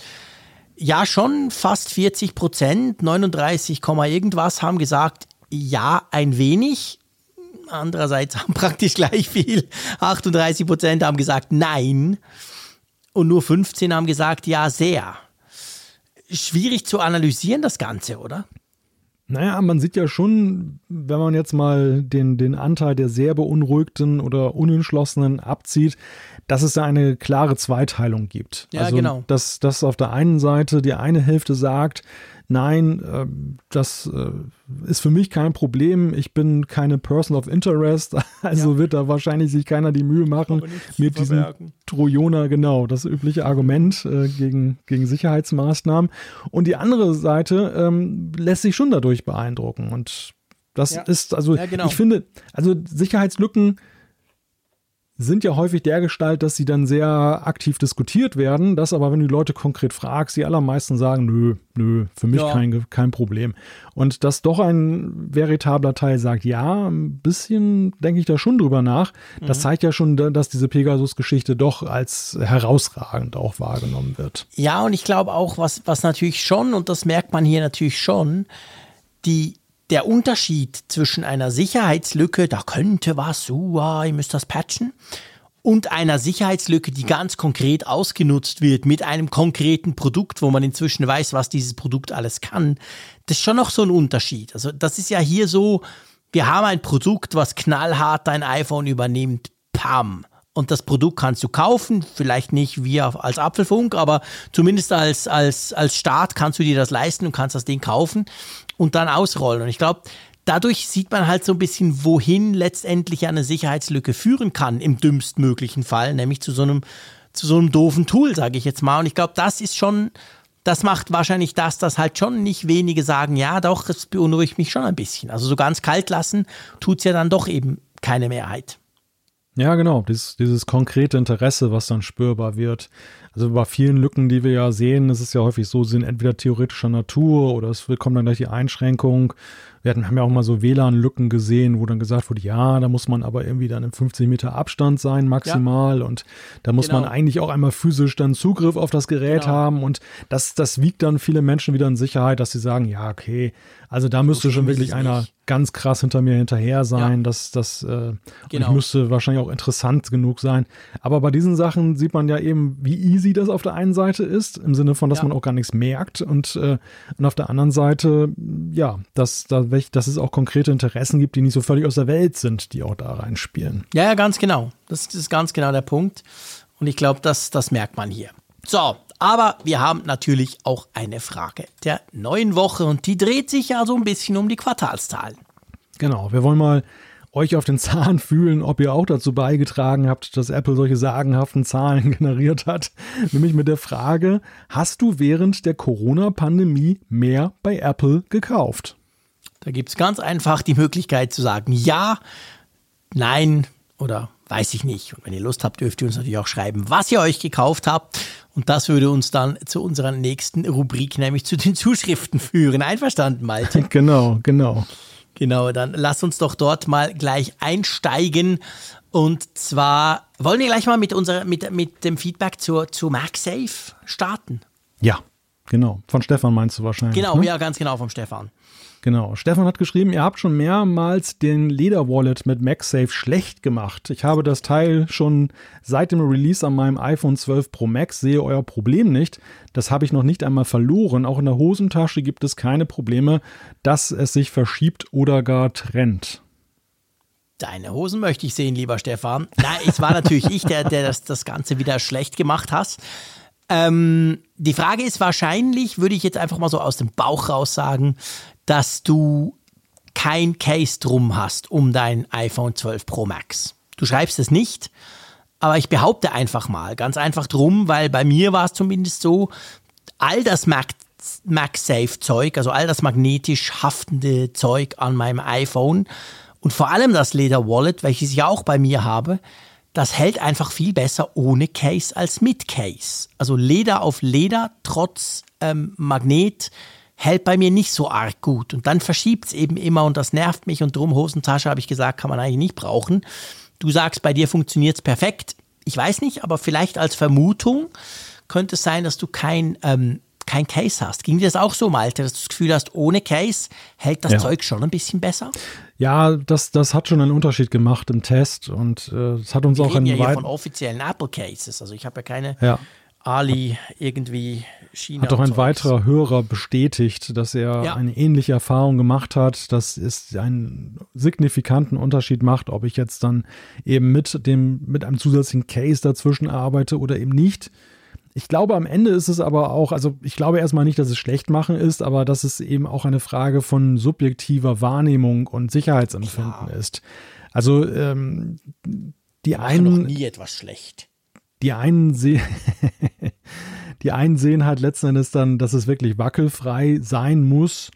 ja, schon fast 40 Prozent, 39, irgendwas haben gesagt, ja, ein wenig. Andererseits haben praktisch gleich viel, 38 Prozent haben gesagt, nein. Und nur 15 haben gesagt, ja, sehr schwierig zu analysieren, das Ganze, oder? Naja, man sieht ja schon, wenn man jetzt mal den, den Anteil der sehr beunruhigten oder unentschlossenen abzieht, dass es da eine klare Zweiteilung gibt. Ja, also, genau. Dass, dass auf der einen Seite die eine Hälfte sagt, nein, äh, das äh, ist für mich kein Problem. Ich bin keine Person of Interest, also ja. wird da wahrscheinlich sich keiner die Mühe machen mit diesem Trojaner, genau, das übliche Argument äh, gegen, gegen Sicherheitsmaßnahmen. Und die andere Seite ähm, lässt sich schon dadurch beeindrucken. Und das ja. ist, also ja, genau. ich finde, also Sicherheitslücken sind ja häufig der Gestalt, dass sie dann sehr aktiv diskutiert werden, dass aber, wenn du die Leute konkret fragst, die allermeisten sagen, nö, nö, für mich ja. kein, kein Problem. Und dass doch ein veritabler Teil sagt, ja, ein bisschen denke ich da schon drüber nach. Mhm. Das zeigt ja schon, dass diese Pegasus-Geschichte doch als herausragend auch wahrgenommen wird. Ja, und ich glaube auch, was, was natürlich schon, und das merkt man hier natürlich schon, die der Unterschied zwischen einer Sicherheitslücke, da könnte was, uh, ihr müsst das patchen, und einer Sicherheitslücke, die ganz konkret ausgenutzt wird mit einem konkreten Produkt, wo man inzwischen weiß, was dieses Produkt alles kann, das ist schon noch so ein Unterschied. Also das ist ja hier so, wir haben ein Produkt, was knallhart dein iPhone übernimmt, pam. Und das Produkt kannst du kaufen, vielleicht nicht wie als Apfelfunk, aber zumindest als, als, als Start kannst du dir das leisten und kannst das Ding kaufen und dann ausrollen. Und ich glaube, dadurch sieht man halt so ein bisschen, wohin letztendlich eine Sicherheitslücke führen kann, im dümmstmöglichen Fall, nämlich zu so einem, zu so einem doofen Tool, sage ich jetzt mal. Und ich glaube, das ist schon, das macht wahrscheinlich das, dass halt schon nicht wenige sagen, ja doch, es beunruhigt mich schon ein bisschen. Also so ganz kalt lassen tut es ja dann doch eben keine Mehrheit. Ja, genau, dieses, dieses konkrete Interesse, was dann spürbar wird. Also bei vielen Lücken, die wir ja sehen, ist es ja häufig so, sind entweder theoretischer Natur oder es kommt dann gleich die Einschränkung wir hatten, haben ja auch mal so WLAN-Lücken gesehen, wo dann gesagt wurde, ja, da muss man aber irgendwie dann im 50 Meter Abstand sein maximal ja. und da muss genau. man eigentlich auch einmal physisch dann Zugriff auf das Gerät genau. haben und das, das wiegt dann viele Menschen wieder in Sicherheit, dass sie sagen, ja, okay, also da müsste schon wirklich einer nicht. Ganz krass hinter mir hinterher sein, ja. dass das äh, genau. müsste wahrscheinlich auch interessant genug sein. Aber bei diesen Sachen sieht man ja eben, wie easy das auf der einen Seite ist, im Sinne von, dass ja. man auch gar nichts merkt und, äh, und auf der anderen Seite, ja, dass da dass es auch konkrete Interessen gibt, die nicht so völlig aus der Welt sind, die auch da reinspielen. Ja, ja, ganz genau. Das ist ganz genau der Punkt. Und ich glaube, das, das merkt man hier. So, aber wir haben natürlich auch eine Frage der neuen Woche und die dreht sich ja so ein bisschen um die Quartalszahlen. Genau, wir wollen mal euch auf den Zahn fühlen, ob ihr auch dazu beigetragen habt, dass Apple solche sagenhaften Zahlen generiert hat. Nämlich mit der Frage, hast du während der Corona-Pandemie mehr bei Apple gekauft? Da gibt es ganz einfach die Möglichkeit zu sagen ja, nein oder weiß ich nicht. Und wenn ihr Lust habt, dürft ihr uns natürlich auch schreiben, was ihr euch gekauft habt. Und das würde uns dann zu unserer nächsten Rubrik, nämlich zu den Zuschriften führen. Einverstanden, Malte? Genau, genau. Genau, dann lass uns doch dort mal gleich einsteigen. Und zwar wollen wir gleich mal mit, unserer, mit, mit dem Feedback zur, zur MagSafe starten. Ja, genau. Von Stefan meinst du wahrscheinlich. Genau, ne? ja, ganz genau vom Stefan. Genau. Stefan hat geschrieben, ihr habt schon mehrmals den Leder-Wallet mit MagSafe schlecht gemacht. Ich habe das Teil schon seit dem Release an meinem iPhone 12 Pro Max, sehe euer Problem nicht. Das habe ich noch nicht einmal verloren. Auch in der Hosentasche gibt es keine Probleme, dass es sich verschiebt oder gar trennt. Deine Hosen möchte ich sehen, lieber Stefan. Nein, es war natürlich ich, der, der das, das Ganze wieder schlecht gemacht hat. Ähm, die Frage ist wahrscheinlich, würde ich jetzt einfach mal so aus dem Bauch raus sagen, dass du kein Case drum hast um dein iPhone 12 Pro Max. Du schreibst es nicht, aber ich behaupte einfach mal, ganz einfach drum, weil bei mir war es zumindest so, all das Mac MagSafe-Zeug, also all das magnetisch haftende Zeug an meinem iPhone und vor allem das Leder Wallet, welches ich auch bei mir habe, das hält einfach viel besser ohne Case als mit Case. Also Leder auf Leder trotz ähm, Magnet hält bei mir nicht so arg gut. Und dann verschiebt es eben immer und das nervt mich und drum Hosentasche habe ich gesagt, kann man eigentlich nicht brauchen. Du sagst, bei dir funktioniert es perfekt. Ich weiß nicht, aber vielleicht als Vermutung könnte es sein, dass du kein, ähm, kein Case hast. Ging dir das auch so, Malte, dass du das Gefühl hast, ohne Case hält das ja. Zeug schon ein bisschen besser? Ja, das, das hat schon einen Unterschied gemacht im Test und äh, es hat uns Wir auch reden ja hier von offiziellen Apple Cases. Also ich habe ja keine ja. Ali irgendwie China. Hat doch ein weiterer Hörer bestätigt, dass er ja. eine ähnliche Erfahrung gemacht hat, dass es einen signifikanten Unterschied macht, ob ich jetzt dann eben mit dem mit einem zusätzlichen Case dazwischen arbeite oder eben nicht. Ich glaube, am Ende ist es aber auch, also ich glaube erstmal nicht, dass es schlecht machen ist, aber dass es eben auch eine Frage von subjektiver Wahrnehmung und Sicherheitsempfinden Klar. ist. Also ähm, die einen. Noch nie etwas schlecht. Die einen sehen. die einen sehen halt letzten Endes dann, dass es wirklich wackelfrei sein muss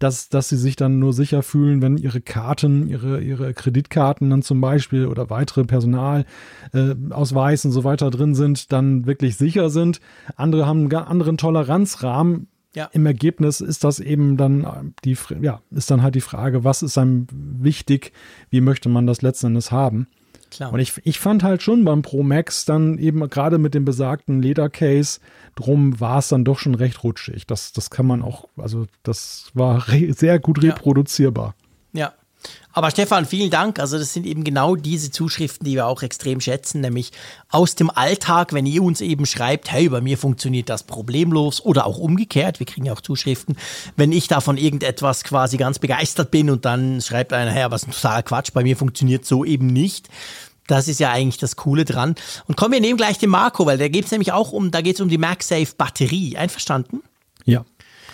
dass, dass sie sich dann nur sicher fühlen, wenn ihre Karten, ihre, ihre Kreditkarten dann zum Beispiel oder weitere Personalausweis äh, und so weiter drin sind, dann wirklich sicher sind. Andere haben einen anderen Toleranzrahmen. Ja. Im Ergebnis ist das eben dann äh, die, ja, ist dann halt die Frage, was ist einem wichtig, wie möchte man das letzten Endes haben. Klar. Und ich, ich fand halt schon beim Pro Max dann eben gerade mit dem besagten Ledercase, drum war es dann doch schon recht rutschig. Das, das kann man auch, also das war sehr gut reproduzierbar. Ja. Aber Stefan, vielen Dank. Also das sind eben genau diese Zuschriften, die wir auch extrem schätzen, nämlich aus dem Alltag, wenn ihr uns eben schreibt, hey, bei mir funktioniert das problemlos oder auch umgekehrt. Wir kriegen ja auch Zuschriften, wenn ich davon irgendetwas quasi ganz begeistert bin und dann schreibt einer, hey, was ein totaler Quatsch, bei mir funktioniert so eben nicht. Das ist ja eigentlich das Coole dran. Und kommen wir nehmen gleich den Marco, weil da geht es nämlich auch um, da geht es um die MagSafe Batterie. Einverstanden? Ja.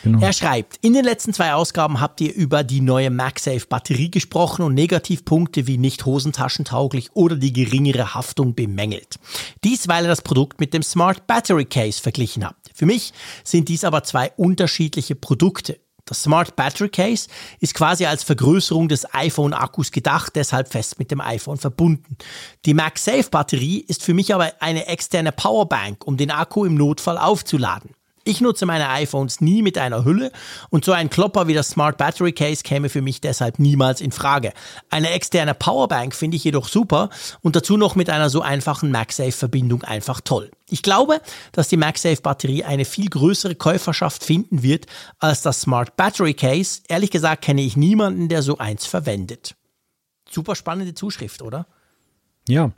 Genau. Er schreibt, in den letzten zwei Ausgaben habt ihr über die neue MagSafe Batterie gesprochen und Negativpunkte wie nicht hosentaschentauglich oder die geringere Haftung bemängelt. Dies, weil ihr das Produkt mit dem Smart Battery Case verglichen habt. Für mich sind dies aber zwei unterschiedliche Produkte. Das Smart Battery Case ist quasi als Vergrößerung des iPhone-Akkus gedacht, deshalb fest mit dem iPhone verbunden. Die MagSafe Batterie ist für mich aber eine externe Powerbank, um den Akku im Notfall aufzuladen. Ich nutze meine iPhones nie mit einer Hülle und so ein Klopper wie das Smart Battery Case käme für mich deshalb niemals in Frage. Eine externe Powerbank finde ich jedoch super und dazu noch mit einer so einfachen MagSafe-Verbindung einfach toll. Ich glaube, dass die MagSafe-Batterie eine viel größere Käuferschaft finden wird als das Smart Battery Case. Ehrlich gesagt kenne ich niemanden, der so eins verwendet. Super spannende Zuschrift, oder? Ja,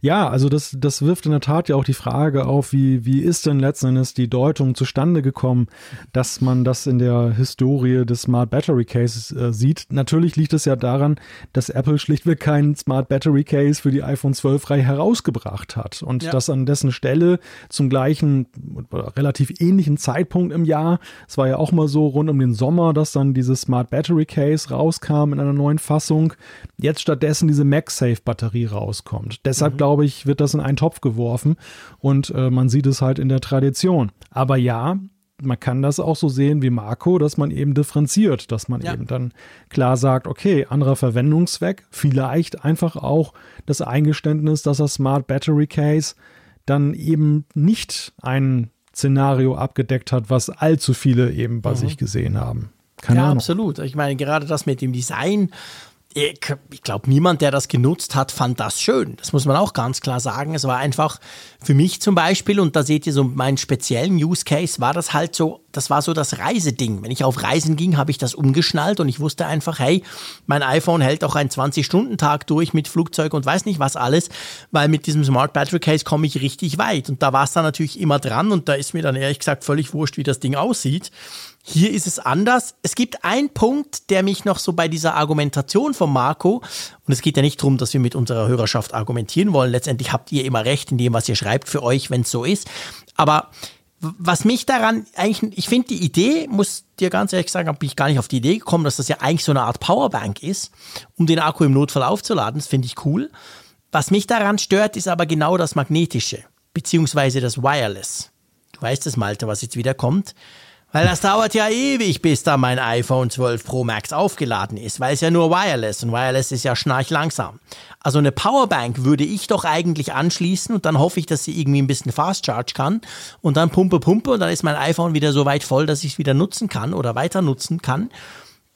ja, also das, das wirft in der Tat ja auch die Frage auf, wie, wie ist denn letzten Endes die Deutung zustande gekommen, dass man das in der Historie des Smart Battery Cases äh, sieht. Natürlich liegt es ja daran, dass Apple schlichtweg keinen Smart Battery Case für die iPhone 12 Reihe herausgebracht hat und ja. das an dessen Stelle zum gleichen, relativ ähnlichen Zeitpunkt im Jahr, es war ja auch mal so rund um den Sommer, dass dann dieses Smart Battery Case rauskam in einer neuen Fassung, jetzt stattdessen diese MagSafe Batterie rauskommt. Deshalb deshalb mhm. glaube ich, wird das in einen Topf geworfen und äh, man sieht es halt in der Tradition. Aber ja, man kann das auch so sehen wie Marco, dass man eben differenziert, dass man ja. eben dann klar sagt, okay, anderer Verwendungszweck, vielleicht einfach auch das Eingeständnis, dass das Smart Battery Case dann eben nicht ein Szenario abgedeckt hat, was allzu viele eben bei mhm. sich gesehen haben. Keine ja, Ahnung. absolut. Ich meine, gerade das mit dem Design, ich glaube, niemand, der das genutzt hat, fand das schön. Das muss man auch ganz klar sagen. Es war einfach für mich zum Beispiel, und da seht ihr so meinen speziellen Use Case, war das halt so, das war so das Reiseding. Wenn ich auf Reisen ging, habe ich das umgeschnallt und ich wusste einfach, hey, mein iPhone hält auch einen 20-Stunden-Tag durch mit Flugzeug und weiß nicht was alles, weil mit diesem Smart Battery Case komme ich richtig weit. Und da war es dann natürlich immer dran und da ist mir dann ehrlich gesagt völlig wurscht, wie das Ding aussieht. Hier ist es anders. Es gibt einen Punkt, der mich noch so bei dieser Argumentation von Marco, und es geht ja nicht darum, dass wir mit unserer Hörerschaft argumentieren wollen. Letztendlich habt ihr immer recht in dem, was ihr schreibt für euch, wenn es so ist. Aber was mich daran eigentlich, ich finde die Idee, muss dir ganz ehrlich sagen, bin ich gar nicht auf die Idee gekommen, dass das ja eigentlich so eine Art Powerbank ist, um den Akku im Notfall aufzuladen. Das finde ich cool. Was mich daran stört, ist aber genau das Magnetische, beziehungsweise das Wireless. Du weißt es, Malte, was jetzt wieder kommt. Weil das dauert ja ewig, bis da mein iPhone 12 Pro Max aufgeladen ist, weil es ja nur Wireless und Wireless ist ja schnarch langsam. Also eine Powerbank würde ich doch eigentlich anschließen und dann hoffe ich, dass sie irgendwie ein bisschen Fast Charge kann und dann pumpe, pumpe und dann ist mein iPhone wieder so weit voll, dass ich es wieder nutzen kann oder weiter nutzen kann.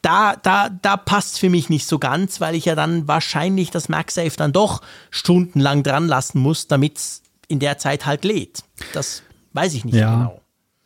Da, da, da passt für mich nicht so ganz, weil ich ja dann wahrscheinlich das MagSafe dann doch stundenlang dran lassen muss, damit es in der Zeit halt lädt. Das weiß ich nicht ja. genau.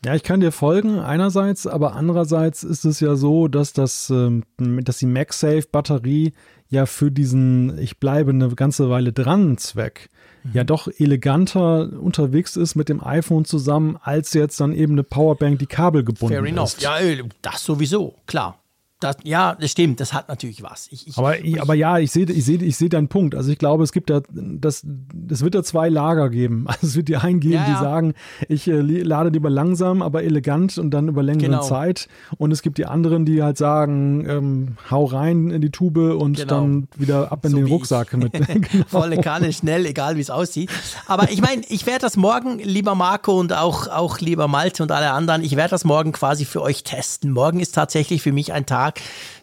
Ja, ich kann dir folgen einerseits, aber andererseits ist es ja so, dass das, ähm, dass die MagSafe-Batterie ja für diesen ich bleibe eine ganze Weile dran Zweck mhm. ja doch eleganter unterwegs ist mit dem iPhone zusammen, als jetzt dann eben eine Powerbank, die kabelgebunden Fair enough. ist. Ja, äh, das sowieso, klar. Das, ja, das stimmt, das hat natürlich was. Ich, ich, aber, ich, aber ja, ich sehe ich seh, ich seh deinen Punkt. Also ich glaube, es gibt da, das, das wird da zwei Lager geben. Also es wird die einen geben, ja, ja. die sagen, ich äh, lade lieber langsam, aber elegant und dann über längere genau. Zeit. Und es gibt die anderen, die halt sagen, ähm, hau rein in die Tube und genau. dann wieder ab in so den Rucksack mit. genau. Volle Kanne, schnell, egal wie es aussieht. Aber ich meine, ich werde das morgen, lieber Marco und auch, auch lieber Malte und alle anderen, ich werde das morgen quasi für euch testen. Morgen ist tatsächlich für mich ein Tag,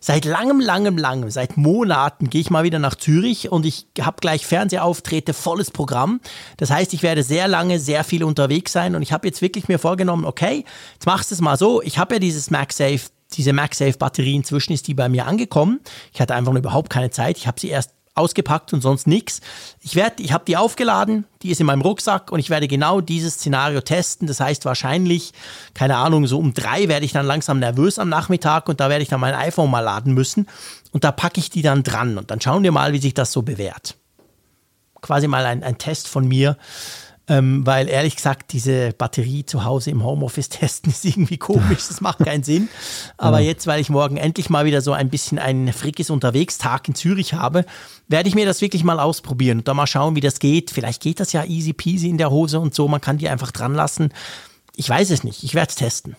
Seit langem, langem, langem, seit Monaten gehe ich mal wieder nach Zürich und ich habe gleich Fernsehauftritte, volles Programm. Das heißt, ich werde sehr lange, sehr viel unterwegs sein und ich habe jetzt wirklich mir vorgenommen, okay, jetzt machst du es mal so. Ich habe ja dieses MagSafe diese MagSafe-Batterie, inzwischen ist die bei mir angekommen. Ich hatte einfach überhaupt keine Zeit. Ich habe sie erst ausgepackt und sonst nichts. Ich ich habe die aufgeladen, die ist in meinem Rucksack und ich werde genau dieses Szenario testen. Das heißt wahrscheinlich, keine Ahnung, so um drei werde ich dann langsam nervös am Nachmittag und da werde ich dann mein iPhone mal laden müssen und da packe ich die dann dran und dann schauen wir mal, wie sich das so bewährt. Quasi mal ein, ein Test von mir ähm, weil ehrlich gesagt, diese Batterie zu Hause im Homeoffice testen ist irgendwie komisch, das macht keinen Sinn. Aber jetzt, weil ich morgen endlich mal wieder so ein bisschen einen Frickes Unterwegs-Tag in Zürich habe, werde ich mir das wirklich mal ausprobieren und da mal schauen, wie das geht. Vielleicht geht das ja easy peasy in der Hose und so, man kann die einfach dran lassen. Ich weiß es nicht, ich werde es testen.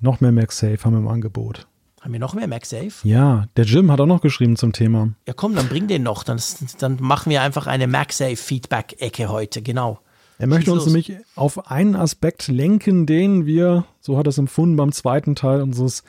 Noch mehr MagSafe haben wir im Angebot. Haben wir noch mehr MagSafe? Ja, der Jim hat auch noch geschrieben zum Thema. Ja, komm, dann bring den noch. Dann, dann machen wir einfach eine MagSafe-Feedback-Ecke heute, genau. Er möchte uns nämlich auf einen Aspekt lenken, den wir, so hat er es empfunden, beim zweiten Teil unseres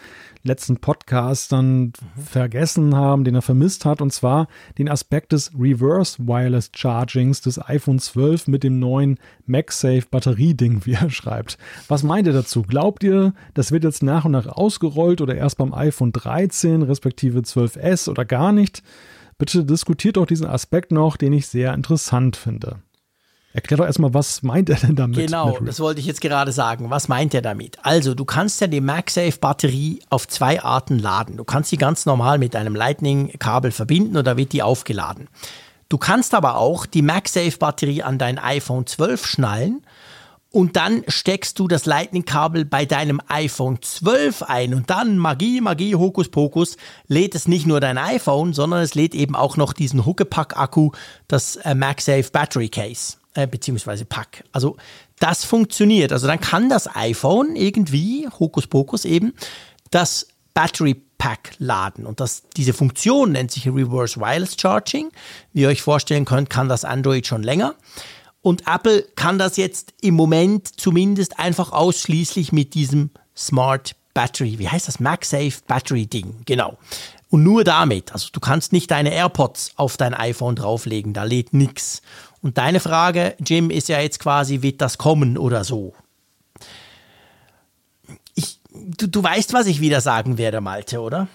letzten Podcasts dann mhm. vergessen haben, den er vermisst hat, und zwar den Aspekt des Reverse Wireless Chargings des iPhone 12 mit dem neuen MagSafe Batterieding, wie er schreibt. Was meint ihr dazu? Glaubt ihr, das wird jetzt nach und nach ausgerollt oder erst beim iPhone 13 respektive 12S oder gar nicht? Bitte diskutiert doch diesen Aspekt noch, den ich sehr interessant finde. Erklär doch erstmal, was meint er denn damit? Genau, das wollte ich jetzt gerade sagen. Was meint er damit? Also, du kannst ja die MagSafe-Batterie auf zwei Arten laden. Du kannst sie ganz normal mit einem Lightning-Kabel verbinden und da wird die aufgeladen. Du kannst aber auch die MagSafe-Batterie an dein iPhone 12 schnallen und dann steckst du das Lightning-Kabel bei deinem iPhone 12 ein und dann Magie, Magie, Hokus Pokus, lädt es nicht nur dein iPhone, sondern es lädt eben auch noch diesen Huckepack-Akku, das äh, MagSafe Battery Case äh, beziehungsweise Pack. Also das funktioniert. Also dann kann das iPhone irgendwie, Hokuspokus eben, das Battery Pack laden. Und das, diese Funktion nennt sich Reverse Wireless Charging. Wie ihr euch vorstellen könnt, kann das Android schon länger. Und Apple kann das jetzt im Moment zumindest einfach ausschließlich mit diesem Smart Battery, wie heißt das? MagSafe Battery Ding, genau. Und nur damit. Also du kannst nicht deine AirPods auf dein iPhone drauflegen, da lädt nichts. Und deine Frage, Jim, ist ja jetzt quasi, wird das kommen oder so? Ich, du, du weißt, was ich wieder sagen werde, Malte, oder?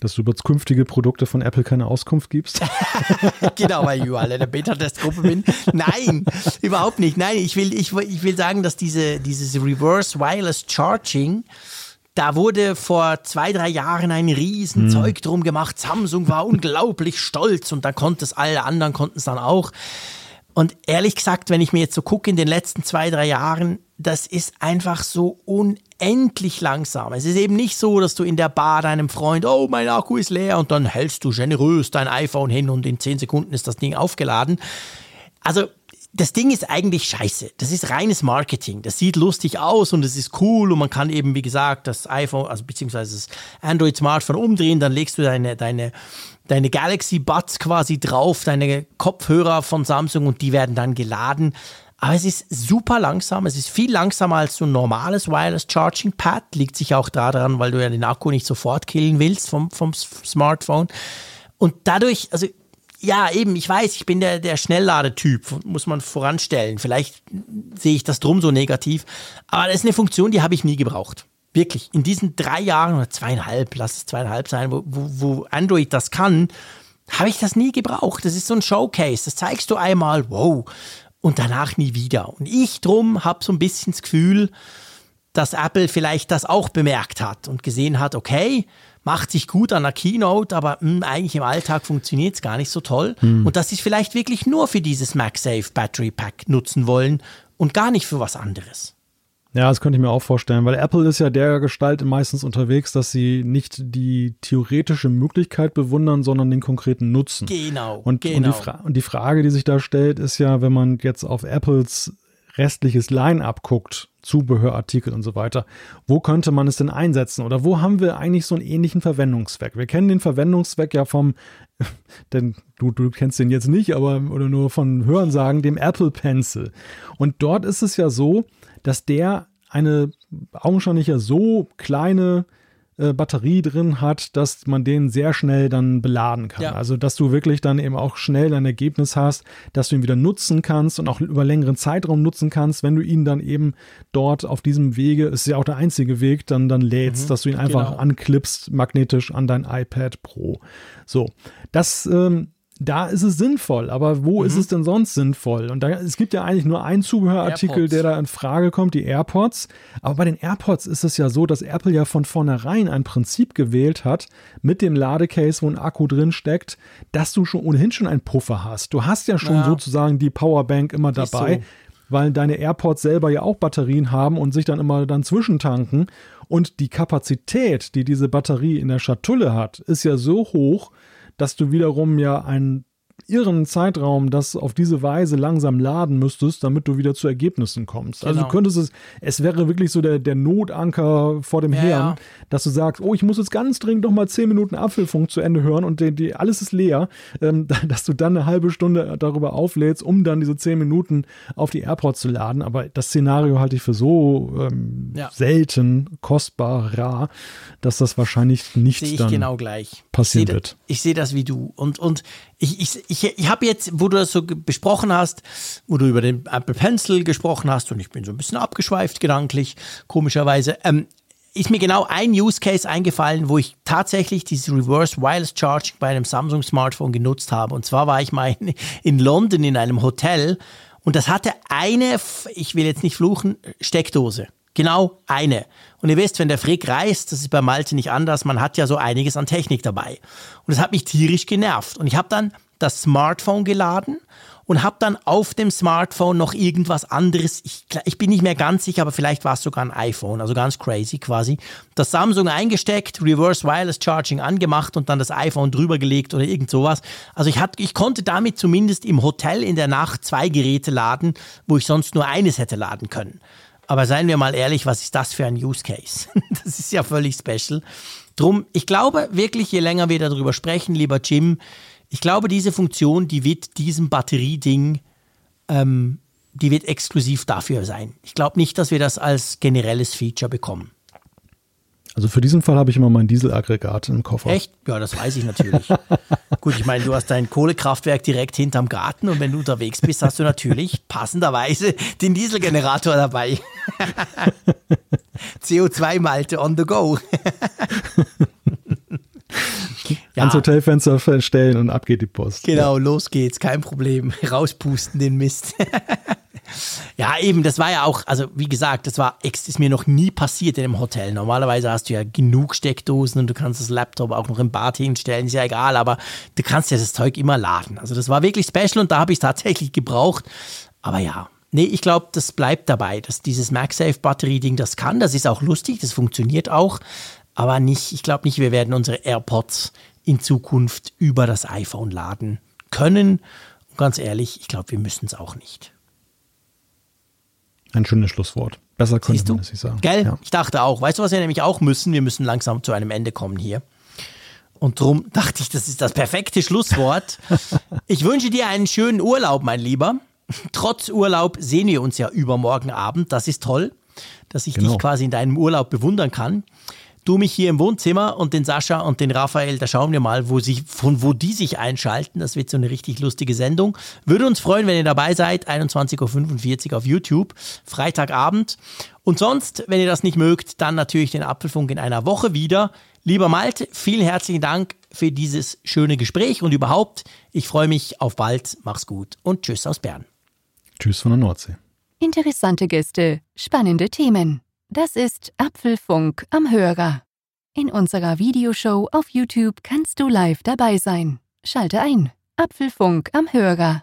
Dass du über künftige Produkte von Apple keine Auskunft gibst? genau, weil ich alle in der Beta-Testgruppe bin. Nein, überhaupt nicht. Nein, ich will, ich, ich will sagen, dass diese, dieses Reverse Wireless Charging da wurde vor zwei, drei Jahren ein Riesenzeug hm. drum gemacht. Samsung war unglaublich stolz und dann konnte es, alle anderen konnten es dann auch. Und ehrlich gesagt, wenn ich mir jetzt so gucke in den letzten zwei, drei Jahren, das ist einfach so unendlich langsam. Es ist eben nicht so, dass du in der Bar deinem Freund, oh, mein Akku ist leer und dann hältst du generös dein iPhone hin und in zehn Sekunden ist das Ding aufgeladen. Also das Ding ist eigentlich scheiße. Das ist reines Marketing. Das sieht lustig aus und es ist cool und man kann eben, wie gesagt, das iPhone, also beziehungsweise das Android-Smartphone umdrehen, dann legst du deine, deine, deine Galaxy Buds quasi drauf, deine Kopfhörer von Samsung und die werden dann geladen. Aber es ist super langsam. Es ist viel langsamer als so ein normales Wireless Charging Pad. Liegt sich auch daran, weil du ja den Akku nicht sofort killen willst vom, vom Smartphone. Und dadurch, also ja, eben, ich weiß, ich bin der, der Schnellladetyp, muss man voranstellen. Vielleicht sehe ich das drum so negativ. Aber das ist eine Funktion, die habe ich nie gebraucht. Wirklich. In diesen drei Jahren oder zweieinhalb, lass es zweieinhalb sein, wo, wo, Android das kann, habe ich das nie gebraucht. Das ist so ein Showcase. Das zeigst du einmal, wow, und danach nie wieder. Und ich drum habe so ein bisschen das Gefühl, dass Apple vielleicht das auch bemerkt hat und gesehen hat, okay, macht sich gut an der Keynote, aber mh, hm, eigentlich im Alltag funktioniert es gar nicht so toll. Hm. Und dass sie es vielleicht wirklich nur für dieses MagSafe Battery Pack nutzen wollen und gar nicht für was anderes. Ja, das könnte ich mir auch vorstellen, weil Apple ist ja der Gestalt meistens unterwegs, dass sie nicht die theoretische Möglichkeit bewundern, sondern den konkreten Nutzen. Genau. Und, genau. und, die, Fra und die Frage, die sich da stellt, ist ja, wenn man jetzt auf Apples restliches Line-up guckt, Zubehörartikel und so weiter, wo könnte man es denn einsetzen oder wo haben wir eigentlich so einen ähnlichen Verwendungszweck? Wir kennen den Verwendungszweck ja vom, denn du, du kennst den jetzt nicht, aber oder nur von Hörensagen, dem Apple Pencil. Und dort ist es ja so, dass der eine augenscheinlich ja so kleine äh, Batterie drin hat, dass man den sehr schnell dann beladen kann. Ja. Also dass du wirklich dann eben auch schnell ein Ergebnis hast, dass du ihn wieder nutzen kannst und auch über längeren Zeitraum nutzen kannst, wenn du ihn dann eben dort auf diesem Wege, ist ja auch der einzige Weg, dann, dann lädst, Mhm, dass du ihn einfach genau. anklippst magnetisch an dein iPad Pro. So, das ähm, da ist es sinnvoll, aber wo Mhm. ist es denn sonst sinnvoll? Und da, es gibt ja eigentlich nur einen Zubehörartikel, AirPods. der da in Frage kommt, die AirPods. Aber bei den AirPods ist es ja so, dass Apple ja von vornherein ein Prinzip gewählt hat mit dem Ladecase, wo ein Akku drin steckt, dass du schon ohnehin schon einen Puffer hast. Du hast ja schon Ja. sozusagen die Powerbank immer dabei. so. Weil deine AirPods selber ja auch Batterien haben und sich dann immer dann zwischentanken. Und die Kapazität, die diese Batterie in der Schatulle hat, ist ja so hoch, dass du wiederum ja einen irren Zeitraum das auf diese Weise langsam laden müsstest, damit du wieder zu Ergebnissen kommst. Also Genau. du könntest es, es wäre wirklich so der, der Notanker vor dem Ja, Herrn, ja. dass du sagst, oh, ich muss jetzt ganz dringend noch mal zehn Minuten Apfelfunk zu Ende hören und die, die, alles ist leer, ähm, dass du dann eine halbe Stunde darüber auflädst, um dann diese zehn Minuten auf die AirPods zu laden. Aber das Szenario halte ich für so ähm, Ja. selten, kostbar, rar, dass das wahrscheinlich nicht dann genau gleich. passieren ich sehe, wird. Ich sehe das wie du. Und, und ich, ich, ich, ich habe jetzt, wo du das so besprochen hast, wo du über den Apple Pencil gesprochen hast, und ich bin so ein bisschen abgeschweift gedanklich, komischerweise, ähm, ist mir genau ein Use Case eingefallen, wo ich tatsächlich dieses Reverse Wireless Charging bei einem Samsung Smartphone genutzt habe. Und zwar war ich mal in, in London in einem Hotel und das hatte eine, ich will jetzt nicht fluchen, Steckdose. Genau eine. Und ihr wisst, wenn der Frick reist, das ist bei Malte nicht anders, man hat ja so einiges an Technik dabei. Und das hat mich tierisch genervt. Und ich habe dann das Smartphone geladen und habe dann auf dem Smartphone noch irgendwas anderes, ich, ich bin nicht mehr ganz sicher, aber vielleicht war es sogar ein iPhone, also ganz crazy quasi, das Samsung eingesteckt, Reverse Wireless Charging angemacht und dann das iPhone drüber gelegt oder irgend sowas. Also ich, hat, ich konnte damit zumindest im Hotel in der Nacht zwei Geräte laden, wo ich sonst nur eines hätte laden können. Aber seien wir mal ehrlich, was ist das für ein Use Case? Das ist ja völlig special. Drum, ich glaube wirklich, je länger wir darüber sprechen, lieber Jim, ich glaube, diese Funktion, die wird diesem Batterieding, ähm, die wird exklusiv dafür sein. Ich glaube nicht, dass wir das als generelles Feature bekommen. Also für diesen Fall habe ich immer mein Dieselaggregat im Koffer. Echt? Ja, das weiß ich natürlich. Gut, ich meine, du hast dein Kohlekraftwerk direkt hinterm Garten und wenn du unterwegs bist, hast du natürlich passenderweise den Dieselgenerator dabei. CO2-Malte on the go. Ans Hotelfenster verstellen und ab geht die Post. Genau, los geht's, kein Problem. Rauspusten den Mist. ja, eben, das war ja auch, also wie gesagt, das war ist mir noch nie passiert in einem Hotel. Normalerweise hast du ja genug Steckdosen und du kannst das Laptop auch noch im Bad hinstellen, ist ja egal, aber du kannst ja das Zeug immer laden. Also das war wirklich special und da habe ich es tatsächlich gebraucht. Aber ja, nee, ich glaube, das bleibt dabei, dass dieses MagSafe-Batterie-Ding das kann. Das ist auch lustig, das funktioniert auch. Aber nicht, ich glaube nicht, wir werden unsere AirPods in Zukunft über das iPhone laden können. Und ganz ehrlich, ich glaube, wir müssen es auch nicht. Ein schönes Schlusswort. Besser könnte Siehst man es nicht sagen. Gell? Ja. Ich dachte auch. Weißt du, was wir nämlich auch müssen? Wir müssen langsam zu einem Ende kommen hier. Und drum dachte ich, das ist das perfekte Schlusswort. ich wünsche dir einen schönen Urlaub, mein Lieber. Trotz Urlaub sehen wir uns ja übermorgen Abend. Das ist toll, dass ich Genau. dich quasi in deinem Urlaub bewundern kann. Du mich hier im Wohnzimmer und den Sascha und den Raphael, da schauen wir mal, wo sich, von wo die sich einschalten. Das wird so eine richtig lustige Sendung. Würde uns freuen, wenn ihr dabei seid. 21.45 Uhr auf YouTube, Freitagabend. Und sonst, wenn ihr das nicht mögt, dann natürlich den Apfelfunk in einer Woche wieder. Lieber Malte, vielen herzlichen Dank für dieses schöne Gespräch und überhaupt, ich freue mich auf bald. Mach's gut und tschüss aus Bern. Tschüss von der Nordsee. Interessante Gäste, spannende Themen. Das ist Apfelfunk am Hörer. In unserer Videoshow auf YouTube kannst du live dabei sein. Schalte ein. Apfelfunk am Hörer.